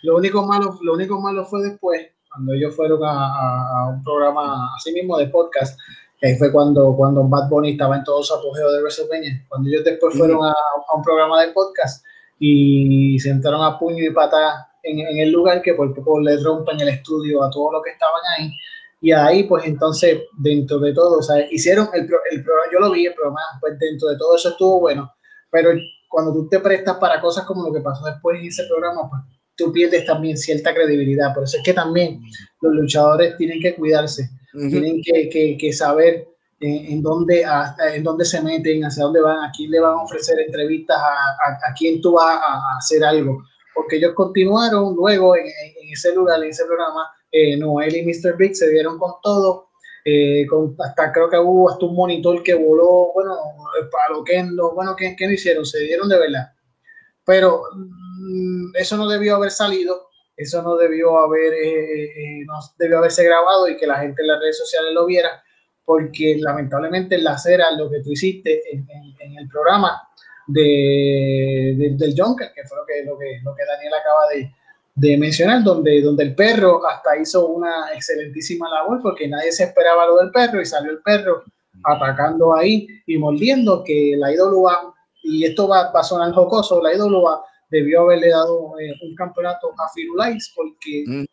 B: Lo único malo, lo único malo fue después, cuando ellos fueron a, a un programa así mismo de podcast, ahí fue cuando, cuando Bad Bunny estaba en todo su apogeo de WrestleMania. Cuando ellos después fueron a, un programa de podcast y se entraron a puño y pata en, en, el lugar que por poco le rompen el estudio a todos los que estaban ahí. Y ahí, pues entonces, dentro de todo, o sea, hicieron el, el programa, yo lo vi, el programa, pues dentro de todo eso estuvo bueno, pero cuando tú te prestas para cosas como lo que pasó después en ese programa, pues tú pierdes también cierta credibilidad. Por eso es que también los luchadores tienen que cuidarse tienen que, que, saber en, dónde, en dónde se meten, hacia dónde van, a quién le van a ofrecer entrevistas, a, a, quién tú vas a, hacer algo. Porque ellos continuaron luego en, ese lugar, en ese programa, eh, Noel y Mr. Big se dieron con todo. Eh, con, hasta creo que hubo hasta un monitor que voló, bueno, para lo que no, bueno, ¿qué, ¿qué, no hicieron? Se dieron de verdad. Pero mm, eso no debió haber salido eso no debió haber, eh, eh, no debió haberse grabado y que la gente en las redes sociales lo viera, porque lamentablemente la cera, lo que tú hiciste en, el programa de, del Junker, que fue lo que, lo que, lo que Daniel acaba de, de, mencionar, donde, donde el perro hasta hizo una excelentísima labor, porque nadie se esperaba lo del perro y salió el perro atacando ahí y mordiendo que la IWA, y esto va, va a sonar jocoso, la IWA debió haberle dado eh, un campeonato a Firulais porque, mm.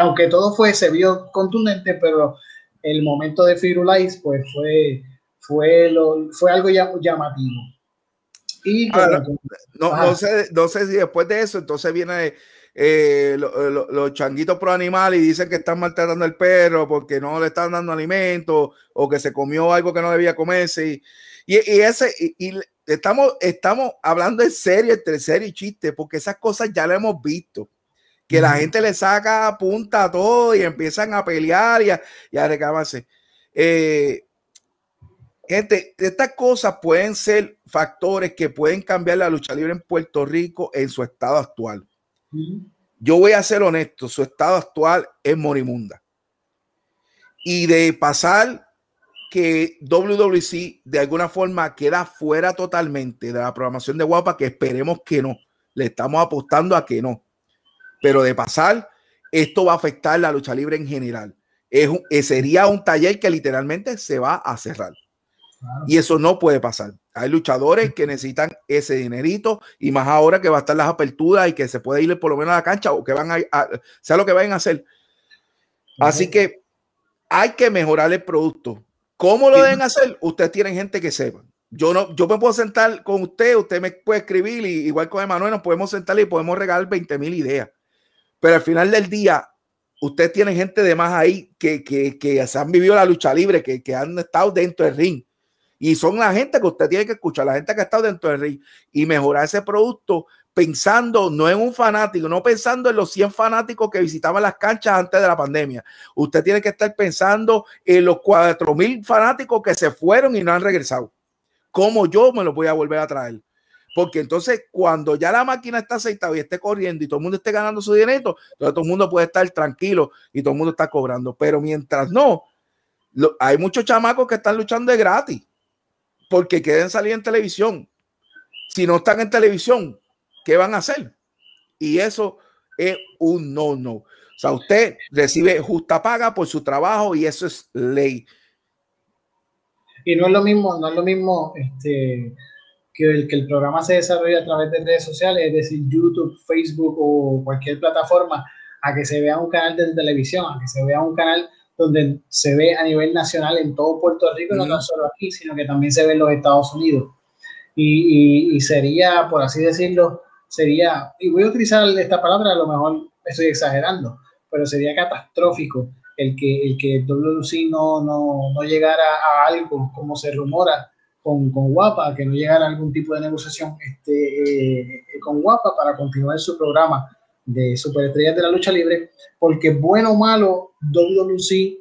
B: aunque todo fue, se vio contundente, pero el momento de Firulais pues fue, fue, lo, fue algo llamativo.
A: Y no, sé, no sé si después de eso, entonces viene eh, los changuitos pro animal y dicen que están maltratando al perro porque no le están dando alimento o que se comió algo que no debía comerse. Y, y, ese, y, estamos, estamos hablando en serio, entre serio y chiste, porque esas cosas ya las hemos visto. Que la gente le saca punta a todo y empiezan a pelear y a, y a reclamarse. Eh, gente, estas cosas pueden ser factores que pueden cambiar la lucha libre en Puerto Rico en su estado actual. Yo voy a ser honesto, su estado actual es moribunda. y de pasar que WWC de alguna forma queda fuera totalmente de la programación de Guapa, que esperemos que no. Le estamos apostando a que no. Pero de pasar, esto va a afectar la lucha libre en general. Es eh, sería un taller que literalmente se va a cerrar. Y eso no puede pasar. Hay luchadores que necesitan ese dinerito y más ahora que va a estar las aperturas y que se puede ir por lo menos a la cancha o que van a, a sea lo que vayan a hacer. Así que hay que mejorar el producto. ¿Cómo lo deben hacer? Ustedes tienen gente que sepa. Yo no, yo me puedo sentar con usted, usted me puede escribir, y igual con Emanuel, nos podemos sentar y podemos regalar 20 mil ideas. Pero al final del día, usted tiene gente de más ahí que, que, que se han vivido la lucha libre, que, que, han estado dentro del ring. Y son la gente que usted tiene que escuchar, la gente que ha estado dentro del ring y mejorar ese producto pensando no en un fanático, no pensando en los 100 fanáticos que visitaban las canchas antes de la pandemia. Usted tiene que estar pensando en los 4 mil fanáticos que se fueron y no han regresado. ¿Cómo yo me los voy a volver a traer? Porque entonces, cuando ya la máquina está aceitada y esté corriendo y todo el mundo esté ganando su dinero, todo el mundo puede estar tranquilo y todo el mundo está cobrando. Pero mientras no, hay muchos chamacos que están luchando de gratis porque quieren salir en televisión. Si no están en televisión, ¿qué van a hacer? Y eso es un no, no. O sea, usted recibe justa paga por su trabajo y eso es ley.
B: Y no es lo mismo, no es lo mismo este, que, el, que el programa se desarrolle a través de redes sociales, es decir, YouTube, Facebook o cualquier plataforma, a que se vea un canal de televisión, a que se vea un canal donde se ve a nivel nacional en todo Puerto Rico, no tan solo aquí, sino que también se ve en los Estados Unidos. Y, y, y sería, por así decirlo, sería, y voy a utilizar esta palabra, a lo mejor estoy exagerando, pero sería catastrófico el que, el que WC no, no, no llegara a algo como se rumora con, con Guapa, que no llegara a algún tipo de negociación este, eh, con Guapa para continuar su programa de superestrellas de la lucha libre, porque bueno o malo, WC,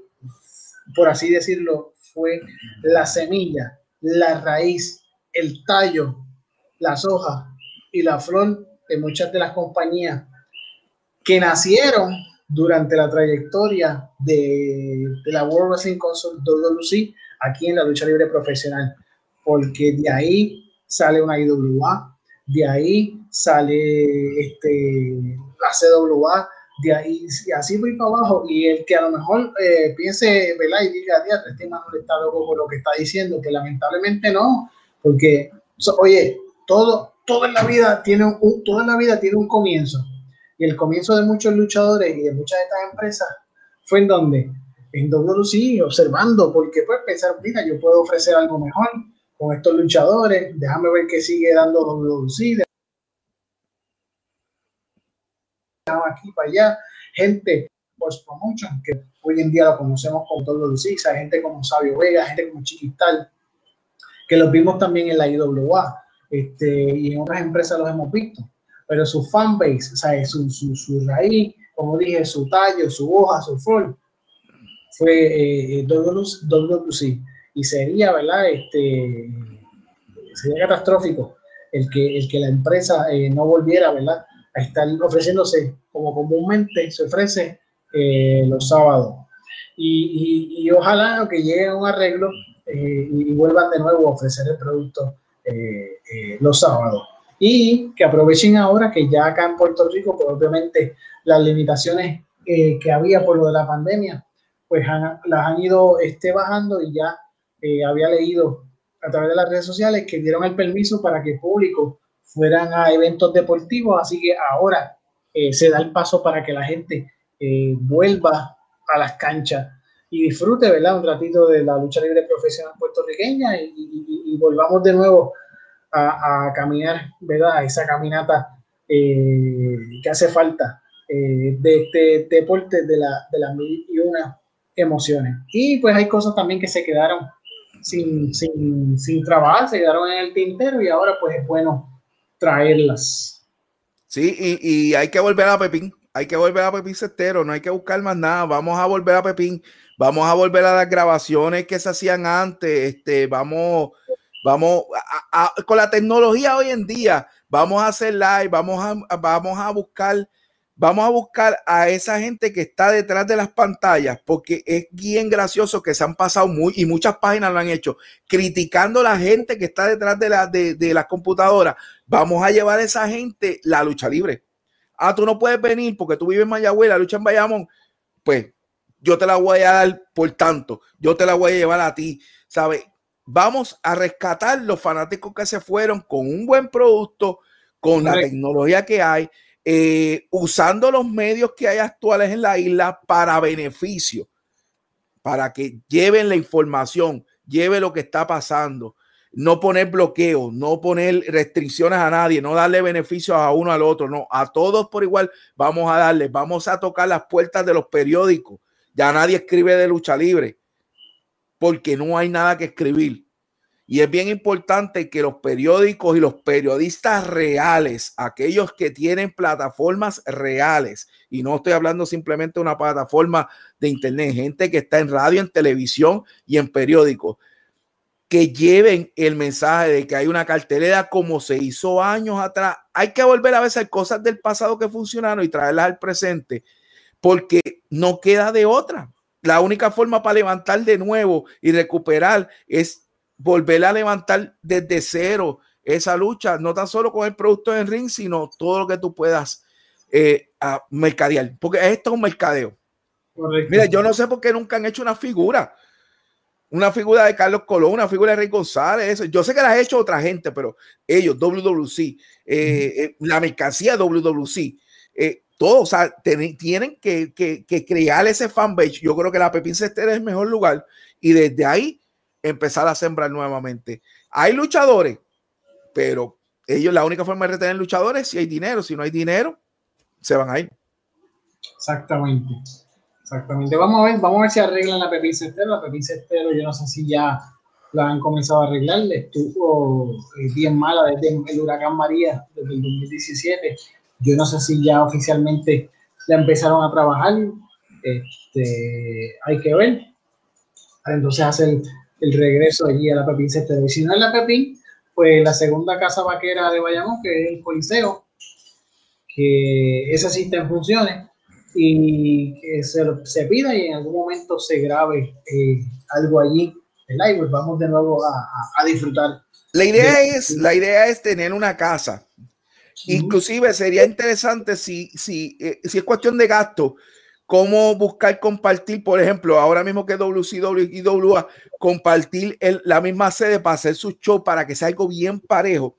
B: por así decirlo, fue la semilla, la raíz, el tallo, las hojas y la flor de muchas de las compañías que nacieron durante la trayectoria de, de la World Wrestling Council WC aquí en la lucha libre profesional, porque de ahí sale una IWA, de ahí sale este, la CWA, de ahí y así voy para abajo. Y el que a lo mejor eh, piense, ¿verdad? Y diga, este Manuel está loco por lo que está diciendo, que lamentablemente no, porque, oye, todo, todo en la vida tiene un, toda la vida tiene un comienzo. Y el comienzo de muchos luchadores y de muchas de estas empresas fue en donde, en WC, observando, porque pues pensar, mira, yo puedo ofrecer algo mejor con estos luchadores, déjame ver qué sigue dando WC, aquí para allá, gente post promotion, que hoy en día lo conocemos como WC, gente como Sabio Vega, gente como Chiquistal, que los vimos también en la IWA este, y en otras empresas los hemos visto, pero su fanbase, o sea, su, su, su raíz, como dije, su tallo, su hoja, su flor, fue eh, WWC. Y sería, ¿verdad? Este, sería catastrófico el que, el que la empresa eh, no volviera, ¿verdad? A estar ofreciéndose como comúnmente se ofrece eh, los sábados. Y, y, y, ojalá que llegue a un arreglo eh, y vuelvan de nuevo a ofrecer el producto eh, eh, los sábados. Y que aprovechen ahora que ya acá en Puerto Rico, pues obviamente las limitaciones eh, que había por lo de la pandemia, pues las han ido este, bajando y ya había leído a través de las redes sociales que dieron el permiso para que público fueran a eventos deportivos, así que ahora se da el paso para que la gente vuelva a las canchas y disfrute, ¿verdad? Un ratito de la lucha libre profesional puertorriqueña y, volvamos de nuevo a, caminar, ¿verdad? Esa caminata eh, que hace falta eh, de este deporte de, la, de las mil y una emociones. Y pues hay cosas también que se quedaron sin, sin, sin trabajar, se quedaron en el tintero y ahora pues es bueno traerlas.
A: Sí, y, y hay que volver a Pepín, hay que volver a Pepín Cestero, no hay que buscar más nada, vamos a volver a Pepín. Vamos a volver a las grabaciones que se hacían antes. Este, vamos, vamos con la tecnología hoy en día. Vamos a hacer live, vamos a, vamos a buscar vamos a buscar a esa gente que está detrás de las pantallas, porque es bien gracioso que se han pasado muy, y muchas páginas lo han hecho, criticando a la gente que está detrás de, la, de, de las computadoras. Vamos a llevar a esa gente la lucha libre. Ah, tú no puedes venir porque tú vives en Mayagüez, la lucha en Bayamón. Pues yo te la voy a dar por tanto, yo te la voy a llevar a ti, ¿sabes? Vamos a rescatar los fanáticos que se fueron con un buen producto, con la tecnología que hay eh, usando los medios que hay actuales en la isla para beneficio, para que lleven la información, lleve lo que está pasando, no poner bloqueos, no poner restricciones a nadie, no darle beneficios a uno al otro, no, a todos por igual vamos a darle, vamos a tocar las puertas de los periódicos, ya nadie escribe de lucha libre, porque no hay nada que escribir. Y es bien importante que los periódicos y los periodistas reales, aquellos que tienen plataformas reales, y no estoy hablando simplemente de una plataforma de internet, gente que está en radio, en televisión y en periódicos, que lleven el mensaje de que hay una cartelera como se hizo años atrás. Hay que volver a ver cosas del pasado que funcionaron y traerlas al presente, porque no queda de otra. La única forma para levantar de nuevo y recuperar es volver a levantar desde cero esa lucha, no tan solo con el producto en ring, sino todo lo que tú puedas eh, a mercadear, porque esto es un mercadeo. Mira, yo no sé por qué nunca han hecho una figura, una figura de Carlos Colón, una figura de Rey González, eso. yo sé que la ha hecho otra gente, pero ellos, WWC, eh, eh, la mercancía WWC, eh, todo, o sea, tienen que, que, crear ese fanbase. Yo creo que la Pepín Cester es el mejor lugar y desde ahí empezar a sembrar nuevamente. Hay luchadores, pero ellos la única forma de retener luchadores es si hay dinero. Si no hay dinero, se van a ir.
B: Exactamente. Exactamente. Vamos a ver, vamos a ver si arreglan la Pepín Cestero. La Pepín Cestero, yo no sé si ya la han comenzado a arreglar. Estuvo eh, bien mala desde el huracán María, desde el 2017. Yo no sé si ya oficialmente la empezaron a trabajar. Este, hay que ver. Entonces hacen el regreso allí a la Pepín Cestero. Y si no es la Pepín, pues la segunda casa vaquera de Bayamón, que es el Coliseo, que esa sí está en funciones y que se, se pida y en algún momento se grabe eh, algo allí. El pues vamos de nuevo a, a, disfrutar.
A: La idea, es, la idea es tener una casa. Inclusive sería interesante si, si, eh, si es cuestión de gasto, cómo buscar compartir, por ejemplo, ahora mismo que WCW y WA, compartir la misma sede para hacer su show para que sea algo bien parejo.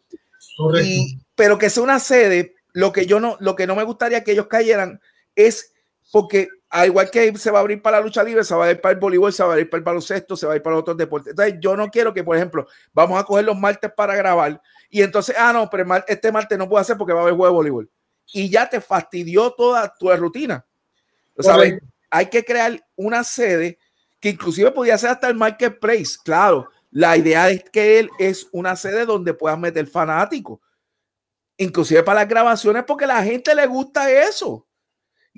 A: pero que sea una sede, lo que yo no, lo que no me gustaría que ellos cayeran es porque al igual que se va a abrir para la lucha libre, se va a ir para el voleibol, se va a ir para el baloncesto, se va a ir para otros deportes. Entonces, yo no quiero que, por ejemplo, vamos a coger los martes para grabar y entonces, ah, no, pero este martes no puedo hacer porque va a haber juego de voleibol. Y ya te fastidió toda tu rutina. ¿sabes? Hay que crear una sede que inclusive podría ser hasta el marketplace. Claro, la idea es que él es una sede donde puedas meter fanáticos, inclusive para las grabaciones, porque a la gente le gusta eso.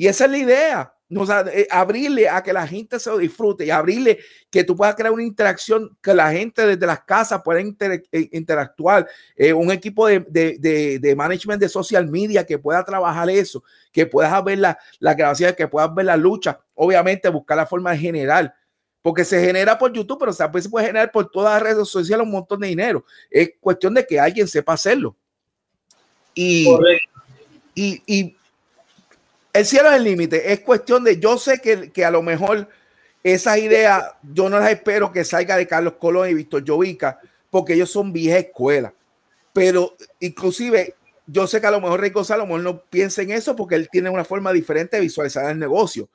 A: Y esa es la idea. O sea, eh, abrirle a que la gente se lo disfrute y abrirle que tú puedas crear una interacción, que la gente desde las casas pueda eh, interactuar, eh, un equipo de, de, de, management de social media que pueda trabajar eso, que puedas ver las la grabaciones, que puedas ver la lucha, obviamente buscar la forma de generar, porque se genera por YouTube, pero también se puede generar por todas las redes sociales un montón de dinero. Es cuestión de que alguien sepa hacerlo. Y, y, y el cielo es el límite. Es cuestión de, yo sé que, que a lo mejor esas ideas, yo no las espero que salga de Carlos Colón y Víctor Jovica, porque ellos son vieja escuela. Pero inclusive, yo sé que a lo mejor lo mejor no piensa en eso porque él tiene una forma diferente de visualizar el negocio.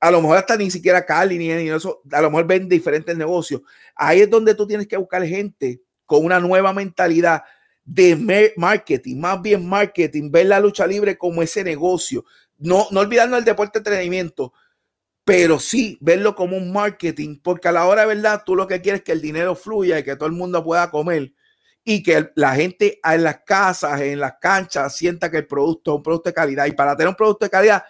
A: A lo mejor hasta ni siquiera Cali ni, ni eso, a lo mejor ven diferentes negocios. Ahí es donde tú tienes que buscar gente con una nueva mentalidad de marketing, más bien marketing, ver la lucha libre como ese negocio, no, no olvidarnos del deporte de entrenamiento, pero sí verlo como un marketing, porque a la hora de verdad tú lo que quieres es que el dinero fluya y que todo el mundo pueda comer y que la gente en las casas, en las canchas, sienta que el producto es un producto de calidad. Y para tener un producto de calidad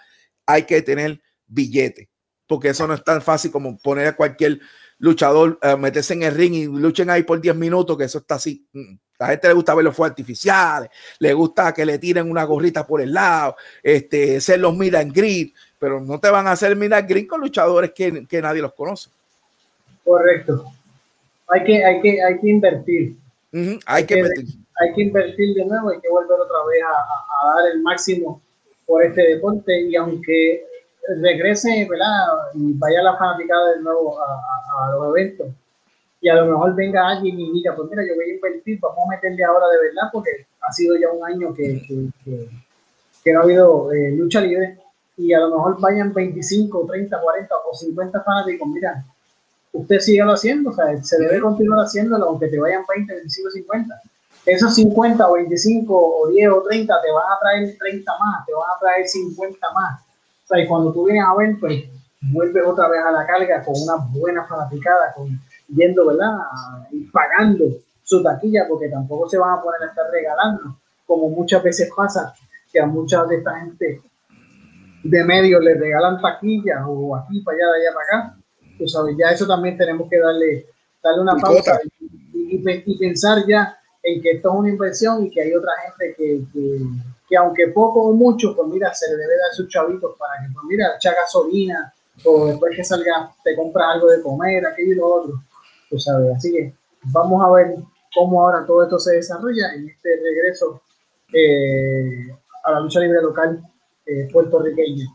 A: hay que tener billete, porque eso no es tan fácil como poner a cualquier luchador uh, meterse en el ring y luchen ahí por 10 minutos, que eso está así. Mm, la gente le gusta ver los fuegos artificiales, le gusta que le tiren una gorrita por el lado, este, hacer los mid and greet, pero no te van a hacer mid and greet con luchadores que, que nadie los conoce.
B: Correcto. Hay que, hay que, hay que invertir.
A: Uh -huh. hay, hay, que, invertir.
B: Hay que invertir de nuevo, hay que volver otra vez a, a, a dar el máximo por este deporte y aunque regrese, ¿verdad? Y vaya la fanaticada de nuevo a, a, a, los eventos. Y a lo mejor venga alguien y diga, pues mira, yo voy a invertir, vamos a meterle ahora de verdad, porque ha sido ya un año que, que, que, que no ha habido eh, lucha libre. Y a lo mejor vayan 25, 30, 40 o 50 fanáticos, mira, usted sigue lo haciendo, o sea, se debe continuar haciéndolo, aunque te vayan 20, 25, 50. Esos 50 o 25 o 10 o 30 te van a traer 30 más, te van a traer 50 más sea, y cuando tú vienes a ver, pues vuelves otra vez a la carga con una buena fanaticada, con, yendo, ¿verdad? Y pagando su taquilla, porque tampoco se van a poner a estar regalando, como muchas veces pasa, que a mucha de esta gente de medio le regalan taquillas o aquí para allá, de allá para acá. Tú sabes, ya eso también tenemos que darle, darle una pausa y, y, y, pensar ya en que esto es una inversión y que hay otra gente que, que que aunque poco o mucho, pues mira, se le debe dar sus chavitos para que, pues mira, echa gasolina o después que salga te compras algo de comer, aquello y lo otro, tú sabes. Así que vamos a ver cómo ahora todo esto se desarrolla en este regreso eh, a la lucha libre local eh, puertorriqueña.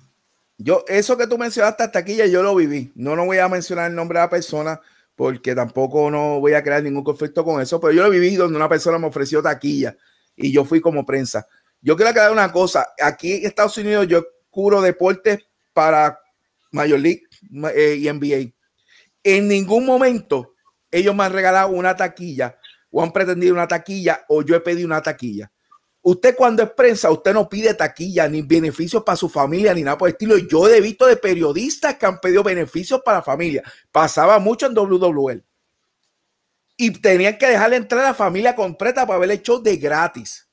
A: Yo, eso que tú mencionaste hasta aquí ya yo lo viví. No, no voy a mencionar el nombre de la persona porque tampoco no voy a crear ningún conflicto con eso, pero yo lo viví donde una persona me ofreció taquilla y yo fui como prensa. Yo quiero aclarar una cosa. Aquí en Estados Unidos yo curo deportes para Major League eh, y NBA. En ningún momento ellos me han regalado una taquilla o han pretendido una taquilla o yo he pedido una taquilla. Usted cuando es prensa, usted no pide taquilla ni beneficios para su familia ni nada por el estilo. Yo he visto de periodistas que han pedido beneficios para la familia. Pasaba mucho en WWL. Y tenían que dejarle entrar a la familia completa para ver el show de gratis.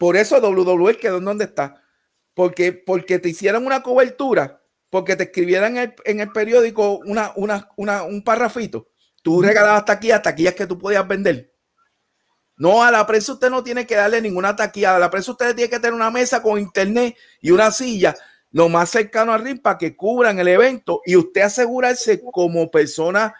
A: Por eso WWE quedó en donde está. Porque, porque te hicieron una cobertura, porque te escribieran en el, en el periódico una, una, una, un parrafito. Tú regalabas taquillas, taquillas que tú podías vender. No, a la prensa usted no tiene que darle ninguna taquilla. A la prensa usted tiene que tener una mesa con internet y una silla lo más cercano al ring para que cubran el evento y usted asegurarse como persona,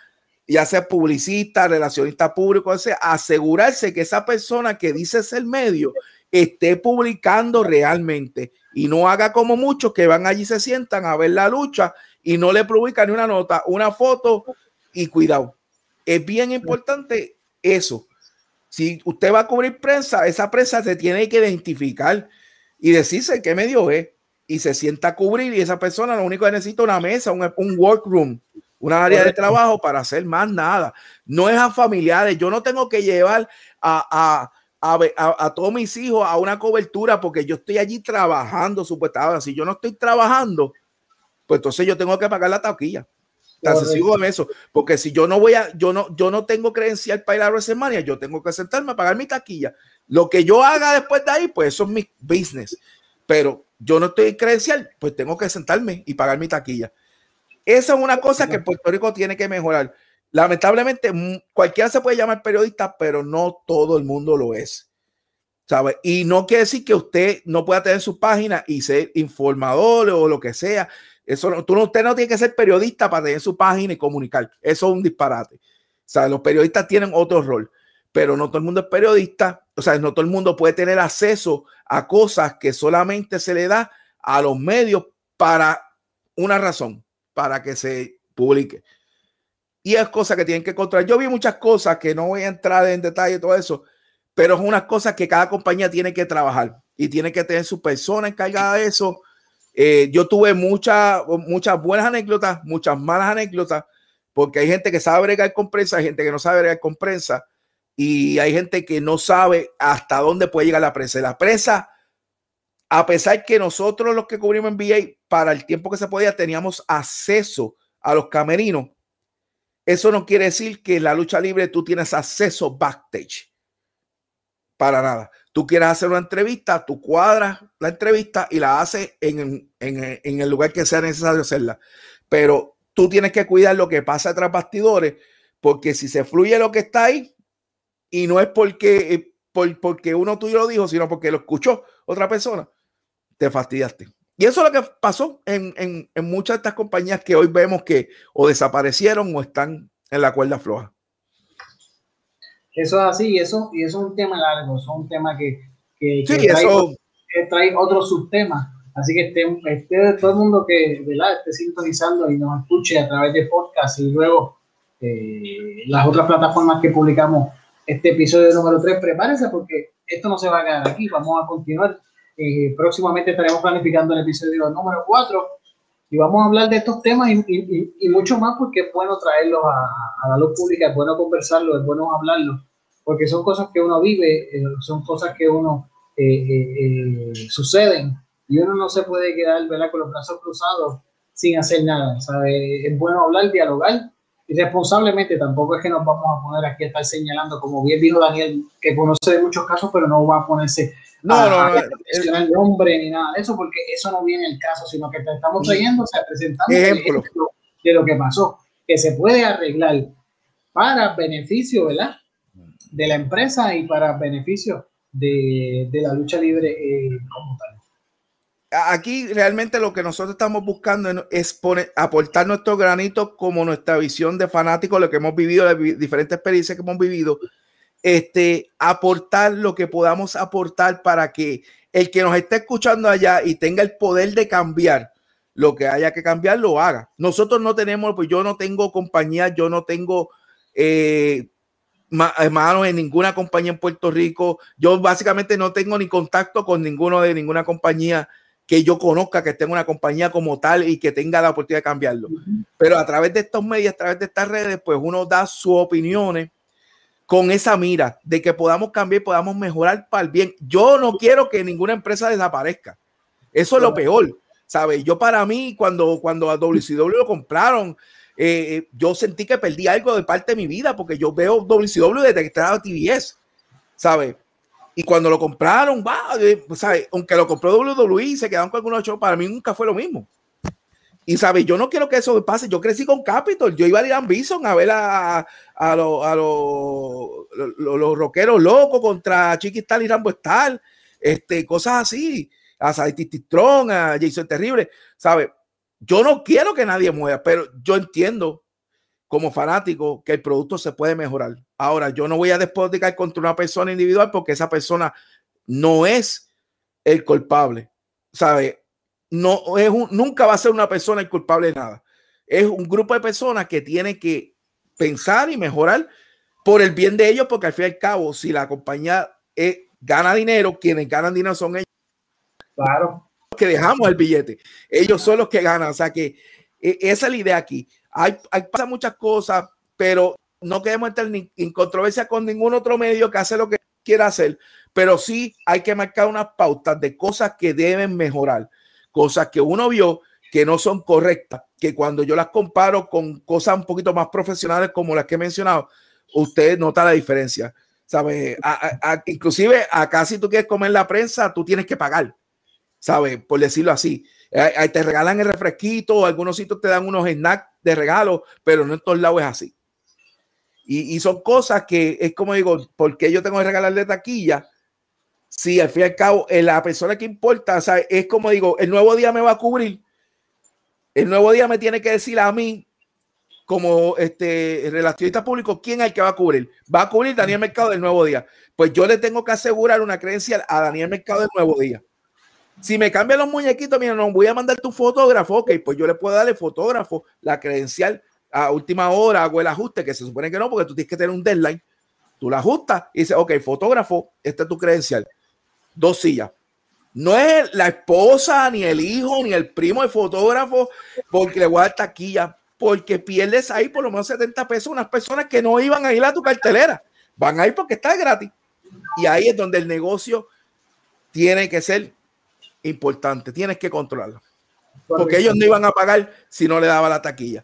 A: ya sea publicista, relacionista público, sea, asegurarse que esa persona que dice ser medio esté publicando realmente y no haga como muchos que van allí, se sientan a ver la lucha y no le publican ni una nota, una foto y cuidado. Es bien importante eso. Si usted va a cubrir prensa, esa prensa se tiene que identificar y decirse qué medio es y se sienta a cubrir y esa persona lo único que necesita una mesa, un, un workroom, una área de trabajo para hacer más nada. No es a familiares. Yo no tengo que llevar a, a a, a, a, todos mis hijos a una cobertura porque yo estoy allí trabajando supuestamente. Si yo no estoy trabajando, pues entonces yo tengo que pagar la taquilla. Tan sencillo en eso, porque si yo no voy a, yo no, yo no tengo credencial para ir a WrestleMania, yo tengo que sentarme a pagar mi taquilla. Lo que yo haga después de ahí, pues eso es mi business. Pero yo no estoy credencial, pues tengo que sentarme y pagar mi taquilla. Esa es una cosa que Puerto Rico tiene que mejorar. Lamentablemente, cualquiera se puede llamar periodista, pero no todo el mundo lo es. ¿Sabe? Y no quiere decir que usted no pueda tener su página y ser informador o lo que sea. Eso no, tú no, usted no tiene que ser periodista para tener su página y comunicar. Eso es un disparate. O sea, los periodistas tienen otro rol, pero no todo el mundo es periodista. O sea, no todo el mundo puede tener acceso a cosas que solamente se le da a los medios para una razón, para que se publique y es cosa que tienen que controlar. Yo vi muchas cosas que no voy a entrar en detalle todo eso, pero es unas cosas que cada compañía tiene que trabajar y tiene que tener su persona encargada de eso. Eh, yo tuve muchas muchas buenas anécdotas, muchas malas anécdotas, porque hay gente que sabe bregar con prensa, hay gente que no sabe bregar con prensa y hay gente que no sabe hasta dónde puede llegar la prensa. La prensa, a pesar que nosotros los que cubrimos NBA, para el tiempo que se podía, teníamos acceso a los camerinos eso no quiere decir que en la lucha libre tú tienes acceso backstage. Para nada. Tú quieres hacer una entrevista, tú cuadras la entrevista y la haces en, el lugar que sea necesario hacerla. Pero tú tienes que cuidar lo que pasa tras bastidores, porque si se fluye lo que está ahí, y no es porque, eh, porque uno tuyo lo dijo, sino porque lo escuchó otra persona, te fastidiaste. Y eso es lo que pasó en, en, en muchas de estas compañías que hoy vemos que o desaparecieron o están en la cuerda floja.
B: Eso es así, y eso, y eso es un tema largo, eso es un tema que, que, trae, eso... trae, otro subtema. Así que esté, todo el mundo que ¿verdad? esté sintonizando y nos escuche a través de podcast y luego eh, las otras plataformas que publicamos este episodio número 3, prepárense porque esto no se va a quedar aquí, vamos a continuar. Eh, próximamente estaremos planificando el episodio número 4 y vamos a hablar de estos temas y, y, mucho más porque es bueno traerlos a, a, la luz pública, es bueno conversarlo, es bueno hablarlo, porque son cosas que uno vive, eh, son cosas que uno eh, suceden y uno no se puede quedar ¿verdad? con los brazos cruzados sin hacer nada. ¿sabe? Es bueno hablar, dialogar irresponsablemente tampoco es que nos vamos a poner aquí a estar señalando, como bien dijo Daniel, que conoce de muchos casos, pero no va a ponerse no, a, no, no, el nombre ni nada de eso, porque eso no viene el caso, sino que te estamos trayendo, o sea, presentando ejemplo. de lo que pasó, que se puede arreglar para beneficio, ¿verdad? De la empresa y para beneficio de, de la lucha libre eh, como tal
A: aquí realmente lo que nosotros estamos buscando es poner, aportar nuestro granito como nuestra visión de fanáticos, lo que hemos vivido, las diferentes experiencias que hemos vivido, este, aportar lo que podamos aportar para que el que nos esté escuchando allá y tenga el poder de cambiar lo que haya que cambiar, lo haga. Nosotros no tenemos, pues yo no tengo compañía, yo no tengo eh, manos en ninguna compañía en Puerto Rico. Yo básicamente no tengo ni contacto con ninguno de ninguna compañía que yo conozca que tenga una compañía como tal y que tenga la oportunidad de cambiarlo. Pero a través de estos medios, a través de estas redes, pues uno da sus opiniones con esa mira de que podamos cambiar, podamos mejorar para el bien. Yo no quiero que ninguna empresa desaparezca. Eso es lo peor, ¿sabes? Yo para mí, cuando, cuando a WCW lo compraron, eh, yo sentí que perdí algo de parte de mi vida porque yo veo WCW desde que estaba TBS, ¿sabes? Y cuando lo compraron, va, ¿sabes? aunque lo compró WWE, se quedaron con algunos shows, para mí nunca fue lo mismo. Y sabes, yo no quiero que eso pase. Yo crecí con Capitol. Yo iba a Irán Bison a ver a, a, los a los rockeros locos contra Chiquistal y Rambo Star, este, cosas así. A Strong, a Jason Terrible. ¿Sabes? Yo no quiero que nadie muera, pero yo entiendo como fanático que el producto se puede mejorar. Ahora, yo no voy a despotricar contra una persona individual porque esa persona no es el culpable. ¿Sabe? No es nunca va a ser una persona el culpable de nada. Es un grupo de personas que tiene que pensar y mejorar por el bien de ellos, porque al fin y al cabo, si la compañía gana dinero, quienes ganan dinero son ellos.
B: Claro.
A: Que dejamos el billete. Ellos son los que ganan. O sea que e, esa es la idea aquí. Hay, hay pasa muchas cosas, pero no queremos entrar en controversia con ningún otro medio que hace lo que quiera hacer, pero sí hay que marcar unas pautas de cosas que deben mejorar, cosas que uno vio que no son correctas, que cuando yo las comparo con cosas un poquito más profesionales como las que he mencionado, usted nota la diferencia. ¿Sabe? inclusive acá si tú quieres comer la prensa, tú tienes que pagar, ¿sabe? Por decirlo así. Ahí te regalan el refresquito, algunos sitios te dan unos snacks de regalo, pero no en todos lados es así. Y, son cosas que es como digo, ¿por qué yo tengo que regalarle taquilla? Si al fin y al cabo eh, la persona que importa, o sea, es como digo, el nuevo día me va a cubrir. El nuevo día me tiene que decir a mí, como este relacionista público, quién es el que va a cubrir. Va a cubrir Daniel Mercado del nuevo día. Pues yo le tengo que asegurar una creencia a Daniel Mercado del nuevo día. Si me cambian los muñequitos, mira, no voy a mandar tu fotógrafo, ok, pues yo le puedo darle fotógrafo la credencial a última hora, hago el ajuste, que se supone que no, porque tú tienes que tener un deadline. Tú la ajustas y dices, ok, fotógrafo, esta es tu credencial. Dos sillas. No es la esposa, ni el hijo, ni el primo del fotógrafo, porque le voy a dar taquilla, porque pierdes ahí por lo menos 70 pesos unas personas que no iban a ir a tu cartelera. Van a ir porque está gratis. Y ahí es donde el negocio tiene que ser importante, tienes que controlarlo. Porque ellos no iban a pagar si no le daba la taquilla.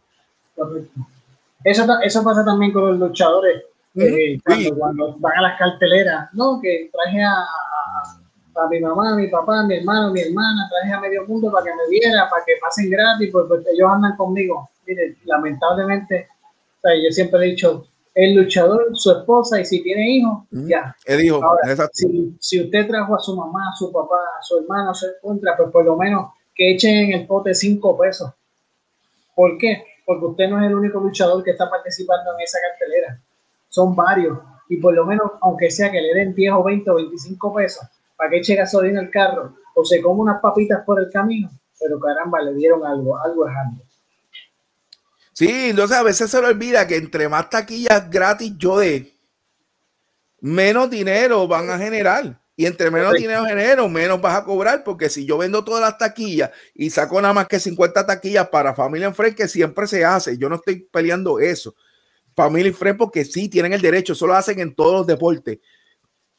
B: Eso, eso pasa también con los luchadores. Eh, cuando, van a las carteleras, no, que traje a, a, mi mamá, a mi papá, a mi hermano, mi hermana, traje a medio mundo para que me viera, para que pasen gratis, pues, pues ellos andan conmigo. mire, lamentablemente, yo siempre he dicho, el luchador, su esposa, y si tiene hijos, ya.
A: El hijo,
B: si, si, usted trajo a su mamá, a su papá, a su hermano, a su contra, pues por lo menos que echen en el pote cinco pesos. ¿Por qué? Porque usted no es el único luchador que está participando en esa cartelera. Son varios. Y por lo menos, aunque sea que le den 10 o 20 o 25 pesos para que eche gasolina al carro o se coma unas papitas por el camino, pero caramba, le dieron algo, algo es algo.
A: Sí, entonces a veces se le olvida que entre más taquillas gratis yo dé, menos dinero van a generar. Y entre menos dinero genero, menos vas a cobrar, porque si yo vendo todas las taquillas y saco nada más que 50 taquillas para Familia en que siempre se hace, yo no estoy peleando eso. Familia en porque sí tienen el derecho, eso lo hacen en todos los deportes.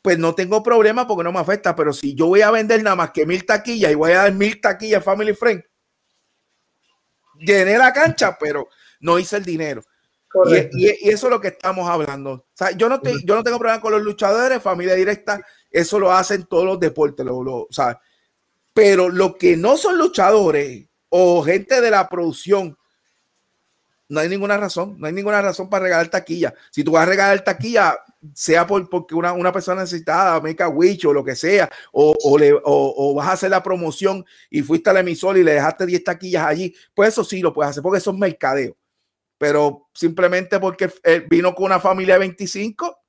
A: Pues no tengo problema porque no me afecta, pero si yo voy a vender nada más que mil taquillas y voy a dar mil taquillas Family Friend, llené la cancha, pero no hice el dinero. Y, eso es lo que estamos hablando. yo, no yo no tengo problema con los luchadores, familia directa, eso lo hacen todos los deportes, lo, pero lo que no son luchadores o gente de la producción, no hay ninguna razón, no hay ninguna razón para regalar taquilla. Si tú vas a regalar taquilla, sea por, porque una, una persona necesitada, make a wish o lo que sea, o, o, le, o, vas a hacer la promoción y fuiste al emisor y le dejaste 10 taquillas allí, pues eso sí lo puedes hacer porque eso es mercadeo pero simplemente porque vino con una familia de 25.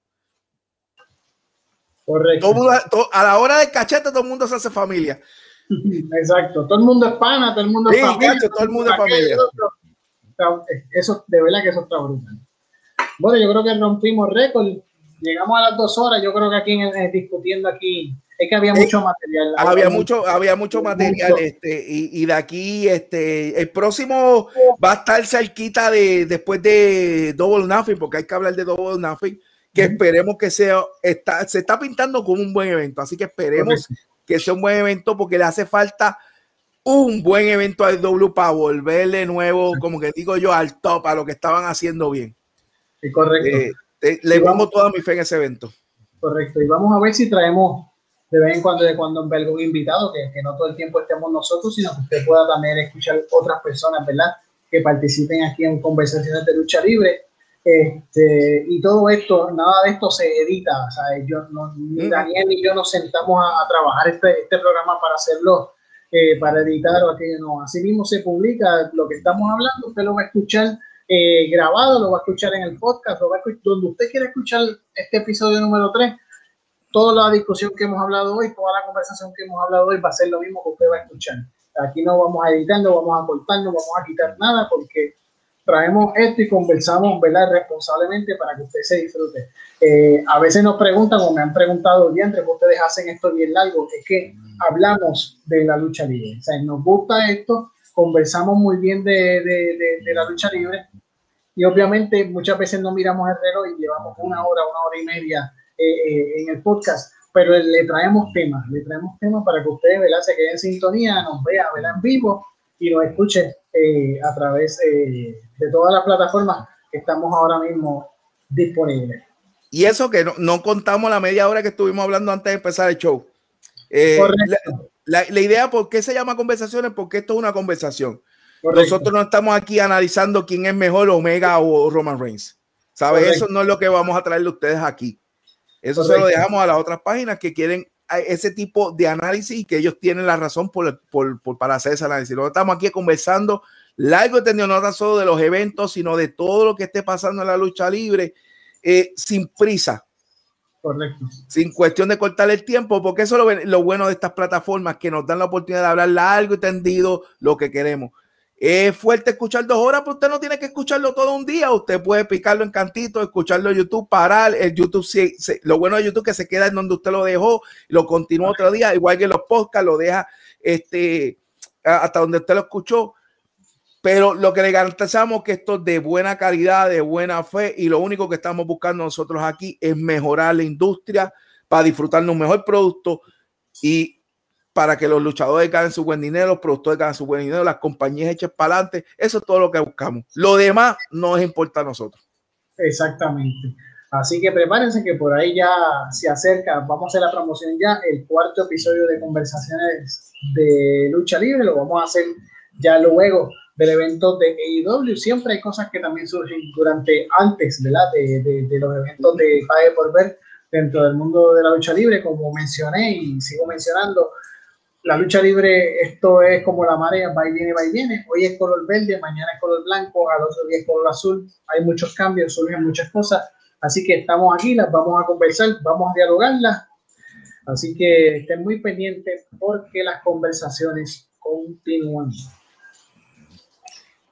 B: Correcto.
A: a la hora de cachete todo el mundo se hace familia.
B: Exacto, todo el mundo es pana, todo el mundo es
A: familia. todo el mundo es familia.
B: Eso, de verdad que eso está brutal. Bueno, yo creo que rompimos récord. Llegamos a las dos horas. Yo creo que aquí en, discutiendo aquí es que había eh, mucho material.
A: Había mucho, había mucho material, este, y, de aquí, este, el próximo va a estar cerquita de después de Double Nothing, porque hay que hablar de Double Nothing, que esperemos que sea, está, se está pintando como un buen evento, así que esperemos que sea un buen evento, porque le hace falta un buen evento al W para volverle nuevo, como que digo yo, al top, a lo que estaban haciendo bien.
B: correcto.
A: Eh, eh, le vamos toda mi fe en ese evento.
B: Correcto, y vamos a ver si traemos de vez en cuando de cuando en algún invitado, que, que, no todo el tiempo estemos nosotros, sino que usted pueda también escuchar otras personas, ¿verdad? Que participen aquí en conversaciones de lucha libre. Este, y todo esto, nada de esto se edita, o sea, yo, no, ni mm. Daniel ni yo nos sentamos a, trabajar este, este programa para hacerlo, eh, para editar o aquello, no. Así mismo se publica lo que estamos hablando, usted lo va a escuchar eh, grabado, lo va a escuchar en el podcast, lo va a escuchar, donde usted quiera escuchar este episodio número 3 toda la discusión que hemos hablado hoy, toda la conversación que hemos hablado hoy va a ser lo mismo que usted va a escuchar. Aquí no vamos a editar, no vamos a cortar, no vamos a quitar nada porque traemos esto y conversamos ¿verdad? responsablemente para que usted se disfrute. Eh, a veces nos preguntan o me han preguntado, diantre, que ustedes hacen esto bien largo? Es que hablamos de la lucha libre. O sea, nos gusta esto, conversamos muy bien de, de, de la lucha libre y obviamente muchas veces no miramos el reloj y llevamos una hora, una hora y media eh, en el podcast, pero le traemos temas, le traemos temas para que ustedes ¿verdad? se queden en sintonía, nos vea en vivo y nos escuche eh, a través eh, de todas las plataformas que estamos ahora mismo disponibles.
A: Y eso que no, contamos la media hora que estuvimos hablando antes de empezar el show. La, la, idea, ¿por qué se llama conversaciones? Porque esto es una conversación. Nosotros no estamos aquí analizando quién es mejor, Omega o Roman Reigns. ¿Sabes? Eso no es lo que vamos a traerle a ustedes aquí. Eso se lo dejamos a las otras páginas que quieren ese tipo de análisis y que ellos tienen la razón por, por, por para hacer ese análisis. No estamos aquí conversando largo y tendido, no tan solo de los eventos, sino de todo lo que esté pasando en la lucha libre, eh, sin prisa.
B: Correcto.
A: Sin cuestión de cortar el tiempo, porque eso es lo, lo bueno de estas plataformas que nos dan la oportunidad de hablar largo y tendido lo que queremos. Es fuerte escuchar dos horas, pero usted no tiene que escucharlo todo un día. Usted puede picarlo en cantito, escucharlo en YouTube, parar. El YouTube, lo bueno de YouTube es que se queda en donde usted lo dejó, lo continúa otro día, igual que los podcasts, lo deja este, hasta donde usted lo escuchó. Pero lo que le garantizamos que esto es de buena calidad, de buena fe, y lo único que estamos buscando nosotros aquí es mejorar la industria para disfrutar de un mejor producto y para que los luchadores ganen su buen dinero, los productores ganen su buen dinero, las compañías echen para adelante. Eso es todo lo que buscamos. Lo demás no nos importa a nosotros.
B: Exactamente. Así que prepárense que por ahí ya se acerca, vamos a hacer la promoción ya, el cuarto episodio de conversaciones de lucha libre, lo vamos a hacer ya luego del evento de AEW. Siempre hay cosas que también surgen durante, antes ¿verdad? De, de, de los eventos de Pague por Ver dentro del mundo de la lucha libre, como mencioné y sigo mencionando. La lucha libre, esto es como la marea, va y viene, va y viene. Hoy es color verde, mañana es color blanco, al otro día es color azul. Hay muchos cambios, surgen muchas cosas. Así que estamos aquí, las vamos a conversar, vamos a dialogarlas. Así que estén muy pendientes porque las conversaciones continúan.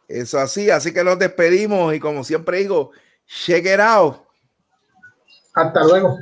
A: Eso así, así que nos despedimos y como siempre digo, check it out.
B: Hasta luego.